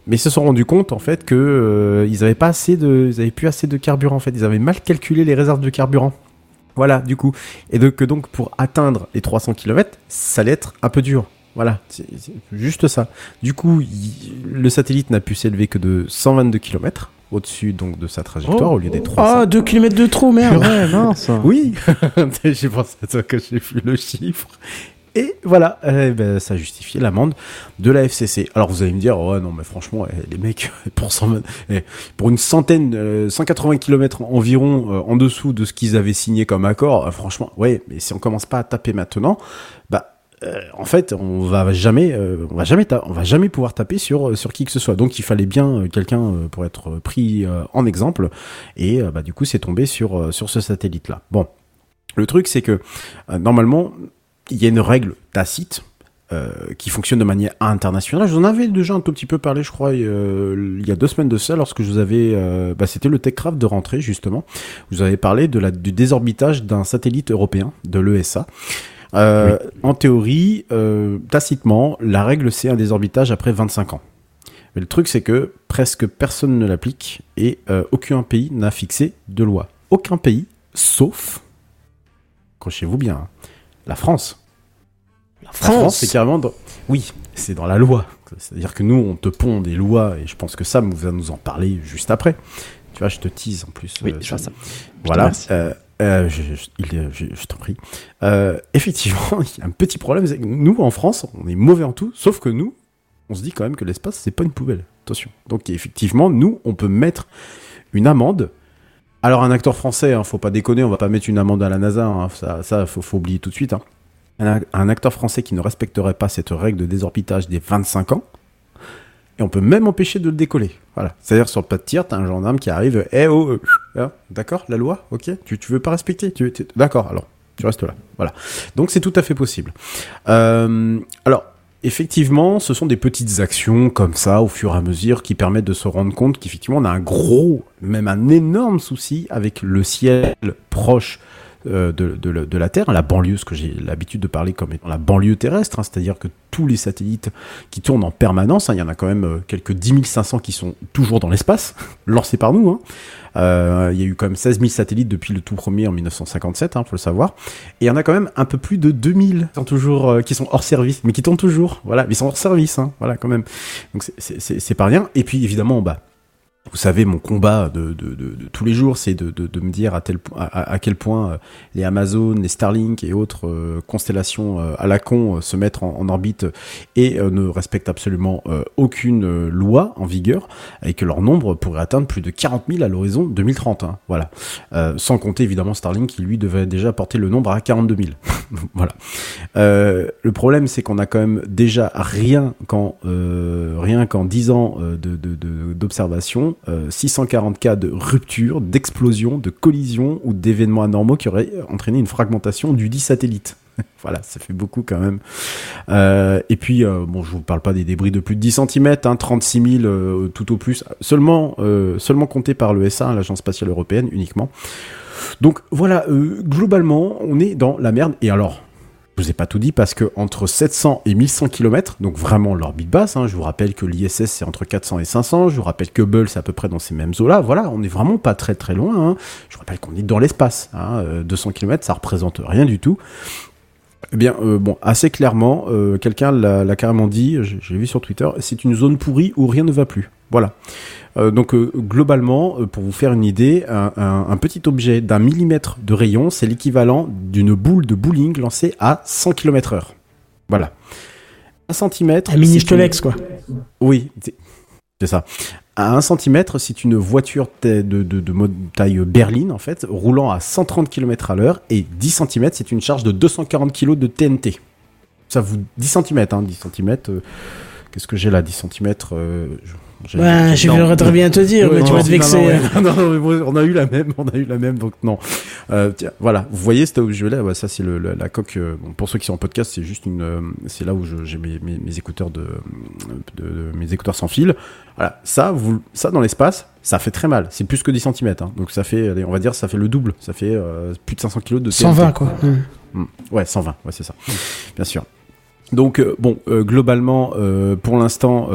Mais ils se sont rendus compte en fait que euh, ils avaient pas assez de, ils avaient plus assez de carburant en fait. Ils avaient mal calculé les réserves de carburant. Voilà, du coup, et donc que donc pour atteindre les 300 km, ça allait être un peu dur. Voilà, c'est juste ça. Du coup, il- le satellite n'a pu s'élever que de 122 km au-dessus donc de sa trajectoire Oh. au lieu des 300. Ah, 2 km de trop, merde. (laughs) Mince. Oui, (laughs) j'ai pensé à ça quand j'ai vu le chiffre. Et voilà, eh ben, ça justifiait l'amende de la FCC. Alors vous allez me dire, ouais non mais franchement, eh, les mecs, (laughs) pour, 120 eh, pour une centaine, euh, 180 km environ euh, en dessous de ce qu'ils avaient signé comme accord, euh, franchement, ouais, mais si on commence pas à taper maintenant, bah euh, en fait, on va jamais, euh, on va jamais, on va jamais pouvoir taper sur euh, sur qui que ce soit. Donc, il fallait bien euh, quelqu'un euh, pour être euh, pris euh, en exemple. Et euh, bah, du coup, c'est tombé sur euh, sur ce satellite-là. Bon, le truc, c'est que euh, normalement, il y a une règle tacite. euh, qui fonctionne de manière internationale. Je vous en avais déjà un tout petit peu parlé, je crois, euh, il y a deux semaines de ça, lorsque je vous avais, euh, bah, c'était le TechCraft de rentrée justement. Je vous avais parlé de la, du désorbitage d'un satellite européen de l'ESA. Euh, En théorie, tacitement, la règle c'est un désorbitage après 25 ans. Mais le truc c'est que presque personne ne l'applique et aucun pays n'a fixé de loi. Aucun pays, sauf, accrochez-vous bien, hein, la France. La France c'est carrément dans... Oui, c'est dans la loi. C'est-à-dire que nous, on te pond des lois, et je pense que Sam va nous en parler juste après. Tu vois, je te tease en plus. Oui, euh, je vois ça. Voilà. euh, euh, je, je- il est- je- je t'en prie. Euh, effectivement, (laughs) il y a un petit problème. c'est que nous, en France, on est mauvais en tout, sauf que nous, on se dit quand même que l'espace, c'est pas une poubelle. Attention. Donc, effectivement, nous, on peut mettre une amende. Alors, un acteur français, hein, faut pas déconner, on va pas mettre une amende à la NASA. hein, ça, ça faut, oublier tout de suite. hein. Un, acteur français qui ne respecterait pas cette règle de désorbitage des 25 ans, et on peut même empêcher de le décoller. Voilà. C'est-à-dire sur le pas de tir, t'as un gendarme qui arrive, eh oh, euh, ah, d'accord, la loi, ok, tu, tu veux pas respecter, tu, tu- d'accord, alors tu restes là. Voilà. Donc c'est tout à fait possible. Euh, alors. Effectivement, ce sont des petites actions comme ça, au fur et à mesure, qui permettent de se rendre compte qu'effectivement, on a un gros, même un énorme souci avec le ciel proche de, de la- Terre, la banlieue, ce que j'ai l'habitude de parler comme étant la banlieue terrestre, hein, c'est-à-dire que tous les satellites qui tournent en permanence, hein, il y en a quand même euh, quelques 10 500 qui sont toujours dans l'espace, (laughs) lancés par nous. hein. Euh, il y a eu quand même 16 000 satellites depuis le tout premier en 1957, hein, faut le savoir. Et il y en a quand même un peu plus de 2000 qui sont toujours, euh, qui sont hors service, mais qui tournent toujours. Voilà, mais ils sont hors service, voilà quand même. Donc c'est pas rien. Et puis évidemment, bah, vous savez, mon combat de, de, de, de tous les jours, c'est de, me dire à, tel, à, à- quel point euh, les Amazon, les Starlink et autres euh, constellations euh, à la con se mettent en, orbite et ne respectent absolument aucune loi en vigueur et que leur nombre pourrait atteindre plus de 40 000 à l'horizon 2030. hein, voilà. Sans compter évidemment Starlink qui lui devait déjà porter le nombre à 42 000. (laughs) voilà. Le problème c'est qu'on a quand même déjà rien qu'en rien qu'en 10 ans euh, de- de- de- d'observation, euh, 640 cas de rupture, d'explosion, de collision ou d'événements anormaux qui auraient entraîné une fragmentation du dit satellite. (laughs) voilà, ça fait beaucoup quand même. Euh, et puis, euh, bon, je vous parle pas des débris de plus de 10 cm, hein, 36 000 euh, tout au plus, seulement, seulement compté par l'ESA, hein, l'Agence spatiale européenne uniquement. Donc voilà, globalement, on est dans la merde. Et alors, Je vous ai pas tout dit parce que entre 700 et 1100 km, donc vraiment l'orbite basse, hein, je vous rappelle que l'ISS c'est entre 400 et 500, je vous rappelle que Hubble c'est à peu près dans ces mêmes eaux-là, voilà, on est vraiment pas très très loin. hein. Je vous rappelle qu'on est dans l'espace, hein, euh, 200 km ça représente rien du tout. Eh bien, euh, bon, assez clairement, euh, quelqu'un l'a carrément dit, j'ai vu sur Twitter, c'est une zone pourrie où rien ne va plus. Voilà. Euh, donc euh, globalement, euh, pour vous faire une idée, un, un- un petit objet d'un millimètre de rayon, c'est l'équivalent d'une boule de bowling lancée à 100 km heure. Voilà. Un centimètre. Un mini une- Stolex, quoi. Oui, c'est- ça. À 1 centimètre, c'est une voiture de, de, de, de mode taille berline, en fait, roulant à 130 km à l'heure, et 10 cm, c'est une charge de 240 kg de TNT. Ça vous... 10 cm, hein, 10 cm. Qu'est-ce que j'ai là, 10 cm Ouais, je vais très bien te dire, mais tu vas te vexer. (laughs) On a eu la même, on a eu la même, donc non. Euh, tiens, voilà, vous voyez cet objet-là, ouais, ça c'est le, le- la coque. euh, bon, pour ceux qui sont en podcast, c'est juste une, euh, c'est là où j'ai mes, mes, mes écouteurs de, de, de- mes écouteurs sans fil. Voilà, ça, vous, ça dans l'espace, ça fait très mal. C'est plus que 10 cm, donc ça fait, allez, on va dire, ça fait le double. Ça fait plus de 500 kg de TNT. 120, quoi. Mm. Mm. Ouais, 120, ouais, c'est ça. Bien sûr. Donc euh, bon, euh, globalement, euh, pour l'instant,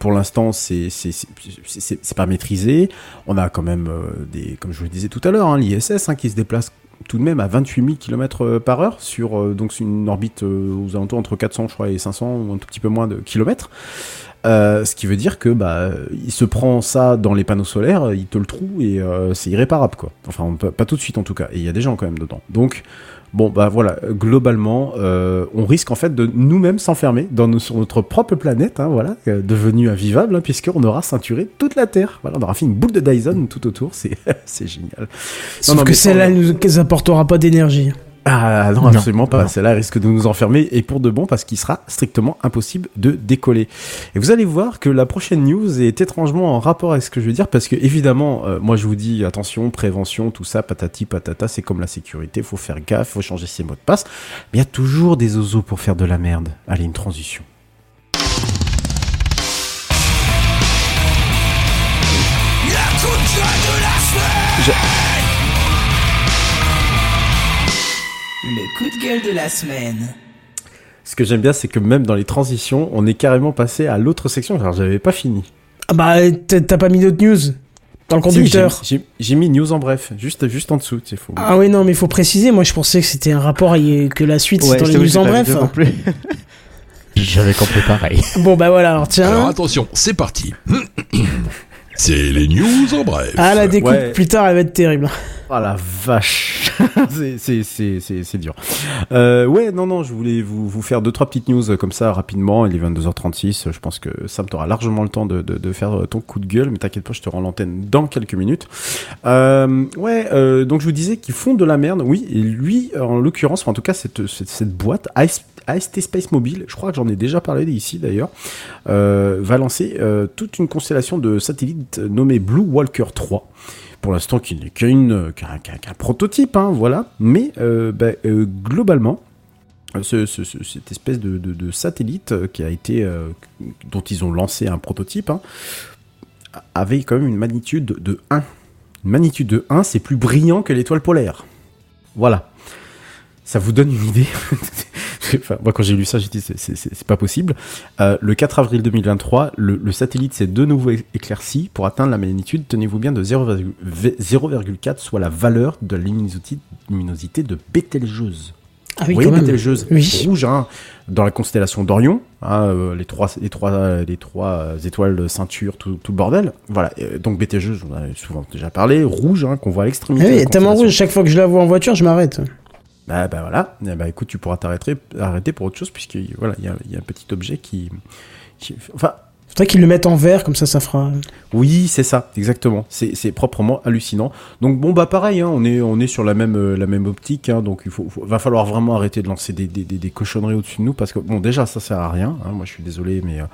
pour l'instant, c'est c'est pas maîtrisé. On a quand même des, comme je vous le disais tout à l'heure, hein, l'ISS hein, qui se déplace tout de même à 28 000 km par heure sur donc une orbite aux alentours entre 400 je crois et 500 ou un tout petit peu moins de kilomètres. Ce qui veut dire que bah il se prend ça dans les panneaux solaires, il te le trouve et c'est irréparable quoi. Enfin pas tout de suite en tout cas. Et il y a des gens quand même dedans. Donc bon bah voilà globalement euh, on risque en fait de nous-mêmes s'enfermer dans nos- sur notre propre planète, hein, voilà, euh, devenue invivable hein, puisqu'on aura ceinturé toute la Terre. Voilà, on aura fait une boule de Dyson tout autour. C'est (laughs) c'est génial. Sauf non, que celle-là, nous nous apportera pas d'énergie. Ah non, Non. absolument pas. Celle-là risque de nous enfermer et pour de bon parce qu'il sera strictement impossible de décoller. Et vous allez voir que la prochaine news est étrangement en rapport avec ce que je veux dire parce que évidemment, euh, moi je vous dis attention, prévention, tout ça, patati patata, c'est comme la sécurité, faut faire gaffe, faut changer ses mots de passe. Mais il y a toujours des oiseaux pour faire de la merde. Allez, une transition. Le coup de gueule de la semaine. Ce que j'aime bien, c'est que même dans les transitions, on est carrément passé à l'autre section. Alors j'avais pas fini. Ah bah, t'as pas mis d'autres news dans le Si, conducteur. j'ai- j'ai j'ai mis news en bref, juste juste en dessous. C'est faux. Ah oui, non, mais il faut préciser. Moi, je pensais que c'était un rapport et que la suite, c'est dans les news en bref. (laughs) J'avais compris pareil. (laughs) Bon, bah voilà, alors tiens. Alors attention, c'est parti. (coughs) c'est les news en bref. ah, la découpe Ouais. plus tard, elle va être terrible. Oh la vache, (laughs) c'est dur. Euh, ouais, non non, je voulais vous vous faire deux trois petites news euh, comme ça rapidement. Il est 22h36, je pense que Sam t'aura largement le temps de, de de faire euh, ton coup de gueule, mais t'inquiète pas, je te rends l'antenne dans quelques minutes. Euh, ouais, euh, donc je vous disais qu'ils font de la merde, oui. Et lui, en l'occurrence, en tout cas cette cette, boîte AS AST Space Mobile, je crois que j'en ai déjà parlé ici d'ailleurs, euh, va lancer euh, toute une constellation de satellites nommée Blue Walker 3 pour l'instant qui n'est qu'une qu'un prototype, hein, voilà. Mais euh, bah, euh, globalement, euh, ce- ce- ce- cette espèce de, satellite euh, qui a été euh, dont ils ont lancé un prototype hein, avait quand même une magnitude de 1. Une magnitude de 1, c'est plus brillant que l'étoile polaire. Voilà. Ça vous donne une idée (laughs) (laughs) Enfin, moi, quand j'ai lu ça, j'ai dit c'est- pas possible. Euh, le 4 avril 2023, le, le satellite s'est de nouveau éclairci pour atteindre la magnitude, tenez-vous bien, de 0,4, 0,4, soit la valeur de la luminosité, de Bételgeuse. Ah oui. Bételgeuse Oui. rouge, hein, dans la constellation d'Orion, hein, euh, les trois, les trois, les trois euh, étoiles de ceinture, tout, tout le bordel. Voilà. Euh, donc Bételgeuse, on a souvent déjà parlé, rouge, hein, qu'on voit à Ah l'extrémité. oui, la est tellement rouge, chaque fois que je la vois en voiture, je m'arrête. Bah, bah voilà, bah écoute, tu pourras t'arrêter arrêter pour autre chose, puisque voilà, il y y a un petit objet qui, qui- Enfin, Faudrait qu'ils le mettent en vert, comme ça, ça fera. oui, c'est ça, exactement. C'est c'est proprement hallucinant. Donc bon, bah pareil, hein, on, est, on est sur la même, euh, la même optique, hein, donc il faut, faut- va falloir vraiment arrêter de lancer des, des, des, des cochonneries au-dessus de nous, parce que bon, déjà, ça sert à rien, hein, moi je suis désolé, mais... euh,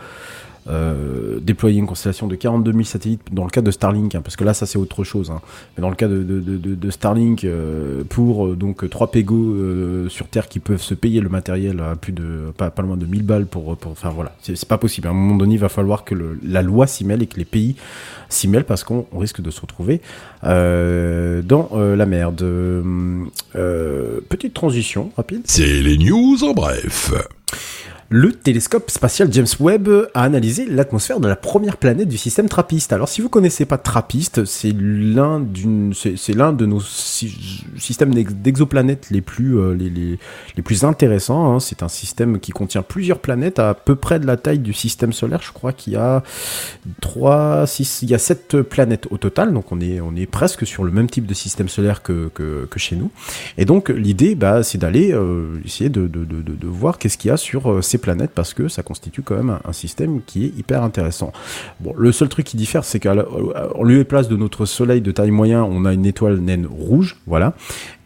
euh, déployer une constellation de 42 000 satellites dans le cas de Starlink, hein, parce que là, ça c'est autre chose. hein. Mais dans le cas de, de, de, de- Starlink, euh, pour euh, donc trois pégos euh, sur Terre qui peuvent se payer le matériel à plus de pas, pas loin de 1000 balles pour, pour enfin voilà, c'est pas possible. À un moment donné, il va falloir que le- la loi s'y mêle et que les pays s'y mêlent parce qu'on on risque de se retrouver euh, dans euh, la merde. Petite transition rapide. C'est les news en bref. Le télescope spatial James Webb a analysé l'atmosphère de la première planète du système TRAPPIST. Alors, si vous connaissez pas TRAPPIST, c'est l'un d'une, c'est l'un de nos sy- systèmes d'ex- d'exoplanètes les plus, euh, les, les, les plus intéressants. hein. C'est un système qui contient plusieurs planètes à peu près de la taille du système solaire. Je crois qu'il y a trois, six, il y a sept planètes au total. Donc, on est, on est presque sur le même type de système solaire que, que, que chez nous. Et donc, l'idée, bah, c'est d'aller euh, essayer de, de, de, de- de voir qu'est-ce qu'il y a sur euh, ces planètes parce que ça constitue quand même un, système qui est hyper intéressant. Bon, le seul truc qui diffère, c'est qu'en lieu et place de notre Soleil de taille moyen, on a une étoile naine rouge, voilà.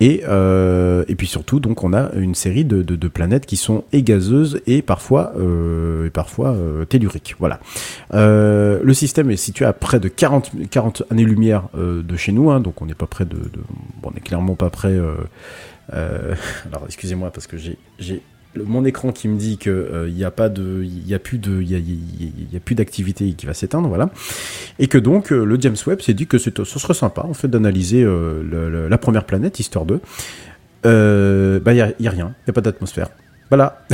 Et, euh, puis surtout, donc, on a une série de, planètes qui sont et gazeuses et parfois, euh, euh, telluriques, voilà. Le système est situé à près de 40, 40 années-lumière de chez nous, hein, donc on n'est pas près de, bon, on n'est clairement pas près. (laughs) alors excusez-moi parce que j'ai mon écran qui me dit que euh, il n'y a pas de il a plus de il y a, plus d'activité qui va s'éteindre voilà. Et que donc euh, le James Webb s'est dit que ce serait sympa en fait d'analyser euh, la première planète histoire de euh, bah il y a, y a rien il y a pas d'atmosphère. Voilà.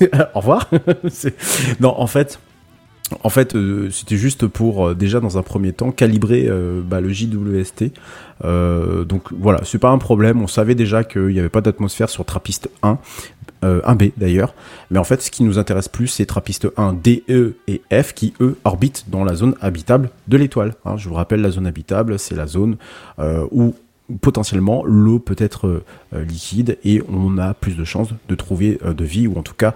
(laughs) Au revoir. (laughs) Non en fait en fait, c'était juste pour déjà dans un premier temps calibrer bah, le JWST. Donc voilà, c'est pas un problème. On savait déjà qu'il n'y avait pas d'atmosphère sur Trappist 1, euh, 1B d'ailleurs. Mais en fait, ce qui nous intéresse plus, c'est Trappist 1, D, E et F qui eux orbitent dans la zone habitable de l'étoile. hein. je vous rappelle, la zone habitable, c'est la zone euh, où potentiellement l'eau peut être euh, euh, liquide et on a plus de chances de trouver euh, de vie ou en tout cas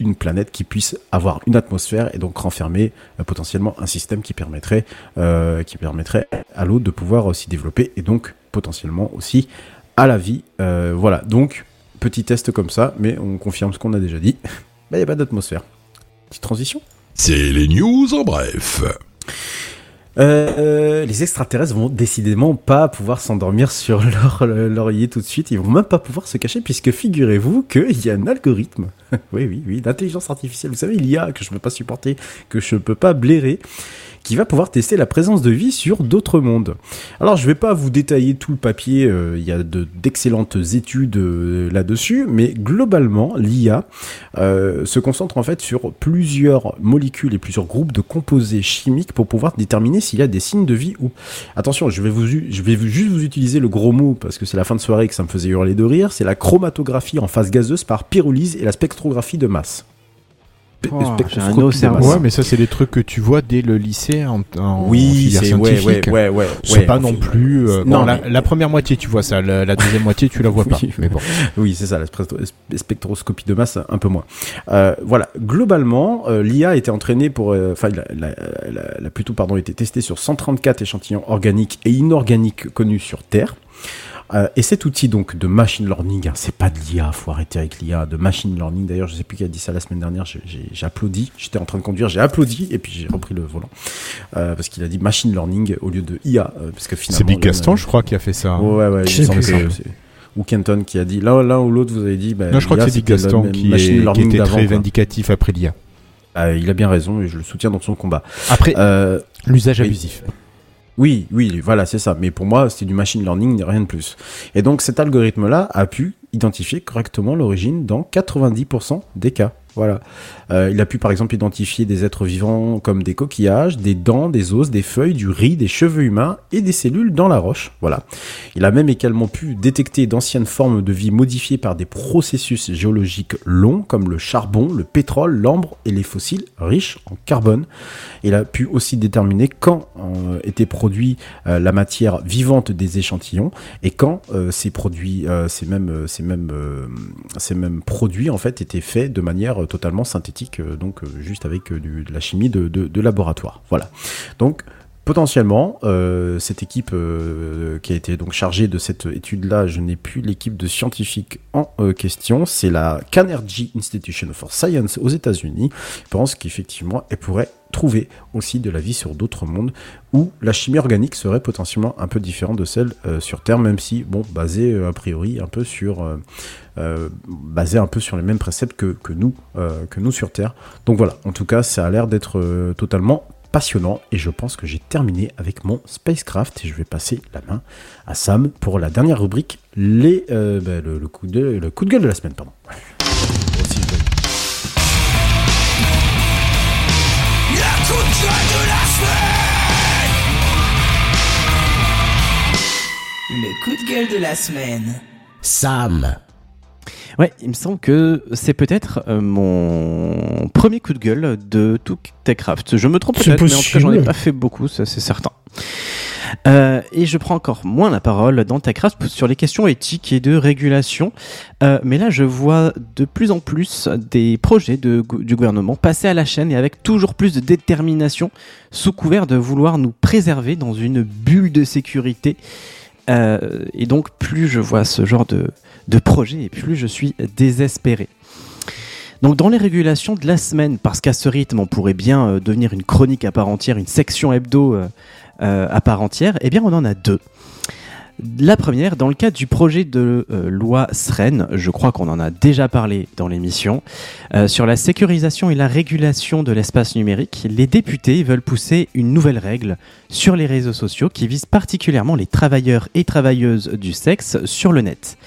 une planète qui puisse avoir une atmosphère et donc renfermer euh, potentiellement un système qui permettrait euh, qui permettrait à l'eau de pouvoir aussi développer et donc potentiellement aussi à la vie. Euh, voilà, donc petit test comme ça, mais on confirme ce qu'on a déjà dit. (laughs) Bah, il n'y a pas d'atmosphère. Petite transition. C'est les news en bref. Euh, les extraterrestres vont décidément pas pouvoir s'endormir sur leur (laughs) leur laurier tout de suite. Ils vont même pas pouvoir se cacher puisque figurez-vous qu'il y a un algorithme. (laughs) oui, oui, oui, d'intelligence artificielle. Vous savez, il y a que je peux pas supporter, que je peux pas blairer, qui va pouvoir tester la présence de vie sur d'autres mondes. Alors, je vais pas vous détailler tout le papier. euh, il y a de- d'excellentes études euh, là-dessus, mais globalement, l'IA euh, se concentre en fait sur plusieurs molécules et plusieurs groupes de composés chimiques pour pouvoir déterminer s'il y a des signes de vie ou. Attention, je vais vous, je vais juste vous utiliser le gros mot parce que c'est la fin de soirée que ça me faisait hurler de rire. C'est la chromatographie en phase gazeuse par pyrolyse et la spectrographie de masse. Oh, un cerveau. masse. Ouais, mais ça, c'est des trucs que tu vois dès le lycée en, en Oui, filière c'est ouais, ouais, ouais, ouais. C'est ouais, pas en non plus. euh, Non, bon, la, mais- la première moitié, tu vois ça. La, la deuxième moitié, tu la vois pas. (laughs) Oui. Mais bon. Oui, c'est ça, la spectro- spectroscopie de masse, un peu moins. Euh, voilà, globalement, euh, l'IA a été entraînée pour, euh, enfin, la, la, la- la- plutôt, pardon, a été testée sur 134 échantillons organiques et inorganiques connus sur Terre. Euh, et cet outil donc de machine learning, hein, c'est pas de l'IA, faut arrêter avec l'IA, de machine learning. D'ailleurs, je sais plus qui a dit ça la semaine dernière. j'ai- applaudi. J'étais en train de conduire, j'ai applaudi et puis j'ai repris le volant euh, parce qu'il a dit machine learning au lieu de IA, euh, parce que finalement. C'est Big là, Gaston, je crois, qui a fait ça. Ouais, ouais, il me que c'est- ou Kenton qui a dit l'un l'un ou l'autre vous avez dit bah, Non, je crois que c'est Big Gaston qui, machine est- qui learning était très quoi. vindicatif après l'IA. Ah, il a bien raison et je le soutiens dans son combat Après, euh, l'usage abusif. Oui oui voilà c'est ça. Mais pour moi c'était du machine learning rien de plus. Et donc cet algorithme là a pu identifier correctement l'origine dans 90% des cas voilà Euh, il a pu par exemple identifier des êtres vivants comme des coquillages, des dents, des os, des feuilles, du riz, des cheveux humains et des cellules dans la roche. Voilà. Il a même également pu détecter d'anciennes formes de vie modifiées par des processus géologiques longs comme le charbon, le pétrole, l'ambre et les fossiles riches en carbone. Il a pu aussi déterminer quand euh, était produit euh, la matière vivante des échantillons et quand ces produits, ces mêmes, ces mêmes, ces mêmes produits en fait étaient faits de manière euh, totalement synthétique, euh, donc euh, juste avec de la chimie de, laboratoire. Voilà. Donc potentiellement, cette équipe qui a été donc chargée de cette étude-là, je n'ai plus l'équipe de scientifiques en question, c'est la Carnegie Institution for Science aux États-Unis. Je pense qu'effectivement, elle pourrait trouver aussi de la vie sur d'autres mondes où la chimie organique serait potentiellement un peu différente de celle euh, sur Terre, même si, bon, basée euh, a priori un peu sur, euh, un peu sur les mêmes préceptes que, nous, que nous sur Terre. Donc voilà, en tout cas, ça a l'air d'être totalement passionnant et je pense que j'ai terminé avec mon spacecraft et je vais passer la main à Sam pour la dernière rubrique, les, le, le coup de, le coup de gueule de la semaine, pardon. Le coup de gueule de la semaine. Sam. Ouais, il me semble que c'est peut-être euh, mon premier coup de gueule de tout Techcraft. Je me trompe peut-être, mais en tout cas, j'en ai pas fait beaucoup, ça c'est certain. Euh, et je prends encore moins la parole dans Techcraft sur les questions éthiques et de régulation. Euh, mais là, je vois de plus en plus des projets de, du gouvernement passer à la chaîne et avec toujours plus de détermination sous couvert de vouloir nous préserver dans une bulle de sécurité. Euh, et donc, plus je vois ce genre de, projet et plus je suis désespéré. Donc dans les régulations de la semaine, parce qu'à ce rythme on pourrait bien euh, devenir une chronique à part entière, une section hebdo euh, à part entière, eh bien on en a deux. La première, dans le cadre du projet de euh, loi SREN, je crois qu'on en a déjà parlé dans l'émission, euh, sur la sécurisation et la régulation de l'espace numérique, les députés veulent pousser une nouvelle règle sur les réseaux sociaux qui vise particulièrement les travailleurs et travailleuses du sexe sur le net.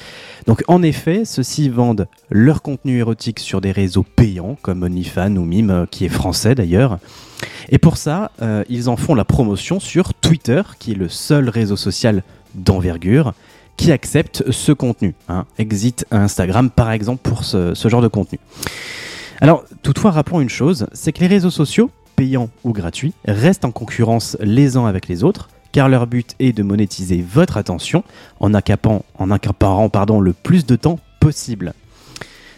Donc en effet, ceux-ci vendent leur contenu érotique sur des réseaux payants comme OnlyFans ou Mime, euh, qui est français d'ailleurs. Et pour ça, ils en font la promotion sur Twitter, qui est le seul réseau social d'envergure qui accepte ce contenu. hein. Exit Instagram par exemple pour ce, genre de contenu. Alors toutefois, rappelons une chose, c'est que les réseaux sociaux, payants ou gratuits, restent en concurrence les uns avec les autres, car leur but est de monétiser votre attention en accaparant, en pardon, le plus de temps possible.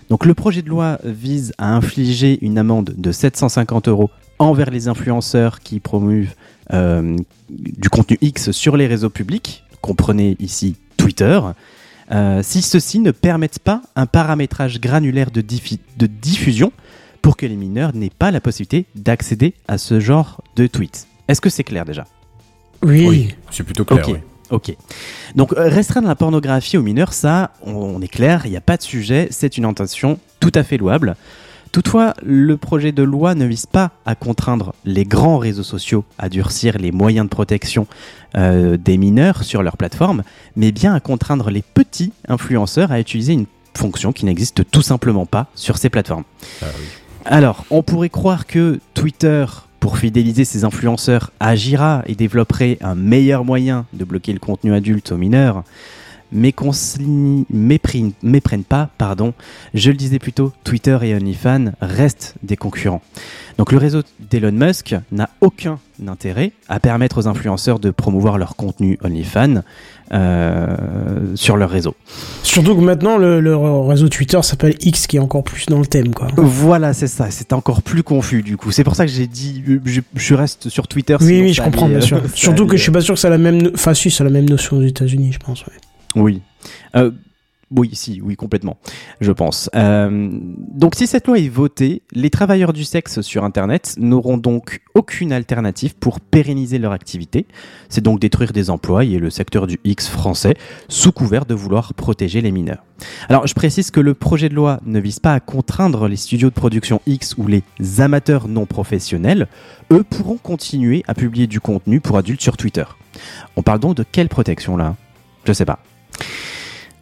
Donc le projet de loi vise à infliger une amende de 750 euros envers les influenceurs qui promeuvent euh, du contenu X sur les réseaux publics, comprenez ici Twitter, euh, si ceux-ci ne permettent pas un paramétrage granulaire de, diffi- de diffusion pour que les mineurs n'aient pas la possibilité d'accéder à ce genre de tweets. Est-ce que c'est clair déjà? Oui. c'est plutôt clair. Ok. oui. Ok. Donc euh, restreindre la pornographie aux mineurs, ça, on, on est clair, il n'y a pas de sujet, c'est une intention tout à fait louable. Toutefois, le projet de loi ne vise pas à contraindre les grands réseaux sociaux à durcir les moyens de protection euh, des mineurs sur leur plateforme, mais bien à contraindre les petits influenceurs à utiliser une fonction qui n'existe tout simplement pas sur ces plateformes. Alors, on pourrait croire que Twitter, pour fidéliser ses influenceurs, agira et développerait un meilleur moyen de bloquer le contenu adulte aux mineurs, mais qu'on méprenne pas, pardon. Je le disais plus tôt, Twitter et OnlyFans restent des concurrents. Donc le réseau d'Elon Musk n'a aucun intérêt à permettre aux influenceurs de promouvoir leur contenu OnlyFans euh, sur leur réseau. Surtout que maintenant, le, le réseau Twitter s'appelle X, qui est encore plus dans le thème, quoi. Voilà, c'est ça. C'est encore plus confus du coup. C'est pour ça que j'ai dit, je, je reste sur Twitter. Oui, oui, je comprends, allait, bien euh, sûr. (laughs) Surtout que je suis pas sûr que ça a la même. Enfin, si, ça a la même notion aux États-Unis, je pense. ouais. Oui. Euh, oui, si, oui, complètement, je pense. Euh, donc, si cette loi est votée, les travailleurs du sexe sur Internet n'auront donc aucune alternative pour pérenniser leur activité. C'est donc détruire des emplois et le secteur du X français, sous couvert de vouloir protéger les mineurs. Alors, je précise que le projet de loi ne vise pas à contraindre les studios de production X ou les amateurs non professionnels. Eux pourront continuer à publier du contenu pour adultes sur Twitter. On parle donc de quelle protection là? Je sais pas.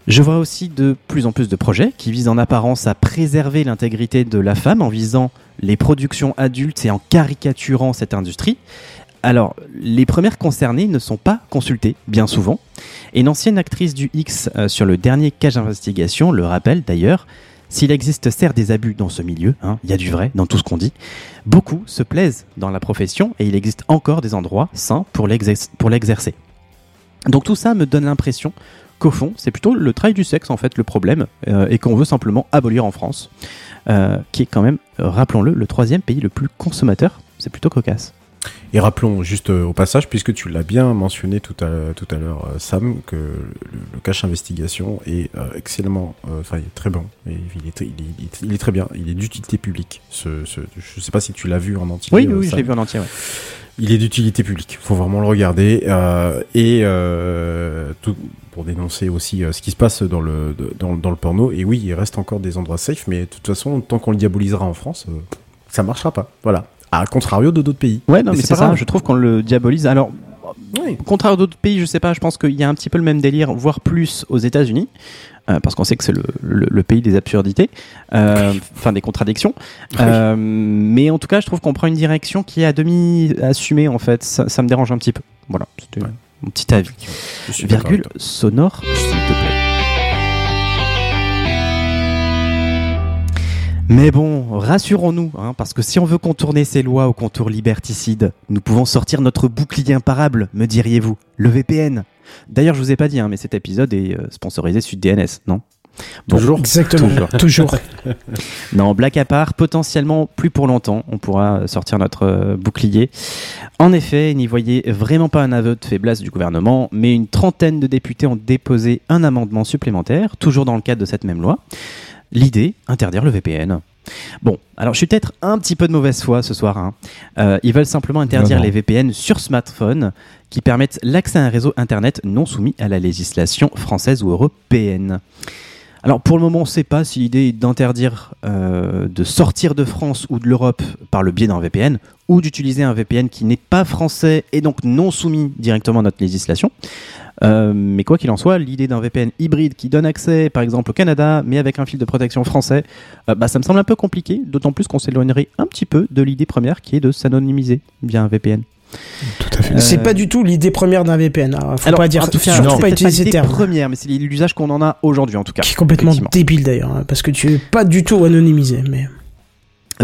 Je vois aussi de plus en plus de projets qui visent en apparence à préserver l'intégrité de la femme en visant les productions adultes et en caricaturant cette industrie. Alors, les premières concernées ne sont pas consultées, bien souvent. Et une ancienne actrice du X euh, sur le dernier cas d'investigation le rappelle d'ailleurs. S'il existe certes des abus dans ce milieu, hein, il y a du vrai dans tout ce qu'on dit, beaucoup se plaisent dans la profession et il existe encore des endroits sains pour l'exercer. Donc tout ça me donne l'impression qu'au fond, c'est plutôt le travail du sexe en fait le problème euh, et qu'on veut simplement abolir en France, euh, qui est quand même, euh, rappelons-le, le troisième pays le plus consommateur. C'est plutôt cocasse. Et rappelons juste euh, au passage, puisque tu l'as bien mentionné tout à, tout à l'heure, euh, Sam, que le, le cache investigation est euh, excellemment, euh, enfin il est très bon, et il est, très- il est, il est- il très bien, il est d'utilité publique. Ce, ce, je sais pas si tu l'as vu en entier. Oui, oui, je l'ai vu en entier. ouais. Il est d'utilité publique, faut vraiment le regarder euh, et tout pour dénoncer aussi ce qui se passe dans le dans, dans le porno. Et oui, il reste encore des endroits safe, mais de toute façon, tant qu'on le diabolisera en France, ça marchera pas. Voilà. À contrario de d'autres pays. Ouais, non, mais, c'est ça. grave. Je trouve qu'on le diabolise. Alors, au contraire d'autres pays, je sais pas. Je pense qu'il y a un petit peu le même délire, voire plus aux États-Unis. euh, parce qu'on sait que c'est le, le- le pays des absurdités, euh, enfin des contradictions. Euh, mais en tout cas, je trouve qu'on prend une direction qui est à demi assumée en fait. Ça, ça me dérange un petit peu. Voilà, c'était mon petit avis. Virgule sonore, s'il te plaît. Mais bon, rassurons-nous, hein, parce que si on veut contourner ces lois au contour liberticide, nous pouvons sortir notre bouclier imparable, me diriez-vous, le VPN. D'ailleurs, je vous ai pas dit, hein, mais cet épisode est euh, sponsorisé SudDNS, non? Bon, Toujours Exactement. Toujours. (laughs) (laughs) non, blague à part, potentiellement plus pour longtemps, on pourra sortir notre euh, bouclier. En effet, n'y voyez vraiment pas un aveu de faiblesse du gouvernement, mais une trentaine de députés ont déposé un amendement supplémentaire, toujours dans le cadre de cette même loi. L'idée, interdire le VPN. Bon, alors je suis peut-être un petit peu de mauvaise foi ce soir. hein. Euh, ils veulent simplement interdire Non, non. les VPN sur smartphone qui permettent l'accès à un réseau Internet non soumis à la législation française ou européenne. Alors pour le moment, on ne sait pas si l'idée est d'interdire euh, de sortir de France ou de l'Europe par le biais d'un VPN ou d'utiliser un VPN qui n'est pas français et donc non soumis directement à notre législation. Euh, mais quoi qu'il en soit, l'idée d'un VPN hybride qui donne accès par exemple au Canada mais avec un fil de protection français, euh, bah, ça me semble un peu compliqué, d'autant plus qu'on s'éloignerait un petit peu de l'idée première qui est de s'anonymiser via un VPN. Tout à fait. C'est Euh, pas du tout l'idée première d'un VPN. Alors, faut Alors, pas dire, tout cas, surtout c'est pas utiliser terme. première, mais c'est l'usage qu'on en a aujourd'hui en tout cas. Qui est complètement débile d'ailleurs, hein, parce que tu es pas du tout anonymisé. Mais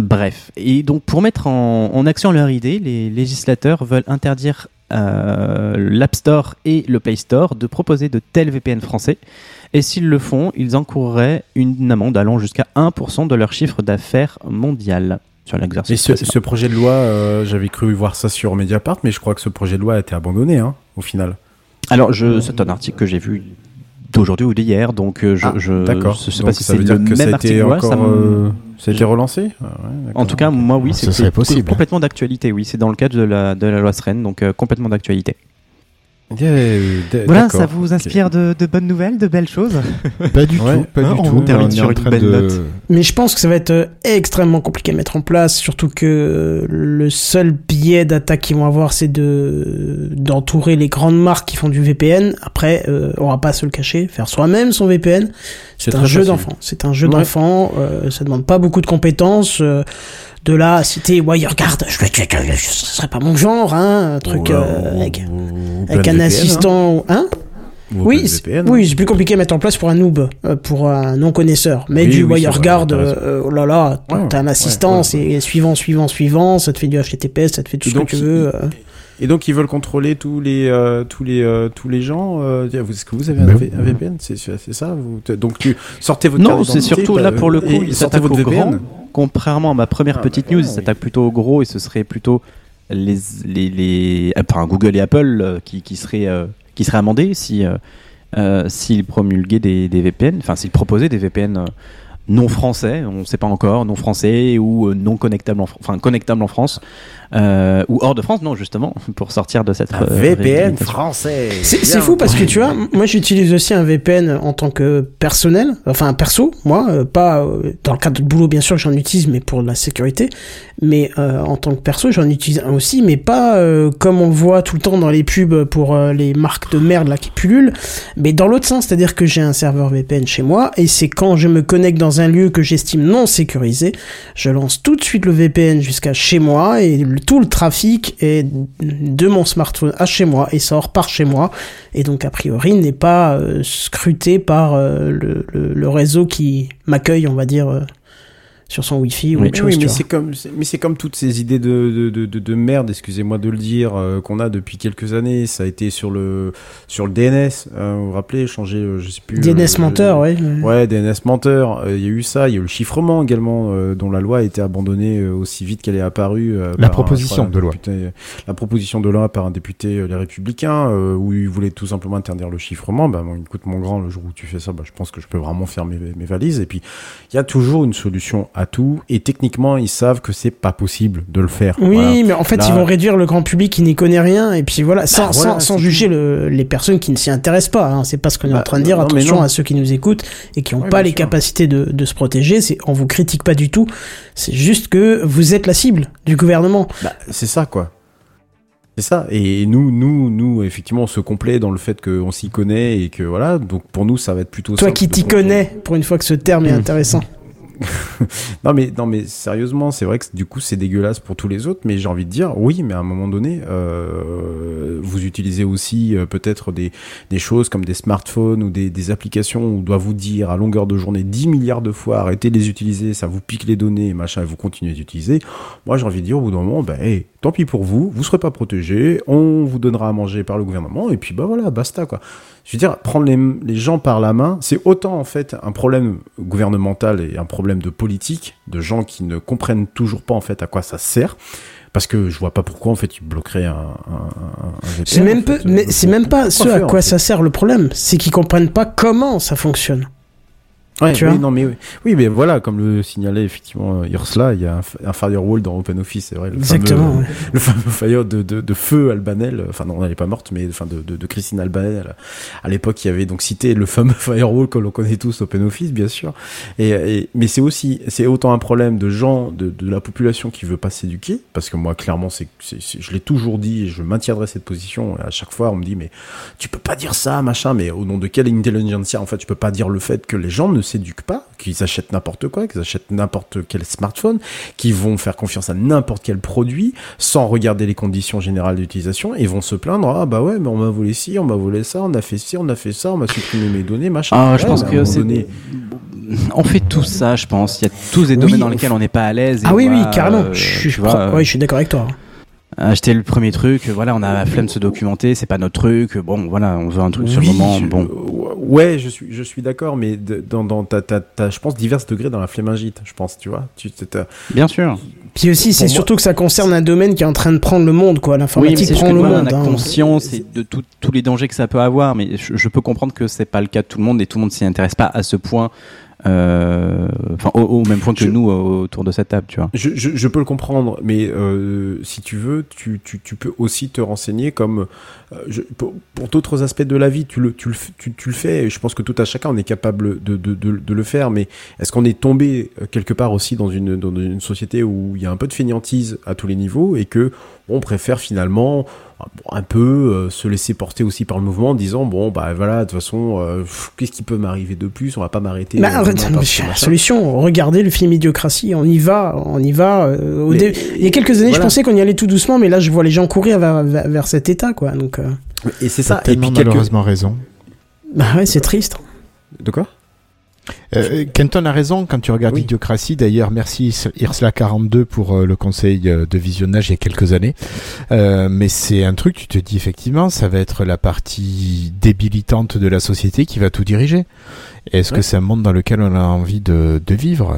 Bref, et donc pour mettre en, en action leur idée, les législateurs veulent interdire euh, l'App Store et le Play Store de proposer de tels VPN français. Et s'ils le font, ils encourraient une amende allant jusqu'à 1% de leur chiffre d'affaires mondial sur Et l'exercice. ce, précédent. ce projet de loi, euh, j'avais cru voir ça sur Mediapart, mais je crois que ce projet de loi a été abandonné, hein, au final. Alors, je, c'est un article que j'ai vu d'aujourd'hui ou d'hier, donc euh, je, Ah, je, D'accord. je sais Donc pas si ça c'est veut le dire que ça même a article. été ouais, ça encore, me- euh, ça a été relancé? Ah ouais. En tout cas, moi, oui, Ah, c'est complètement d'actualité. Oui, c'est dans le cadre de la, de la loi Sren, donc euh, complètement d'actualité. D- Voilà, ça vous inspire de, de bonnes nouvelles, de belles choses (laughs) Pas du Ouais. tout, pas Hein, du on tout. termine sur une belle de- note. Mais je pense que ça va être euh, extrêmement compliqué à mettre en place, surtout que euh, le seul biais d'attaque qu'ils vont avoir, c'est de d'entourer les grandes marques qui font du VPN. Après, euh, on va pas se le cacher, faire soi-même son VPN, c'est C'est un jeu facile. d'enfant. C'est un jeu Ouais. d'enfant. euh, ça demande pas beaucoup de compétences. euh, de citer, ouais, regarde, je, je, je- je- ce serait pas mon genre, hein, un truc euh, euh, avec, avec un VPN, assistant, hein. hein. Ou Oui, VPN, oui, hein. c'est plus compliqué à mettre en place pour un noob, euh, pour un non connaisseur. Mais Oui, du oui, WireGuard, euh, oh là là, Ouais, t'as un assistant, ouais, c'est suivant, suivant, suivant, ça te fait du HTTPS, ça te fait tout Et ce donc, que tu veux. Euh. Et donc ils veulent contrôler tous les euh, tous les euh, tous les gens. euh, vous- Est-ce que vous avez un, Ben V- un VPN C'est ça vous, Donc tu sortez votre Non, c'est surtout là bah, pour le coup, il sortez s'attaque votre au grand. VPN. Contrairement à ma première Ah, petite bah, news, il oui. s'attaque plutôt au gros et ce serait plutôt les, les, les enfin, Google et Apple euh, qui, qui seraient euh, qui seraient amendés si euh, euh, s'ils promulguaient des, des VPN, enfin s'ils proposaient des VPN euh, non français, on ne sait pas encore, non français ou euh, non connectables en, Fr- enfin connectables en France euh, ou hors de France, non justement (laughs) pour sortir de cette Un euh, VPN français. C'est fou parce que tu vois, moi j'utilise aussi un VPN en tant que personnel, enfin perso, moi, euh, pas euh, dans le cadre de boulot bien sûr j'en utilise, mais pour la sécurité, mais euh, en tant que perso j'en utilise un aussi, mais pas euh, comme on le voit tout le temps dans les pubs pour euh, les marques de merde là qui pullulent, mais dans l'autre sens, c'est-à-dire que j'ai un serveur VPN chez moi et c'est quand je me connecte dans un lieu que j'estime non sécurisé, je lance tout de suite le VPN jusqu'à chez moi et le- tout le trafic est de mon smartphone à chez moi et sort par chez moi. Et donc a priori n'est pas euh, scruté par euh, le, réseau qui m'accueille on va dire euh, sur son Wi-Fi ou Oui, autre oui, chose. tu mais c'est comme, mais c'est comme toutes ces idées de, de, de, de, de merde, excusez-moi de le dire, euh, qu'on a depuis quelques années. Ça a été sur le, sur le DNS, euh, vous vous rappelez, changer, euh, je sais plus. DNS euh, menteur, ouais. Ouais, DNS menteur. euh, Il y a eu ça, il y a eu le chiffrement également, euh, dont la loi a été abandonnée euh, aussi vite qu'elle est apparue. euh, La un, proposition crois, de loi. la proposition de loi par un député euh, Les Républicains, euh, où il voulait tout simplement interdire le chiffrement. Bah, bon, écoute, mon grand, le jour où tu fais ça, bah, je pense que je peux vraiment faire mes, mes valises. Et puis, il y a toujours une solution à tout. Et techniquement, ils savent que c'est pas possible de le faire. Oui, Voilà. mais en fait, Là- ils vont réduire le grand public qui n'y connaît rien, et puis voilà, sans, Bah, voilà, sans, juger le- les personnes qui ne s'y intéressent pas. Hein. C'est pas ce qu'on est en Bah, train de dire. non, Attention à ceux qui nous écoutent et qui n'ont pas les sûr. capacités de, de se protéger. C'est, on vous critique pas du tout. C'est juste que vous êtes la cible du gouvernement. Bah, c'est ça, quoi. C'est ça. Et nous, nous, nous, effectivement, on se complaît dans le fait qu'on s'y connaît et que voilà. Donc pour nous, ça va être plutôt. Toi simple qui t'y connais, pour une fois que ce terme est Hmm. intéressant. (laughs) non mais sérieusement, c'est vrai que du coup c'est dégueulasse pour tous les autres, mais j'ai envie de dire oui, mais à un moment donné, euh, vous utilisez aussi euh, peut-être des, choses comme des smartphones ou des, applications où on doit vous dire à longueur de journée 10 milliards de fois arrêtez de les utiliser, ça vous pique les données et machin, et vous continuez d'utiliser. Moi j'ai envie de dire au bout d'un moment, ben tant pis pour vous, vous serez pas protégés, on vous donnera à manger par le gouvernement et puis bah voilà, basta quoi. Je veux dire, prendre les, les gens par la main, c'est autant en fait un problème gouvernemental et un problème de politique, de gens qui ne comprennent toujours pas en fait à quoi ça sert. Parce que je vois pas pourquoi en fait ils bloqueraient un, un, C'est même, peu, mais c'est même pas ce à quoi ça sert le problème. C'est qu'ils comprennent pas comment ça fonctionne. Ouais, Tu oui, vois non, mais, oui. oui, mais voilà, comme le signalait effectivement euh, Ursula, il y a un, firewall dans OpenOffice, c'est vrai. Le Exactement, Fameux, ouais. Le fameux fire de, de, de feu Albanel, euh, enfin non, elle n'est pas morte, mais enfin de, de, de Christine Albanel. À l'époque, y avait donc cité le fameux (laughs) firewall que l'on connaît tous, OpenOffice, bien sûr. Et, et- mais c'est aussi, c'est autant un problème de gens, de, de la population qui veut pas s'éduquer, parce que moi, clairement, c'est, je l'ai toujours dit et je maintiendrai cette position. Et à chaque fois, on me dit, mais tu peux pas dire ça, machin, mais au nom de quelle intelligentsia, en fait, tu peux pas dire le fait que les gens ne s'éduquent pas, qu'ils achètent n'importe quoi, qu'ils achètent n'importe quel smartphone, qu'ils vont faire confiance à n'importe quel produit, sans regarder les conditions générales d'utilisation, et vont se plaindre, ah bah ouais, mais on m'a volé ci, on m'a volé ça, on a fait ci, on a fait ça, on m'a supprimé mes données, machin. Ah, je pense que c'est. donné- On fait tout ça, je pense. Il y a tous des Oui, domaines dans lesquels on n'est pas à l'aise. Ah oui, oui, carrément. euh, je, tu vois, pro- ouais, je suis d'accord avec toi. Acheter le premier truc, voilà, on a la flemme de se documenter, c'est pas notre truc. Bon, voilà, on veut un truc sur le Oui, moment. je- Bon, Ouais, je suis, je suis d'accord, mais de- dans, dans t'as, t'as, t'as, je pense, divers degrés dans la flémingite, je pense, tu vois. Tu, t'as- bien sûr. Puis aussi, c'est moi- surtout que ça concerne un domaine qui est en train de prendre le monde, quoi. Oui, L'informatique c'est juste prend que le monde. on a hein. conscience et de tout- tous les dangers que ça peut avoir, mais je, je peux comprendre que c'est pas le cas de tout le monde et tout le monde s'y intéresse pas à ce point, euh, enfin au, au même point que Je- nous euh, autour de cette table, tu vois. Je, je, je peux le comprendre, mais euh, si tu veux, tu, tu, tu peux aussi te renseigner comme euh, je, pour, pour d'autres aspects de la vie, tu le, tu, le, tu, tu le fais. et Je pense que tout à chacun, on est capable de, de, de, de le faire, mais est-ce qu'on est tombé euh, quelque part aussi dans une, dans une société où il y a un peu de fainéantise à tous les niveaux et que on préfère finalement euh, bon, un peu euh, se laisser porter aussi par le mouvement en disant bon bah voilà de toute façon euh, qu'est-ce qui peut m'arriver de plus? On va pas m'arrêter Bah, la solution, regardez le film Idiocratie, on y va, on y va. euh, au Mais- dé- Il y a quelques années, je pensais qu'on y allait tout doucement, mais là, je vois les gens courir vers, vers, vers cet état, quoi. Donc, euh, et c'est ça et tellement puis quelques... malheureusement raison. bah ouais, c'est triste. de quoi? Euh, Kenton a raison quand tu regardes Oui. Idiocratie. D'ailleurs, merci Irsla42 pour euh, le conseil euh, de visionnage il y a quelques années. Euh, mais c'est un truc, tu te dis effectivement, ça va être la partie débilitante de la société qui va tout diriger. Est-ce Ouais. que c'est un monde dans lequel on a envie de, de vivre?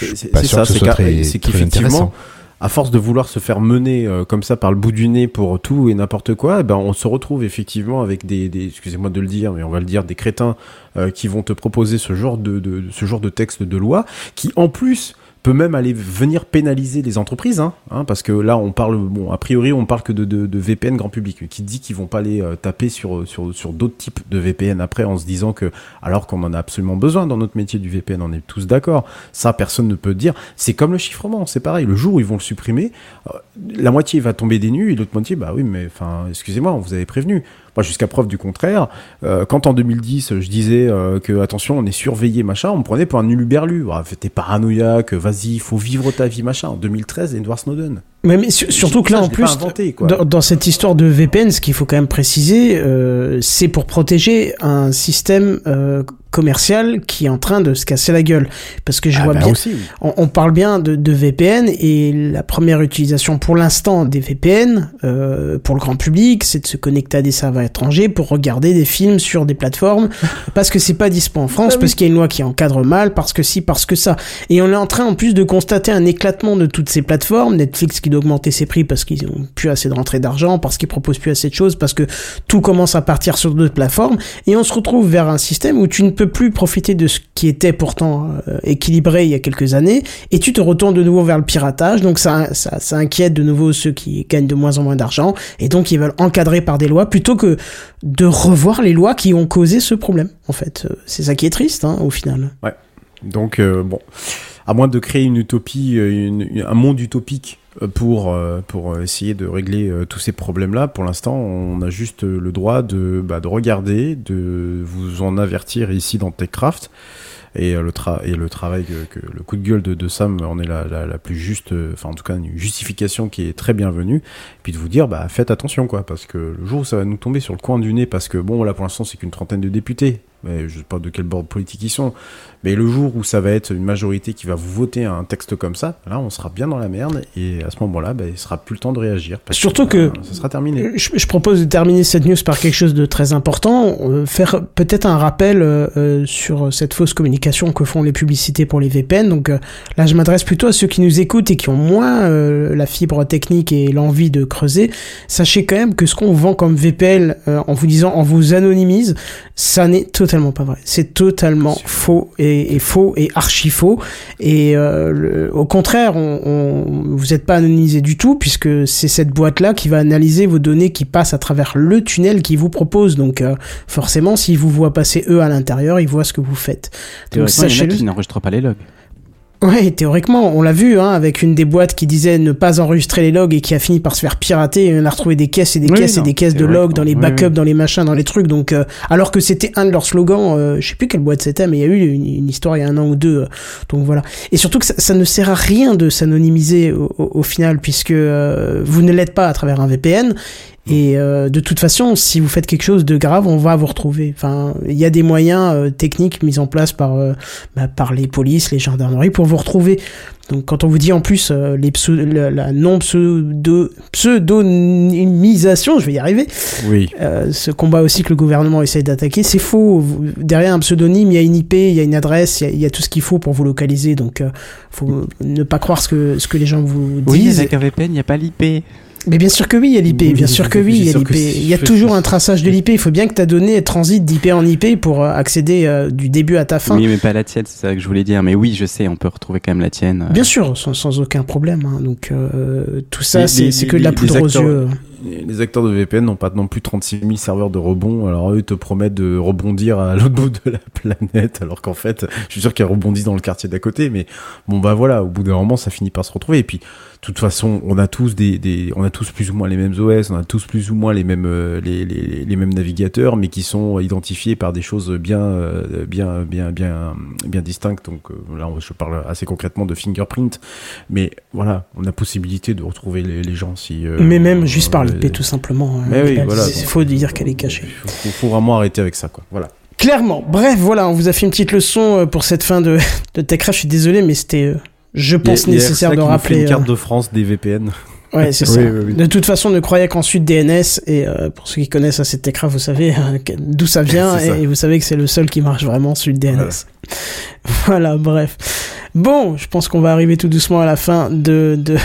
Je suis pas sûr ça, que ce soit très, très intéressant. À force de vouloir se faire mener euh, comme ça par le bout du nez pour tout et n'importe quoi, eh ben on se retrouve effectivement avec des, excusez-moi de le dire, mais on va le dire, des crétins euh, qui vont te proposer ce genre de, de ce genre de texte de loi, qui en plus peut même aller venir pénaliser les entreprises, hein, hein, parce que là on parle, bon a priori on parle que de, de, de VPN grand public, qui dit qu'ils vont pas aller euh, taper sur sur sur d'autres types de VPN après en se disant que alors qu'on en a absolument besoin dans notre métier du VPN, on est tous d'accord, ça personne ne peut dire. C'est comme le chiffrement, c'est pareil. Le jour où ils vont le supprimer, euh, la moitié va tomber des nues et l'autre moitié, bah oui, mais enfin, excusez-moi, on vous avait prévenu. Jusqu'à preuve du contraire, euh, quand en 2010, je disais euh, que attention, on est surveillé, machin, on me prenait pour un uluberlu. Ah, T'es paranoïaque, vas-y, faut vivre ta vie, machin. En 2013, Edward Snowden. Mais, mais su- surtout que là, Ça, en plus, pas inventé, quoi. dans, dans cette histoire de VPN, ce qu'il faut quand même préciser, euh, c'est pour protéger un système euh, commercial qui est en train de se casser la gueule. Parce que je Ah vois bah bien, aussi, oui. on, on parle bien de, de VPN et la première utilisation pour l'instant des VPN euh, pour le grand public, c'est de se connecter à des serveurs étrangers pour regarder des films sur des plateformes (laughs) parce que c'est pas dispo en France, parce qu'il y a une loi qui encadre mal, parce que si, parce que ça. Et on est en train en plus de constater un éclatement de toutes ces plateformes, Netflix qui doit augmenter ses prix parce qu'ils ont plus assez de rentrée d'argent, parce qu'ils proposent plus assez de choses, parce que tout commence à partir sur d'autres plateformes, et on se retrouve vers un système où tu ne peux plus profiter de ce qui était pourtant euh, équilibré il y a quelques années, et tu te retournes de nouveau vers le piratage, donc ça, ça, ça inquiète de nouveau ceux qui gagnent de moins en moins d'argent, et donc ils veulent encadrer par des lois plutôt que de revoir les lois qui ont causé ce problème, en fait. Euh, C'est ça qui est triste, hein, au final. Ouais. Donc euh, bon, à moins de créer une utopie, euh, un monde utopique euh, pour euh, essayer de régler tous ces problèmes-là, pour l'instant, on a juste le droit de bah, de regarder, de vous en avertir ici dans Techcraft. Et le, tra et le travail que, le coup de gueule de, de Sam en est la, la, plus juste, enfin en tout cas une justification qui est très bienvenue. Puis de vous dire, bah faites attention quoi, parce que le jour où ça va nous tomber sur le coin du nez, parce que bon là pour l'instant c'est qu'une trentaine de députés, mais je sais pas de quel bord politique ils sont, mais le jour où ça va être une majorité qui va vous voter un texte comme ça, là on sera bien dans la merde et à ce moment-là, bah, il sera plus le temps de réagir. parce Surtout que- ça sera terminé. Je, je propose de terminer cette news par quelque chose de très important, euh, faire peut-être un rappel euh, euh, sur cette fausse communication que font les publicités pour les VPN. Donc euh, là, je m'adresse plutôt à ceux qui nous écoutent et qui ont moins la fibre technique et l'envie de creuser. Sachez quand même que ce qu'on vend comme VPN en vous disant, on vous anonymise, ça n'est totalement pas vrai. C'est totalement faux et, et faux et archi faux. Et euh, le- au contraire, on, on- vous n'êtes pas anonymisé du tout puisque c'est cette boîte-là qui va analyser vos données qui passent à travers le tunnel qu'il vous propose. Donc euh, forcément, s'ils vous voient passer eux à l'intérieur, ils voient ce que vous faites. Donc sachez-le. n'enregistrent pas les logs. Ouais, théoriquement, on l'a vu, hein, avec une des boîtes qui disait ne pas enregistrer les logs et qui a fini par se faire pirater. Et on a retrouvé des caisses et des Oui, caisses et des caisses de logs dans les backups, oui. dans les machins, dans les trucs. Donc, euh, alors que c'était un de leurs slogans, euh, je sais plus quelle boîte c'était, mais il y a eu une, une histoire il y a un an ou deux. euh, donc voilà. Et surtout que ça, ça ne sert à rien de s'anonymiser au, au- au final, puisque euh, vous ne l'êtes pas à travers un VPN. Et euh, de toute façon, si vous faites quelque chose de grave, on va vous retrouver. Enfin, il y a des moyens euh, techniques mis en place par euh, bah, par les polices, les gendarmeries pour vous retrouver. Donc, quand on vous dit en plus euh, les pseu- la, la non pseudo pseudonymisation, je vais y arriver. Oui. Euh, ce combat aussi que le gouvernement essaie d'attaquer, c'est faux. Derrière un pseudonyme, il y a une IP, il y a une adresse, il y a, il y a tout ce qu'il faut pour vous localiser. Donc, euh, faut ne pas croire ce que ce que les gens vous Oui, disent. avec un VPN, il n'y a pas l'IP. Mais bien sûr que oui, il y a l'IP, Oui, bien sûr que oui, il y a l'IP. Il y a toujours un traçage de l'IP. Il faut bien que ta donnée transite d'IP en IP pour euh, accéder euh, du début à ta fin. Oui, mais pas la tienne, c'est ça que je voulais dire. Mais oui, je sais, on peut retrouver quand même la tienne. euh. Bien sûr, sans, sans aucun problème. hein. Donc euh, tout ça, Les- c'est que de la poudre les aux acteurs- yeux. Les les acteurs de VPN n'ont pas non plus 36 000 serveurs de rebond, alors eux te promettent de rebondir à l'autre bout de la planète, (laughs) alors qu'en fait, je suis sûr qu'ils rebondissent dans le quartier d'à côté, mais bon bah voilà, au bout d'un moment, ça finit par se retrouver. Et puis, de toute façon, on a tous des, des on a tous plus ou moins les mêmes OS, on a tous plus ou moins les mêmes euh, les, les, les mêmes navigateurs, mais qui sont identifiés par des choses bien euh, bien bien bien bien distinctes. Donc euh, là, je parle assez concrètement de fingerprint, mais voilà, on a possibilité de retrouver les, les gens si. euh, Mais même juste par l'IP, tout simplement. hein. mais oui, Il voilà. faut dire qu'elle est cachée. faut, faut- faut vraiment arrêter avec ça, quoi. Voilà. Clairement. Bref, voilà, on vous a fait une petite leçon pour cette fin de, (laughs) de TechCraft. Je suis désolé, mais c'était, je pense, y a- il y a nécessaire de qui nous fait rappeler. une carte euh, de France des VPN. (laughs) Ouais, c'est (laughs) ça. oui, oui. De toute façon, ne croyez qu'ensuite DNS, et euh, pour ceux qui connaissent assez TechCraft, vous savez euh, que- d'où ça (laughs) vient, ça. et, vous savez que c'est le seul qui marche vraiment, de DNS. Voilà, bref. Bon, je pense qu'on va arriver tout doucement à la fin de, de,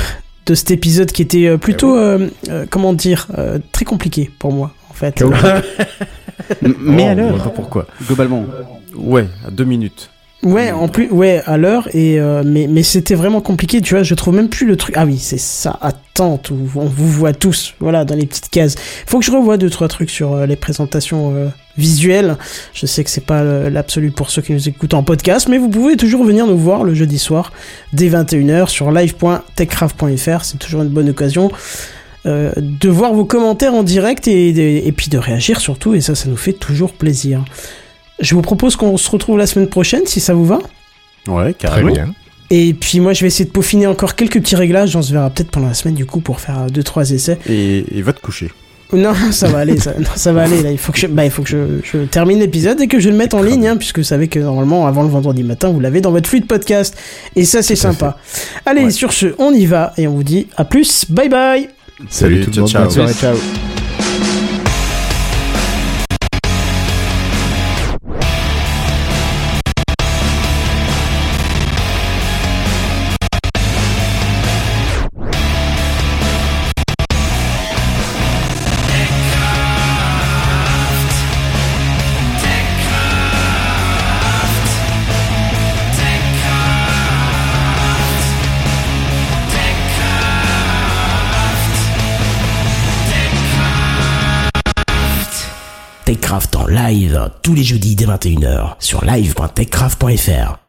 de cet épisode qui était plutôt, euh, euh, comment dire, euh, très compliqué pour moi, en fait. Mais Oh, pas pourquoi. globalement. Ouais, à deux minutes. Ouais, en plus, ouais, à l'heure, et euh, mais, mais c'était vraiment compliqué, tu vois, je trouve même plus le truc. Ah oui, c'est ça, attente, où on vous voit tous, voilà, dans les petites cases. Faut que je revoie deux, trois trucs sur euh, les présentations euh, visuelles. Je sais que c'est pas euh, l'absolu pour ceux qui nous écoutent en podcast, mais vous pouvez toujours venir nous voir le jeudi soir, dès 21h, sur live.techcraft.fr, c'est toujours une bonne occasion. de voir vos commentaires en direct et, et, et puis de réagir surtout, et ça, ça nous fait toujours plaisir. Je vous propose qu'on se retrouve la semaine prochaine, si ça vous va. Ouais, Très carrément. bien. Et puis moi, je vais essayer de peaufiner encore quelques petits réglages. On se verra peut-être pendant la semaine du coup pour faire 2-3 essais. Et, et va te coucher. Non, (laughs) ça va aller, ça, non, ça va aller. Là, il faut que je, bah, il faut que je, je termine l'épisode et que je le mette en ligne, hein, puisque vous savez que normalement, avant le vendredi matin, vous l'avez dans votre flux de podcast. Et ça, c'est sympa. Allez, sur ce, on y va et on vous dit à plus. Bye bye. Salut, tout le monde, soirée, ciao. Live tous les jeudis dès 21h sur live.techcraft.fr.